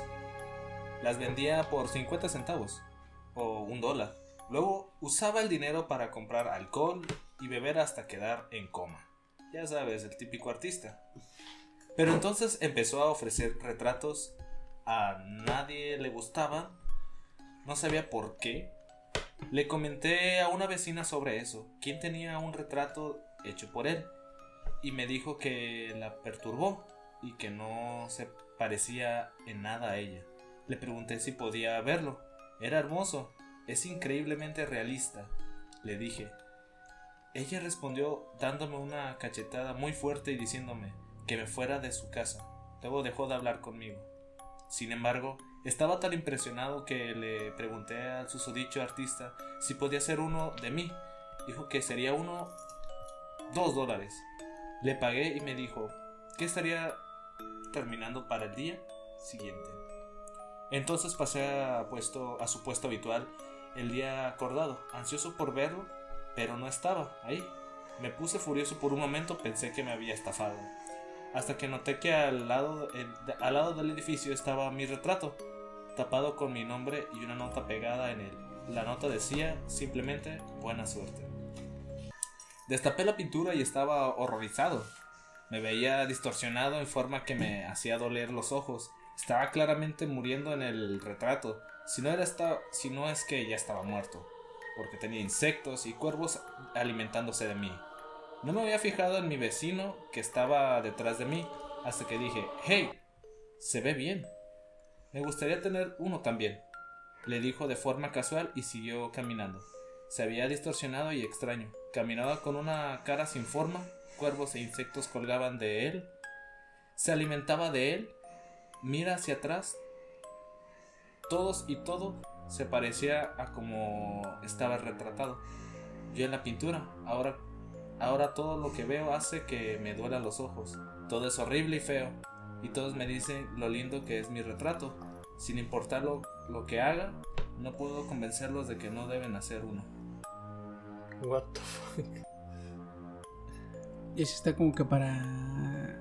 Las vendía por 50 centavos o un dólar. Luego usaba el dinero para comprar alcohol y beber hasta quedar en coma. Ya sabes, el típico artista. Pero entonces empezó a ofrecer retratos a nadie le gustaban. No sabía por qué. Le comenté a una vecina sobre eso, quién tenía un retrato hecho por él. Y me dijo que la perturbó y que no se parecía en nada a ella. Le pregunté si podía verlo. Era hermoso, es increíblemente realista, le dije. Ella respondió dándome una cachetada muy fuerte y diciéndome que me fuera de su casa. Luego dejó de hablar conmigo. Sin embargo, estaba tan impresionado que le pregunté al susodicho artista si podía ser uno de mí. Dijo que sería uno dos dólares. Le pagué y me dijo que estaría terminando para el día siguiente. Entonces pasé a, puesto, a su puesto habitual el día acordado, ansioso por verlo, pero no estaba ahí. Me puse furioso por un momento, pensé que me había estafado. Hasta que noté que al lado, al lado del edificio estaba mi retrato, tapado con mi nombre y una nota pegada en él. La nota decía simplemente buena suerte. Destapé la pintura y estaba horrorizado. Me veía distorsionado en forma que me hacía doler los ojos. Estaba claramente muriendo en el retrato. Si no, era esta- si no es que ya estaba muerto. Porque tenía insectos y cuervos alimentándose de mí. No me había fijado en mi vecino que estaba detrás de mí. Hasta que dije, hey, se ve bien. Me gustaría tener uno también. Le dijo de forma casual y siguió caminando. Se había distorsionado y extraño. Caminaba con una cara sin forma. Cuervos e insectos colgaban de él. Se alimentaba de él. Mira hacia atrás. Todos y todo se parecía a como estaba retratado. Yo en la pintura. Ahora, ahora todo lo que veo hace que me duelan los ojos. Todo es horrible y feo. Y todos me dicen lo lindo que es mi retrato. Sin importar lo, lo que haga, no puedo convencerlos de que no deben hacer uno. What the fuck. Eso está como que para.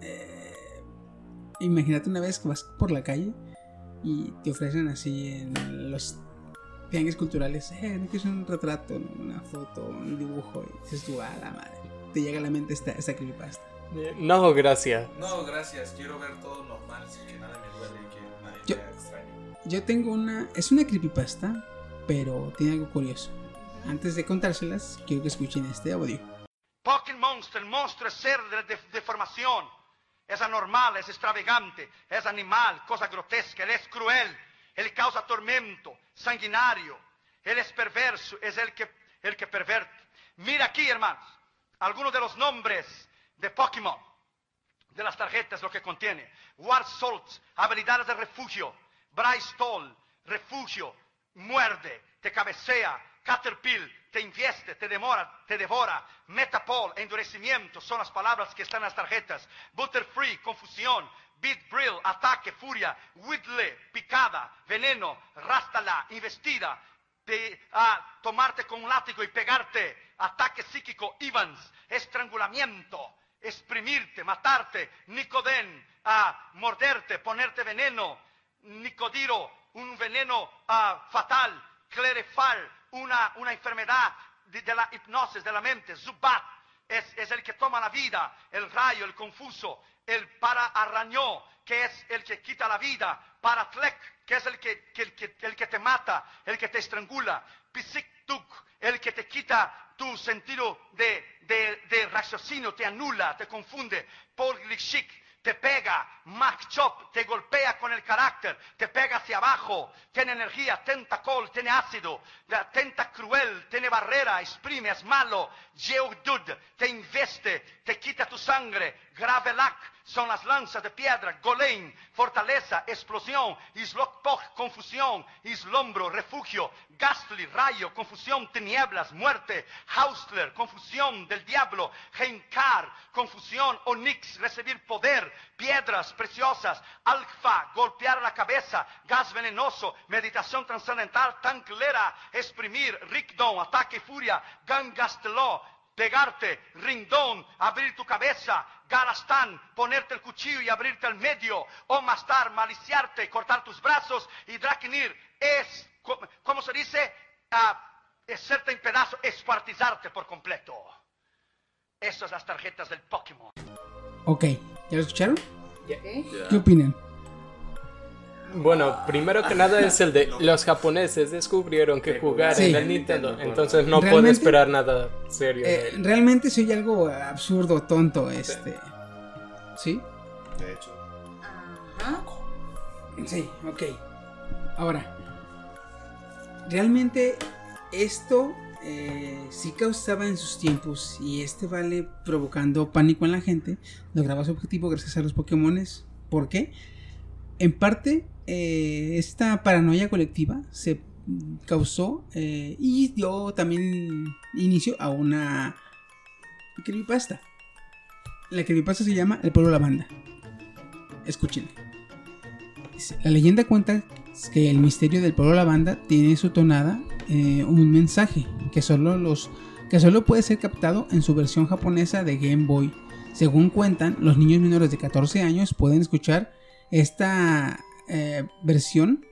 eh, imagínate una vez que vas por la calle y te ofrecen así en los tianguis culturales, eh, no quieres un retrato, una foto, un dibujo, y dices tú, a la madre. Te llega a la mente esta, esta creepypasta. No, gracias. No, gracias. Quiero ver todo normal sin que nada me duele y Yo- extraño. Yo tengo una. Es una creepypasta, pero tiene algo curioso. Antes de contárselas, quiero que escuchen este audio. Pokémon Monster, el monstruo es ser de, de- deformación. Es anormal, es extravagante, es animal, cosa grotesca, él es cruel, él causa tormento, sanguinario, él es perverso, es el que, el que perverte. Mira aquí, hermanos, algunos de los nombres de Pokémon, de las tarjetas, lo que contiene. War Salt, habilidades de refugio. Bryce Toll, refugio, muerde, te cabecea. Caterpillar, te invieste, te demora, te devora. Metapol, endurecimiento, son las palabras que están en las tarjetas. Butterfree, confusión. Beat Brill, ataque, furia. Whitley, picada, veneno. Rastala, investida. Tomarte con un látigo y pegarte. Ataque psíquico, Evans, estrangulamiento exprimirte, matarte, Nicodén, a morderte, ponerte veneno, Nicodiro, un veneno ah, fatal, Clerefal, una, una enfermedad de, la hipnosis de la mente, Zubat, es, el que toma la vida, el rayo, el confuso, el para arrañó, que es el que quita la vida, para tlek, que es el que, que- el que- te mata, el que te estrangula, Pisiktuk, el que te quita tu sentido de, de- raciocinio, te anula, te confunde, te pega, Mac Chop te golpea con el carácter, te pega hacia abajo, tiene energía, tentacol, tiene ácido, tenta cruel, tiene barrera, exprime, es malo, Yeudud te investe, te quita tu sangre, Gravelak son las lanzas de piedra, Golein, fortaleza, explosión, Islokpok, confusión, Islombro, refugio, Gastly, rayo, confusión, tinieblas, muerte, Hausler, confusión del diablo, Heinkar, confusión, Onix, recibir poder, piedras preciosas, Alfa, golpear la cabeza, gas venenoso, meditación trascendental, Tanclera, exprimir, Rikdon, ataque y furia, Gangasteló, pegarte, rindón, abrir tu cabeza, garastán, ponerte el cuchillo y abrirte al medio, o mastar, maliciarte, cortar tus brazos, y drakinir es, ¿cómo se dice? Ah, hacerte en pedazo, escuartizarte por completo. Esas son las tarjetas del Pokémon. Ok, ¿ya lo escucharon? ¿Qué opinan? Bueno, primero que nada es el de los japoneses descubrieron que jugar Sí. en el Nintendo, entonces no puedo esperar nada serio. de Eh, él. realmente soy algo absurdo, tonto, este. ¿Sí? De hecho. Sí, ok. Ahora, realmente esto eh, sí causaba en sus tiempos y este vale provocando pánico en la gente. Lograba su objetivo gracias a los Pokémones. ¿Por qué? En parte, eh, esta paranoia colectiva se causó eh, y dio también inicio a una creepypasta. La creepypasta se llama El pueblo lavanda. Escuchen. La leyenda cuenta que el misterio del pueblo lavanda tiene su tonada eh, un mensaje que solo los que solo puede ser captado en su versión japonesa de Game Boy. Según cuentan, los niños menores de 14 años pueden escuchar esta eh, versión.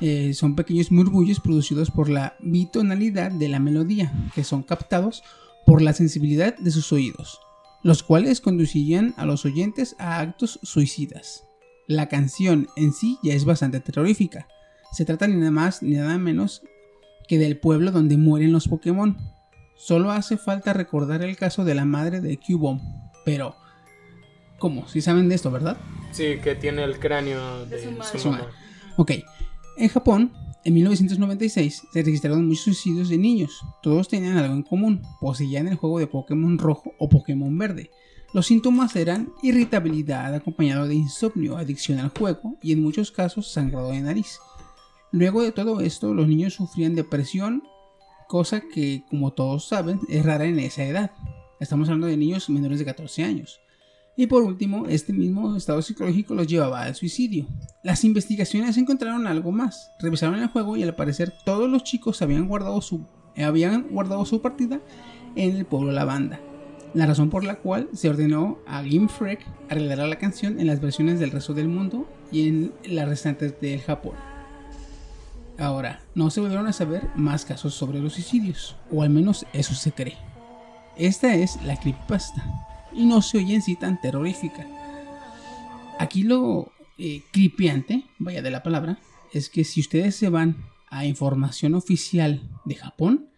Eh, son pequeños murmullos producidos por la bitonalidad de la melodía, que son captados por la sensibilidad de sus oídos, los cuales conducirían a los oyentes a actos suicidas. La canción en sí ya es bastante terrorífica. Se trata ni nada más ni nada menos que del pueblo donde mueren los Pokémon. Solo hace falta recordar el caso de la madre de Cubone. Pero, ¿cómo? Si saben de esto, ¿verdad? Sí, que tiene el cráneo de, su, Su madre. Ok. En Japón, en 1996, se registraron muchos suicidios de niños. Todos tenían algo en común. Poseían el juego de Pokémon rojo o Pokémon verde. Los síntomas eran irritabilidad acompañado de insomnio, adicción al juego y en muchos casos sangrado de nariz. Luego de todo esto, los niños sufrían depresión, cosa que, como todos saben, es rara en esa edad. Estamos hablando de niños menores de 14 años. Y por último, este mismo estado psicológico los llevaba al suicidio. Las investigaciones encontraron algo más. Revisaron el juego y al parecer todos los chicos habían guardado su, habían guardado su partida en el pueblo Lavanda. La razón por la cual se ordenó a Game Freak arreglar la canción en las versiones del resto del mundo y en las restantes del Japón. Ahora, no se volvieron a saber más casos sobre los suicidios, o al menos eso se cree. Esta es la creepypasta, y no se oye en sí tan terrorífica. Aquí lo eh, creepyante, vaya de la palabra, es que si ustedes se van a información oficial de Japón,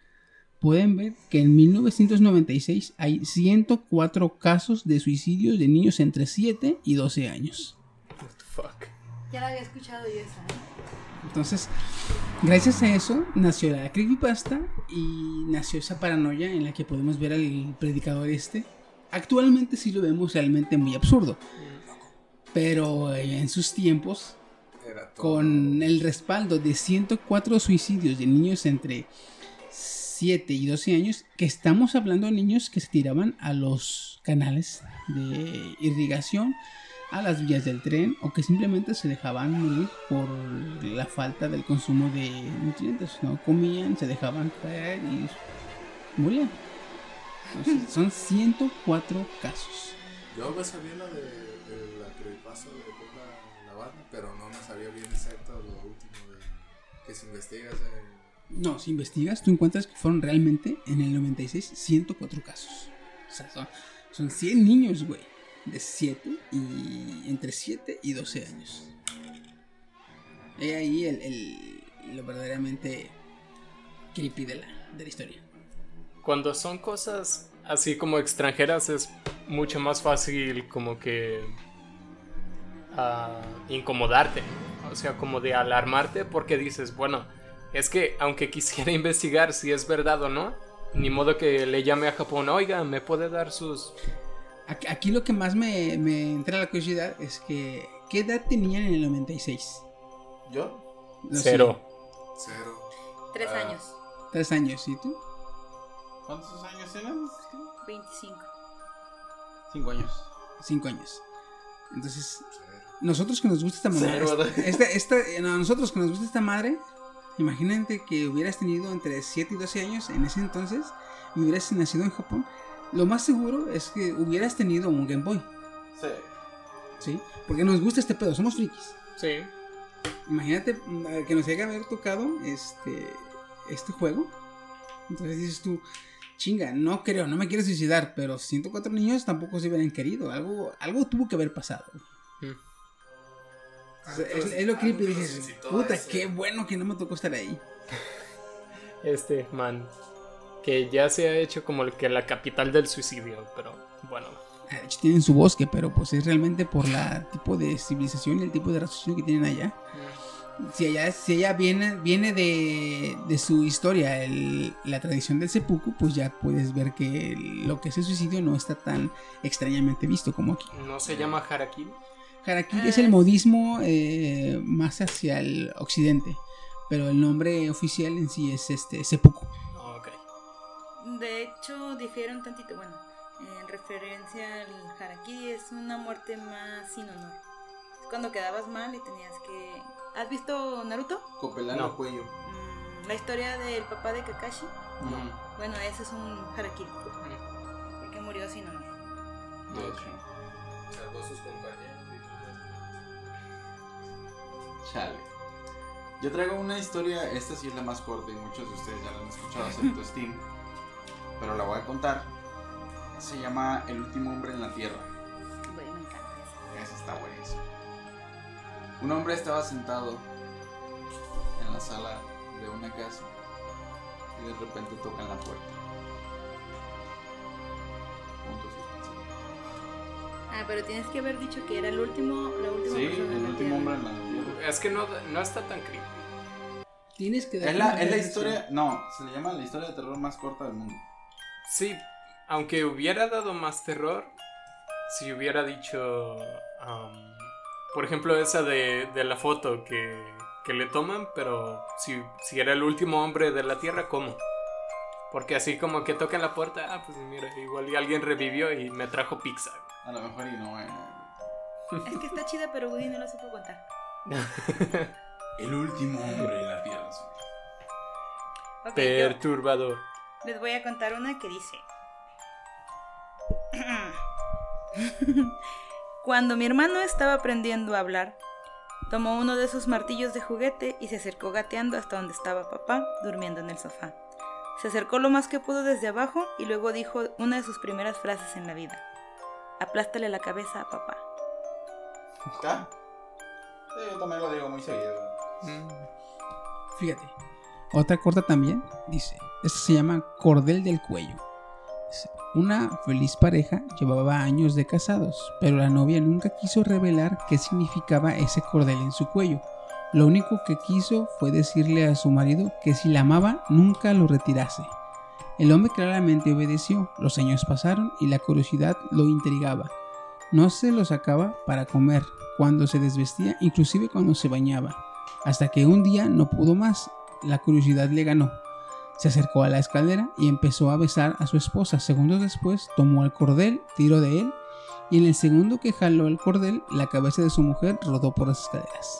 pueden ver que en 1996 hay 104 casos de suicidios de niños entre 7 y 12 años. Ya la había escuchado yo esa. ¿eh? Entonces, gracias a eso nació la creepypasta y nació esa paranoia en la que podemos ver al predicador este. Actualmente sí lo vemos realmente muy absurdo. Pero en sus tiempos, con el respaldo de 104 suicidios de niños entre 7 y 12 años, que estamos hablando de niños que se tiraban a los canales de irrigación, a las vías del tren o que simplemente se dejaban morir por la falta del consumo de nutrientes. No comían, se dejaban caer y morían. Entonces, son 104 casos. Yo me sabía la de, de la creepypasta de la banda, pero no me sabía bien exacto lo último de, que se investiga. No, si investigas, tú encuentras que fueron realmente en el 96 104 casos. O sea, son, son 100 niños, güey. De 7 y. entre 7 y 12 años. He ahí el, el- lo verdaderamente creepy de la, de la historia. Cuando son cosas así como extranjeras es mucho más fácil como que ah, incomodarte, o sea, como de alarmarte porque dices, bueno, es que aunque quisiera investigar si es verdad o no, ni modo que le llame a Japón, oiga, ¿me puede dar sus... Aquí, aquí lo que más me, me entra la curiosidad es que. ¿Qué edad tenían en el 96? ¿Yo? No sé, Cero. Cero. Tres Ah. años. tres años, ¿y tú? ¿Cuántos años tienes? 25. Cinco años. Cinco años. Entonces, Cero. nosotros que nos gusta esta ¿verdad? Esta, esta, no, nosotros que nos gusta esta madre. Imagínate que hubieras tenido entre 7 y 12 años en ese entonces y hubieras nacido en Japón. Lo más seguro es que hubieras tenido un Game Boy, Sí. ¿sí? Porque nos gusta este pedo, somos frikis. Sí. Imagínate mm, que nos haya haber tocado este, este juego. Entonces dices tú, chinga, no creo, no me quiero suicidar, pero 104 niños tampoco se hubieran querido. Algo, algo tuvo que haber pasado. Mm. O sea, es, es lo creepy, dices, puta, ese". qué bueno que no me tocó estar ahí. Este, man, que ya se ha hecho como el que la capital del suicidio, pero bueno. Ah, De hecho, tienen su bosque, pero pues es realmente por la tipo de civilización y el tipo de raciocinio que tienen allá. Si allá, si allá viene, viene de, de su historia, el- la tradición del seppuku, pues ya puedes ver que lo que es el suicidio no está tan extrañamente visto como aquí. ¿No se llama Harakiri? Harakiri es el modismo eh, más hacia el occidente, pero el nombre oficial en sí es este seppuku. Ah, ok. De hecho, difieren tantito. Bueno, en referencia al harakiri, es una muerte más sin honor. Es cuando quedabas mal y tenías que. ¿Has visto Naruto? Copelando No. el cuello. Mm, la historia del papá de Kakashi. Mm. Bueno, ese es un harakiri. Porque murió sin honor. De hecho. Salvó a sus compañeros. Chale. Yo traigo una historia, esta sí es la más corta y muchos de ustedes ya la han escuchado, excepto Steam. Pero la voy a contar. Se llama El último hombre en la tierra. Bueno, me encanta. Esa está buenísima. Un hombre estaba sentado en la sala de una casa y de repente tocan la puerta. Punto suspensivo. Ah, pero tienes que haber dicho que era el último, la última Sí, persona el la último Tierra. hombre en la tierra. Es que no, no está tan creepy. Tienes que Es la, es la historia, no, se le llama la historia de terror más corta del mundo. Sí, aunque hubiera dado más terror, si hubiera dicho, am, por ejemplo, esa de, de la foto que, que le toman, pero si, si era el último hombre de la Tierra, ¿cómo? Porque así como que tocan la puerta, ah, pues mira, igual y alguien revivió y me trajo pizza. A lo mejor y no, eh. Es que está chida, pero Woody no lo supo contar. El último hombre en la tierra. Perturbador. les voy a contar una que dice. Cuando mi hermano estaba aprendiendo a hablar, tomó uno de sus martillos de juguete y se acercó gateando hasta donde estaba papá, durmiendo en el sofá. Se acercó lo más que pudo desde abajo y luego dijo una de sus primeras frases en la vida. Aplástale la cabeza a papá. ¿Está? Sí, yo también lo digo muy seguido. Fíjate. Otra corta también dice, esta se llama Cordel del Cuello. Una feliz pareja llevaba años de casados, pero la novia nunca quiso revelar qué significaba ese cordel en su cuello. Lo único que quiso fue decirle a su marido que si la amaba nunca lo retirase. El hombre claramente obedeció, los años pasaron y la curiosidad lo intrigaba. No se lo sacaba para comer, cuando se desvestía, inclusive cuando se bañaba hasta que un día no pudo más, la curiosidad le ganó. Se acercó a la escalera y empezó a besar a su esposa. Segundos después tomó el cordel, tiró de él y en el segundo que jaló el cordel, la cabeza de su mujer rodó por las escaleras.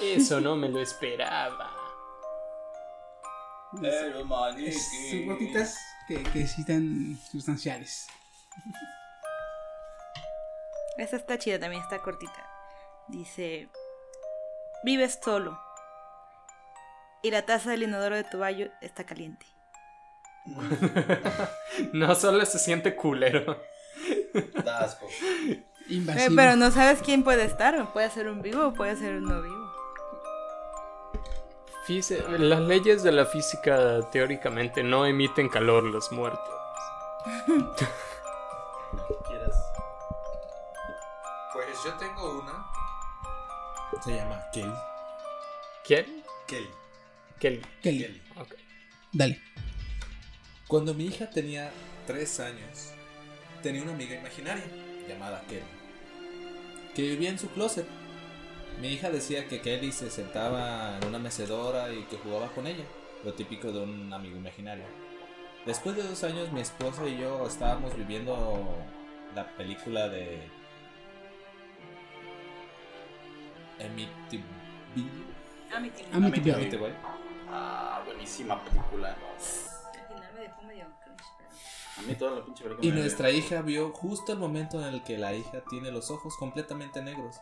Eso no me lo esperaba. Son gotitas que, que sustanciales. Esta está chida también, está cortita. Dice, vives solo y la taza del inodoro de tu baño está caliente. no solo se siente culero. Da asco. Eh, Invasivo. pero no sabes quién puede estar. Puede ser un vivo o puede ser un no vivo. Las leyes de la física teóricamente no emiten calor los muertos. Pues yo tengo una. Se llama Kelly. ¿Quién? Kelly. Kelly. Kelly. Ok. Dale. Cuando mi hija tenía 3 años, tenía una amiga imaginaria llamada Kelly, que vivía en su closet. Mi hija decía que Kelly se sentaba en una mecedora y que jugaba con ella, lo típico de un amigo imaginario. Después de dos años, mi esposa y yo estábamos viviendo la película de Amityville. Amityville. Amityville. Ah, buenísima película. Al final me dejó medio cringe, A mí toda la pinche película. Y me- nuestra hija vio justo el momento en el que la hija tiene los ojos completamente negros.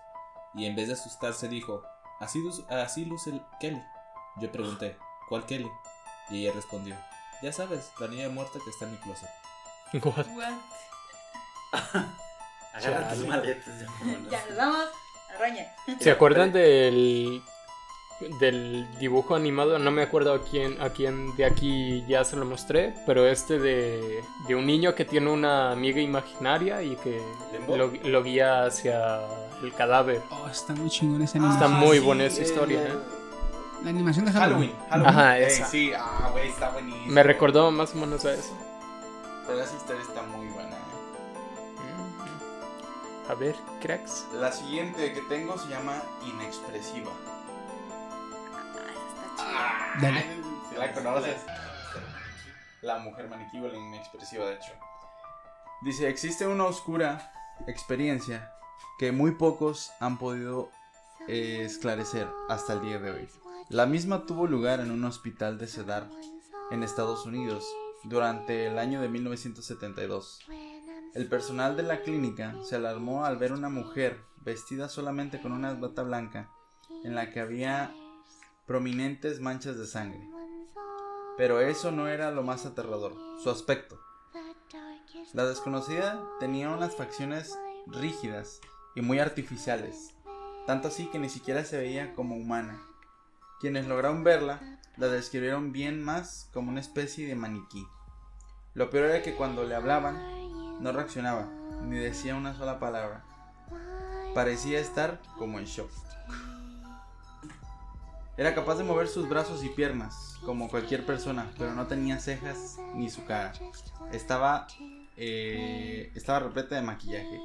Y en vez de asustarse dijo, así, así luce el Kelly. Yo pregunté, ¿cuál Kelly? Y ella respondió, ya sabes, la niña muerta que está en mi closet. What? Agarra tus maletas. Ya, nos vamos. ¿Se acuerdan del del dibujo animado? No me acuerdo a quién a quién de aquí ya se lo mostré, pero este de, de un niño que tiene una amiga imaginaria y que lo, lo guía hacia el cadáver. Oh, está muy chingón esa Está animación. muy sí, buena esa el- historia. ¿eh? La animación de Halloween. Halloween. Halloween. Ajá, Eh, esa. sí, ah, güey, está buenísimo. Me recordó más o menos a eso. Pero esa historia está muy buena. A ver, cracks. La siguiente que tengo se llama Inexpresiva. Dale. ¿Sí la conoces? La mujer maniquí o la inexpresiva, de hecho. Dice, existe una oscura experiencia que muy pocos han podido eh, esclarecer hasta el día de hoy. La misma tuvo lugar en un hospital de Cedar, en Estados Unidos, durante el año de 1972. El personal de la clínica se alarmó al ver una mujer vestida solamente con una bata blanca en la que había prominentes manchas de sangre. Pero eso no era lo más aterrador, su aspecto. La desconocida tenía unas facciones rígidas y muy artificiales, tanto así que ni siquiera se veía como humana. Quienes lograron verla la describieron bien más como una especie de maniquí. Lo peor era que cuando le hablaban no reaccionaba, ni decía una sola palabra. Parecía estar como en shock. Era capaz de mover sus brazos y piernas, como cualquier persona, pero no tenía cejas ni su cara. Estaba, eh, estaba repleta de maquillaje.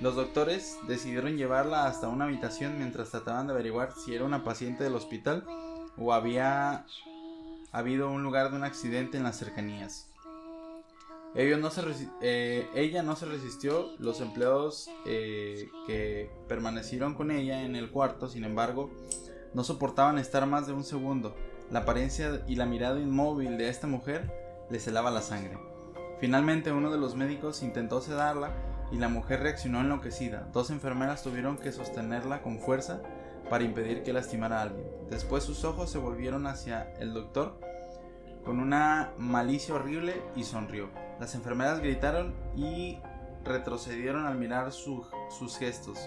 Los doctores decidieron llevarla hasta una habitación mientras trataban de averiguar si era una paciente del hospital o había habido un lugar de un accidente en las cercanías. Eh, ella no se resistió, los empleados eh, que permanecieron con ella en el cuarto, sin embargo, no soportaban estar más de un segundo. La apariencia y la mirada inmóvil de esta mujer les helaba la sangre. Finalmente uno de los médicos intentó sedarla y la mujer reaccionó enloquecida. Dos enfermeras tuvieron que sostenerla con fuerza para impedir que lastimara a alguien. Después sus ojos se volvieron hacia el doctor con una malicia horrible y sonrió. Las enfermeras gritaron y retrocedieron al mirar su- sus gestos.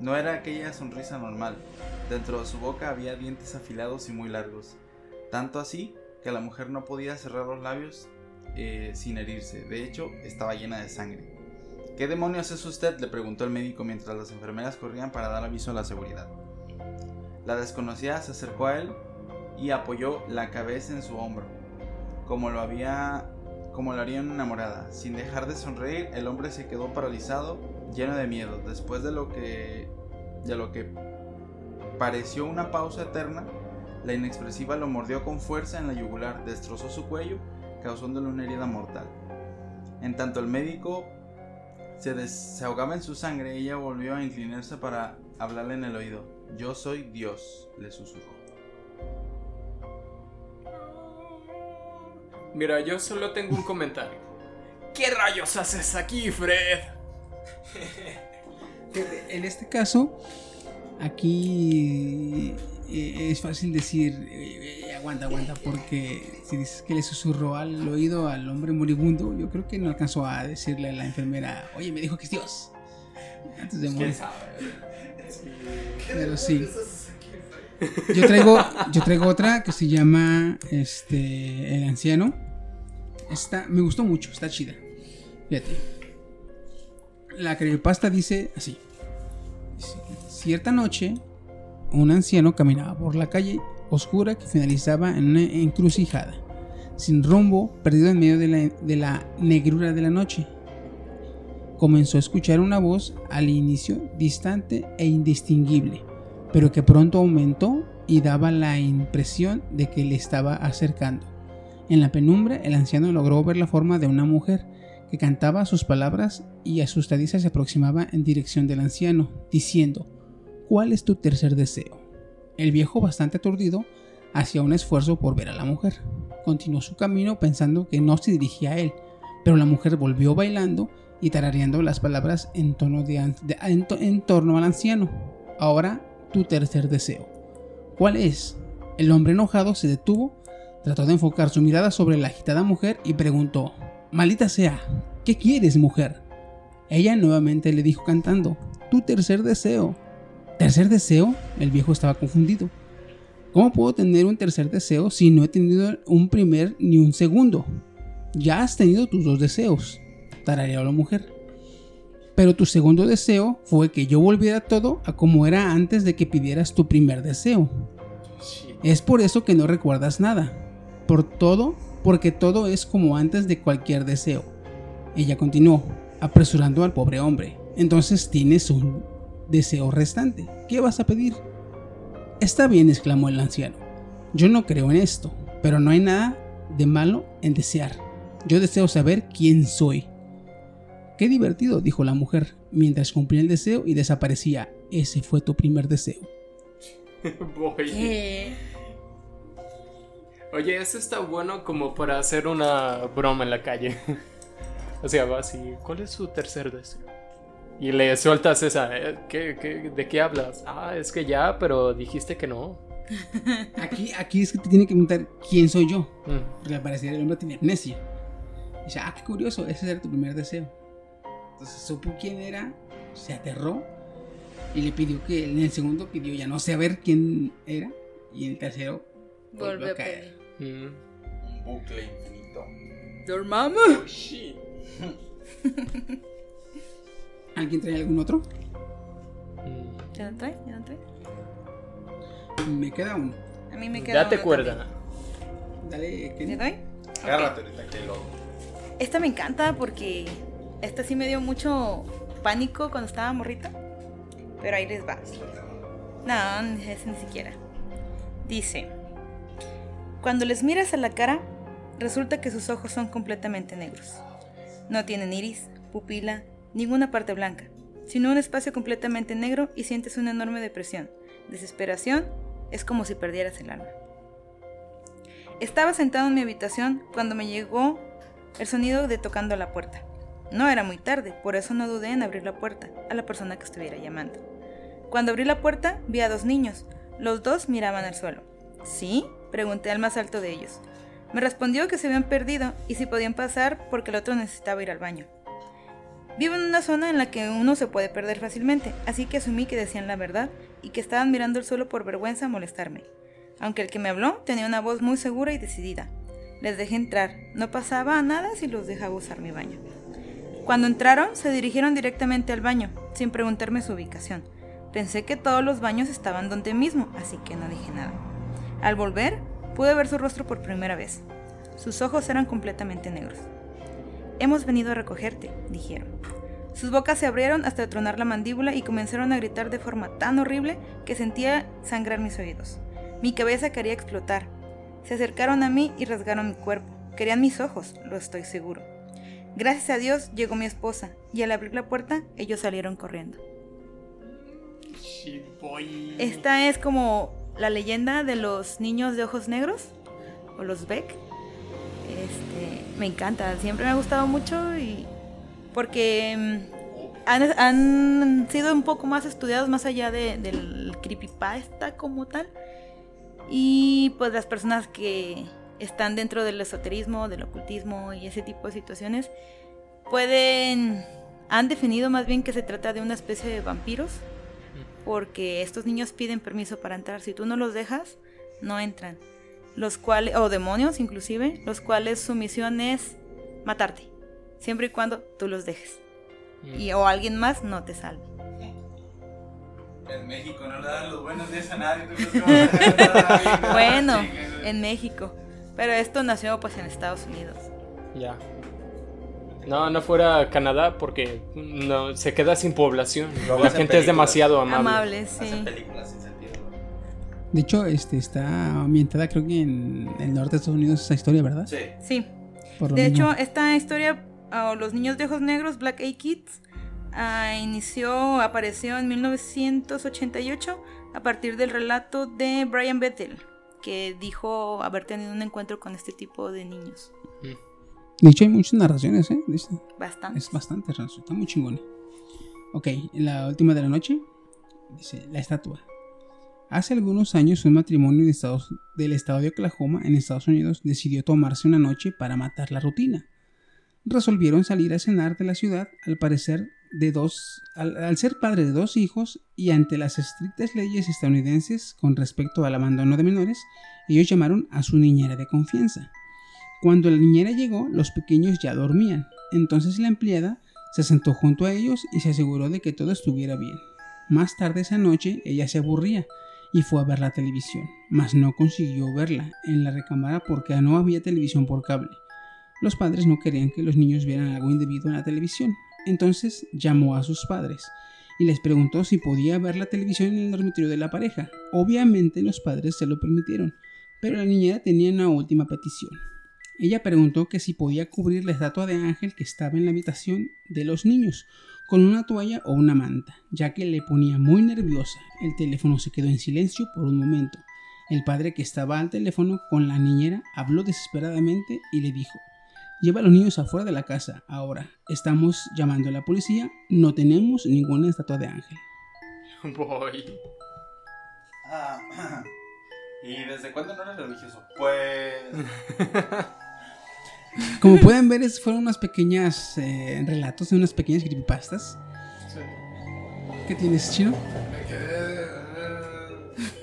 No era aquella sonrisa normal. Dentro de su boca había dientes afilados y muy largos. Tanto así que la mujer no podía cerrar los labios eh, sin herirse. De hecho, estaba llena de sangre. ¿Qué demonios es usted? le preguntó el médico mientras las enfermeras corrían para dar aviso a la seguridad. La desconocida se acercó a él y apoyó la cabeza en su hombro, como lo había como lo haría una enamorada. Sin dejar de sonreír, el hombre se quedó paralizado, lleno de miedo. Después de lo que de lo que pareció una pausa eterna, la inexpresiva lo mordió con fuerza en la yugular, destrozó su cuello, causándole una herida mortal. En tanto el médico se, des- se ahogaba en su sangre, ella volvió a inclinarse para hablarle en el oído. Yo soy Dios, le susurró. Mira, yo solo tengo un comentario. ¿Qué rayos haces aquí, Fred? En este caso, aquí eh, es fácil decir, eh, eh, aguanta, aguanta, porque si dices que le susurró al oído al hombre moribundo, yo creo que no alcanzó a decirle a la enfermera, oye, me dijo que es Dios. Antes de morir. Pero sí. Yo traigo, yo traigo otra que se llama este El Anciano. Esta me gustó mucho, está chida. Fíjate. La creepypasta dice así. Cierta noche, un anciano caminaba por la calle oscura que finalizaba en una encrucijada, sin rumbo, perdido en medio de la, de la negrura de la noche. Comenzó a escuchar una voz al inicio distante e indistinguible, pero que pronto aumentó y daba la impresión de que le estaba acercando. En la penumbra, el anciano logró ver la forma de una mujer que cantaba sus palabras y asustadiza se aproximaba en dirección del anciano, diciendo, ¿Cuál es tu tercer deseo? El viejo, bastante aturdido, hacía un esfuerzo por ver a la mujer. Continuó su camino pensando que no se dirigía a él, pero la mujer volvió bailando y tarareando las palabras en, tono de en torno al anciano. Ahora, tu tercer deseo. ¿Cuál es? El hombre enojado se detuvo, trató de enfocar su mirada sobre la agitada mujer y preguntó, Maldita sea, ¿qué quieres, mujer? Ella nuevamente le dijo cantando, Tu tercer deseo. ¿Tercer deseo? El viejo estaba confundido. ¿Cómo puedo tener un tercer deseo si no he tenido un primer ni un segundo? Ya has tenido tus dos deseos, tarareó la mujer. Pero tu segundo deseo fue que yo volviera todo a como era antes de que pidieras tu primer deseo. Es por eso que no recuerdas nada. Por todo, porque todo es como antes de cualquier deseo. Ella continuó, apresurando al pobre hombre. Entonces tienes un deseo restante. ¿Qué vas a pedir? Está bien, exclamó el anciano. Yo no creo en esto, pero no hay nada de malo en desear. Yo deseo saber quién soy. Qué divertido, dijo la mujer, mientras cumplía el deseo y desaparecía. Ese fue tu primer deseo. Voy. Oye, eso está bueno como para hacer una broma en la calle. o sea, vas y ¿cuál es su tercer deseo? Y le sueltas esa, eh, ¿qué, qué, de qué hablas? Ah, es que ya, pero dijiste que no. Aquí, aquí es que te tiene que preguntar quién soy yo. Mm. Porque al parecer el hombre tenía amnesia. Dice, ah, qué curioso, ese era tu primer deseo. Entonces supo quién era, se aterró y le pidió que en el segundo pidió ya no saber quién era y en el tercero volvió Volvió a caer. Mm. Un bucle infinito. Dormamos. ¿Alguien trae algún otro? ¿Ya no trae? ¿Ya no trae? Me queda uno. A mí me queda Date uno cuerda. Dale. Kenny. ¿Le doy? Agárrate ahorita que lo. Esta me encanta porque esta sí me dio mucho pánico cuando estaba morrita. Pero ahí les va. No, ni- ni siquiera. Dice, cuando les miras a la cara, resulta que sus ojos son completamente negros. No tienen iris, pupila, ninguna parte blanca, sino un espacio completamente negro y sientes una enorme depresión, desesperación, es como si perdieras el alma. Estaba sentado en mi habitación cuando me llegó el sonido de tocando la puerta. No era muy tarde, por eso no dudé en abrir la puerta a la persona que estuviera llamando. Cuando abrí la puerta, vi a dos niños. Los dos miraban al suelo. ¿Sí? Pregunté al más alto de ellos. Me respondió que se habían perdido y si podían pasar porque el otro necesitaba ir al baño. Vivo en una zona en la que uno se puede perder fácilmente, así que asumí que decían la verdad y que estaban mirando el suelo por vergüenza a molestarme. Aunque el que me habló tenía una voz muy segura y decidida. Les dejé entrar, no pasaba nada si los dejaba usar mi baño. Cuando entraron, se dirigieron directamente al baño, sin preguntarme su ubicación. Pensé que todos los baños estaban donde mismo, así que no dije nada. Al volver, pude ver su rostro por primera vez. Sus ojos eran completamente negros. Hemos venido a recogerte, dijeron. Sus bocas se abrieron hasta tronar la mandíbula y comenzaron a gritar de forma tan horrible que sentía sangrar mis oídos. Mi cabeza quería explotar. Se acercaron a mí y rasgaron mi cuerpo. Querían mis ojos, lo estoy seguro. Gracias a Dios llegó mi esposa y al abrir la puerta ellos salieron corriendo. Esta es como la leyenda de los niños de ojos negros o los Beck. Este, me encanta, siempre me ha gustado mucho y porque mm, han, han sido un poco más estudiados más allá de- del creepypasta como tal Y pues las personas que están dentro del esoterismo, del ocultismo y ese tipo de situaciones pueden han definido más bien que se trata de una especie de vampiros porque estos niños piden permiso para entrar. Si tú no los dejas, no entran. Los cuales o demonios inclusive, los cuales su misión es matarte, siempre y cuando tú los dejes. Y o alguien más no te salve. En México no le dan los buenos días a nadie. Bueno, en México. Pero esto nació pues en Estados Unidos. Ya. No, no fuera Canadá porque no se queda sin población. Luego La gente es demasiado amable. Amables, sí. Hacen películas sin sentido. De hecho, este está ambientada creo que en el norte de Estados Unidos esa historia, ¿verdad? Sí. Sí. De mismo. hecho, esta historia, ah, Los Niños de Ojos Negros, Black Eyed Kids, ah, inició, apareció en 1988 a partir del relato de Brian Bethel, que dijo haber tenido un encuentro con este tipo de niños. De hecho, hay muchas narraciones, ¿eh? Bastante. Es bastante está muy chingón. Ok, la última de la noche. Dice, la estatua. Hace algunos años un matrimonio de Estados- del estado de Oklahoma, en Estados Unidos, decidió tomarse una noche para matar la rutina. Resolvieron salir a cenar de la ciudad, al parecer de dos, al, al ser padre de dos hijos y ante las estrictas leyes estadounidenses con respecto al abandono de menores, ellos llamaron a su niñera de confianza. Cuando la niñera llegó, los pequeños ya dormían. Entonces la empleada se sentó junto a ellos y se aseguró de que todo estuviera bien. Más tarde esa noche ella se aburría y fue a ver la televisión, mas no consiguió verla en la recámara porque no había televisión por cable. Los padres no querían que los niños vieran algo indebido en la televisión, entonces llamó a sus padres y les preguntó si podía ver la televisión en el dormitorio de la pareja. Obviamente los padres se lo permitieron, pero la niñera tenía una última petición. Ella preguntó que si podía cubrir la estatua de ángel que estaba en la habitación de los niños con una toalla o una manta, ya que le ponía muy nerviosa. El teléfono se quedó en silencio por un momento. El padre que estaba al teléfono con la niñera habló desesperadamente y le dijo, Lleva a los niños afuera de la casa. Ahora, estamos llamando a la policía. No tenemos ninguna estatua de ángel. Voy. Ah, ¿Y desde cuándo no eres religioso? Pues. Como pueden ver, fueron unas pequeñas eh, relatos, unas pequeñas creepypastas. ¿Qué tienes, chino? Me quedé. eh,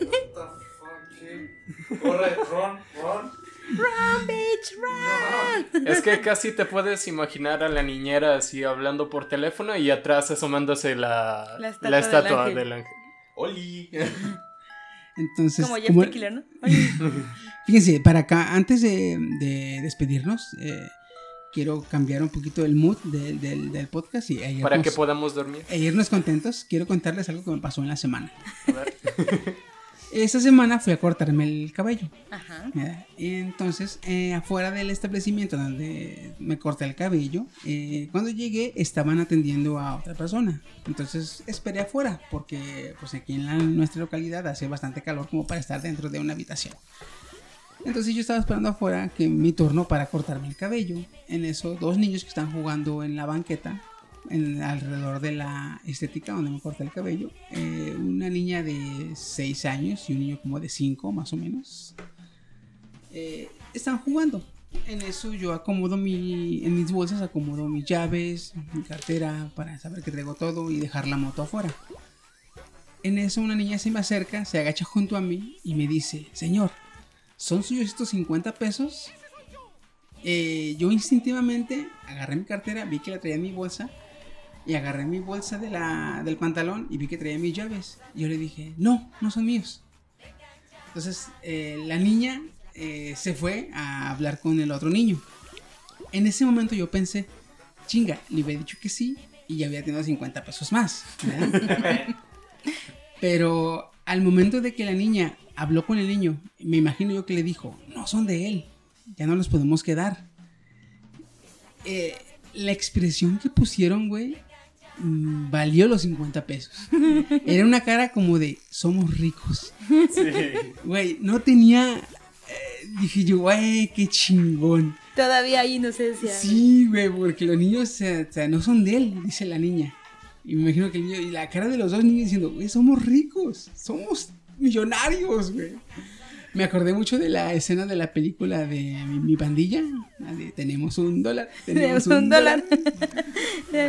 What the fuck? Corre, Ron, Ron. Run, bitch, run. Es que casi te puedes imaginar a la niñera así hablando por teléfono y atrás asomándose la, La estatua la del estatua ángel. del ángel. Oli. Entonces, Como Jeff como- the Killer, ¿no? fíjense, para acá, antes de, de despedirnos, eh, quiero cambiar un poquito el mood del, del- del podcast y e Para que podamos dormir. e irnos contentos. Quiero contarles algo que me pasó en la semana. Esta semana fui a cortarme el cabello. Ajá. Y entonces, eh, afuera del establecimiento donde me corté el cabello, eh, cuando llegué estaban atendiendo a otra persona. Entonces esperé afuera, porque pues aquí en la- nuestra localidad hace bastante calor como para estar dentro de una habitación. Entonces yo estaba esperando afuera que mi turno para cortarme el cabello. En eso, dos niños que están jugando en la banqueta, en, alrededor de la estética donde me corté el cabello. eh, una niña de 6 años y un niño como de 5 más o menos. eh, están jugando. En eso yo acomodo mi, en mis bolsas acomodo mis llaves, mi cartera para saber que traigo todo y dejar la moto afuera. En eso una niña se me acerca, se agacha junto a mí y me dice, señor, ¿son suyos estos 50 pesos? Eh, yo instintivamente agarré mi cartera, vi que la traía en mi bolsa y agarré mi bolsa de la, del pantalón y vi que traía mis llaves. Y yo le dije, no, no son míos. Entonces eh, la niña eh, se fue a hablar con el otro niño. En ese momento yo pensé, chinga, le había dicho que sí y ya había tenido 50 pesos más. Pero al momento de que la niña habló con el niño, me imagino yo que le dijo, no son de él, ya no los podemos quedar. Eh, la expresión que pusieron, güey, valió los 50 pesos. Era una cara como de, somos ricos. Güey, no tenía... eh, dije yo, güey, qué chingón. Todavía hay inocencia. Sí, güey, porque los niños o sea, o sea, no son de él, dice la niña. Y me imagino que el niño, y la cara de los dos niños diciendo, güey, somos ricos, somos millonarios, güey. Me acordé mucho de la escena de la película de mi, mi pandilla. la de tenemos un dólar. Tenemos un dólar.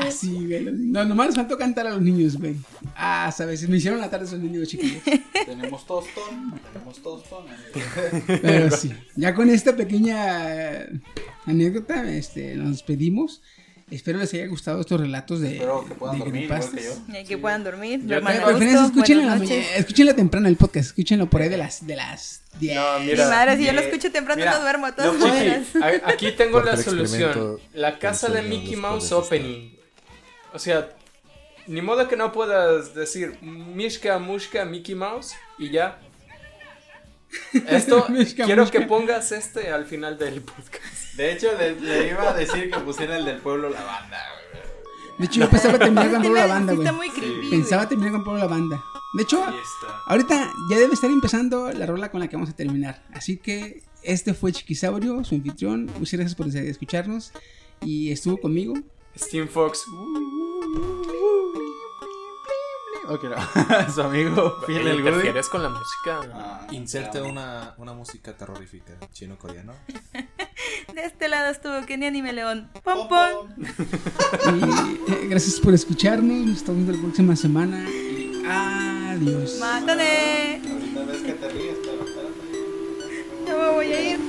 Así, güey. No, nomás les faltó cantar a los niños, güey. Ah, sabes, me hicieron la tarde esos niños chiquillos. Tenemos tostón, tenemos tostón. Pero sí, ya con esta pequeña anécdota, este, nos despedimos. Espero les haya gustado estos relatos de, Espero que puedan de dormir igual que yo. Y que puedan dormir. Yo De preferencia, gusto, escúchenlo, en la buenas noches. mañana- escúchenlo temprano el podcast, escúchenlo por ahí de las, de las 10. No, Mi mira. madre, si yo lo escucho temprano mira, no duermo, todas Chiqui, maneras. a- aquí tengo Porque la solución. La casa de Mickey Mouse. Opening. O sea, ni modo que no puedas decir Mishka, Mushka, Mickey Mouse y ya. Esto, Mishka, quiero Mushka. que pongas este al final del podcast. De hecho, le, le iba a decir que pusiera el del pueblo la banda. güey. De hecho, yo pensaba terminar con Sí, Pablo la banda, sí güey. está muy creepy, Pensaba güey. terminar con Pablo la banda. De hecho, Ahí está. ahorita ya debe estar empezando la rola con la que vamos a terminar. Así que este fue Chiquisaurio, su anfitrión. Muchas gracias por escucharnos. Y estuvo conmigo. Steam Fox. Ok, no. Su amigo Phil el Goody. ¿Interfieres con la música? Ah, Inserte una, una música terrorífica chino-coreano. De este lado estuvo Kenny Anime León. Pom pom. Y eh, gracias por escucharnos. Nos estamos viendo la próxima semana. Y adiós. Mátane. Ahorita ves que te ríes, pero espérate. No me voy a ir.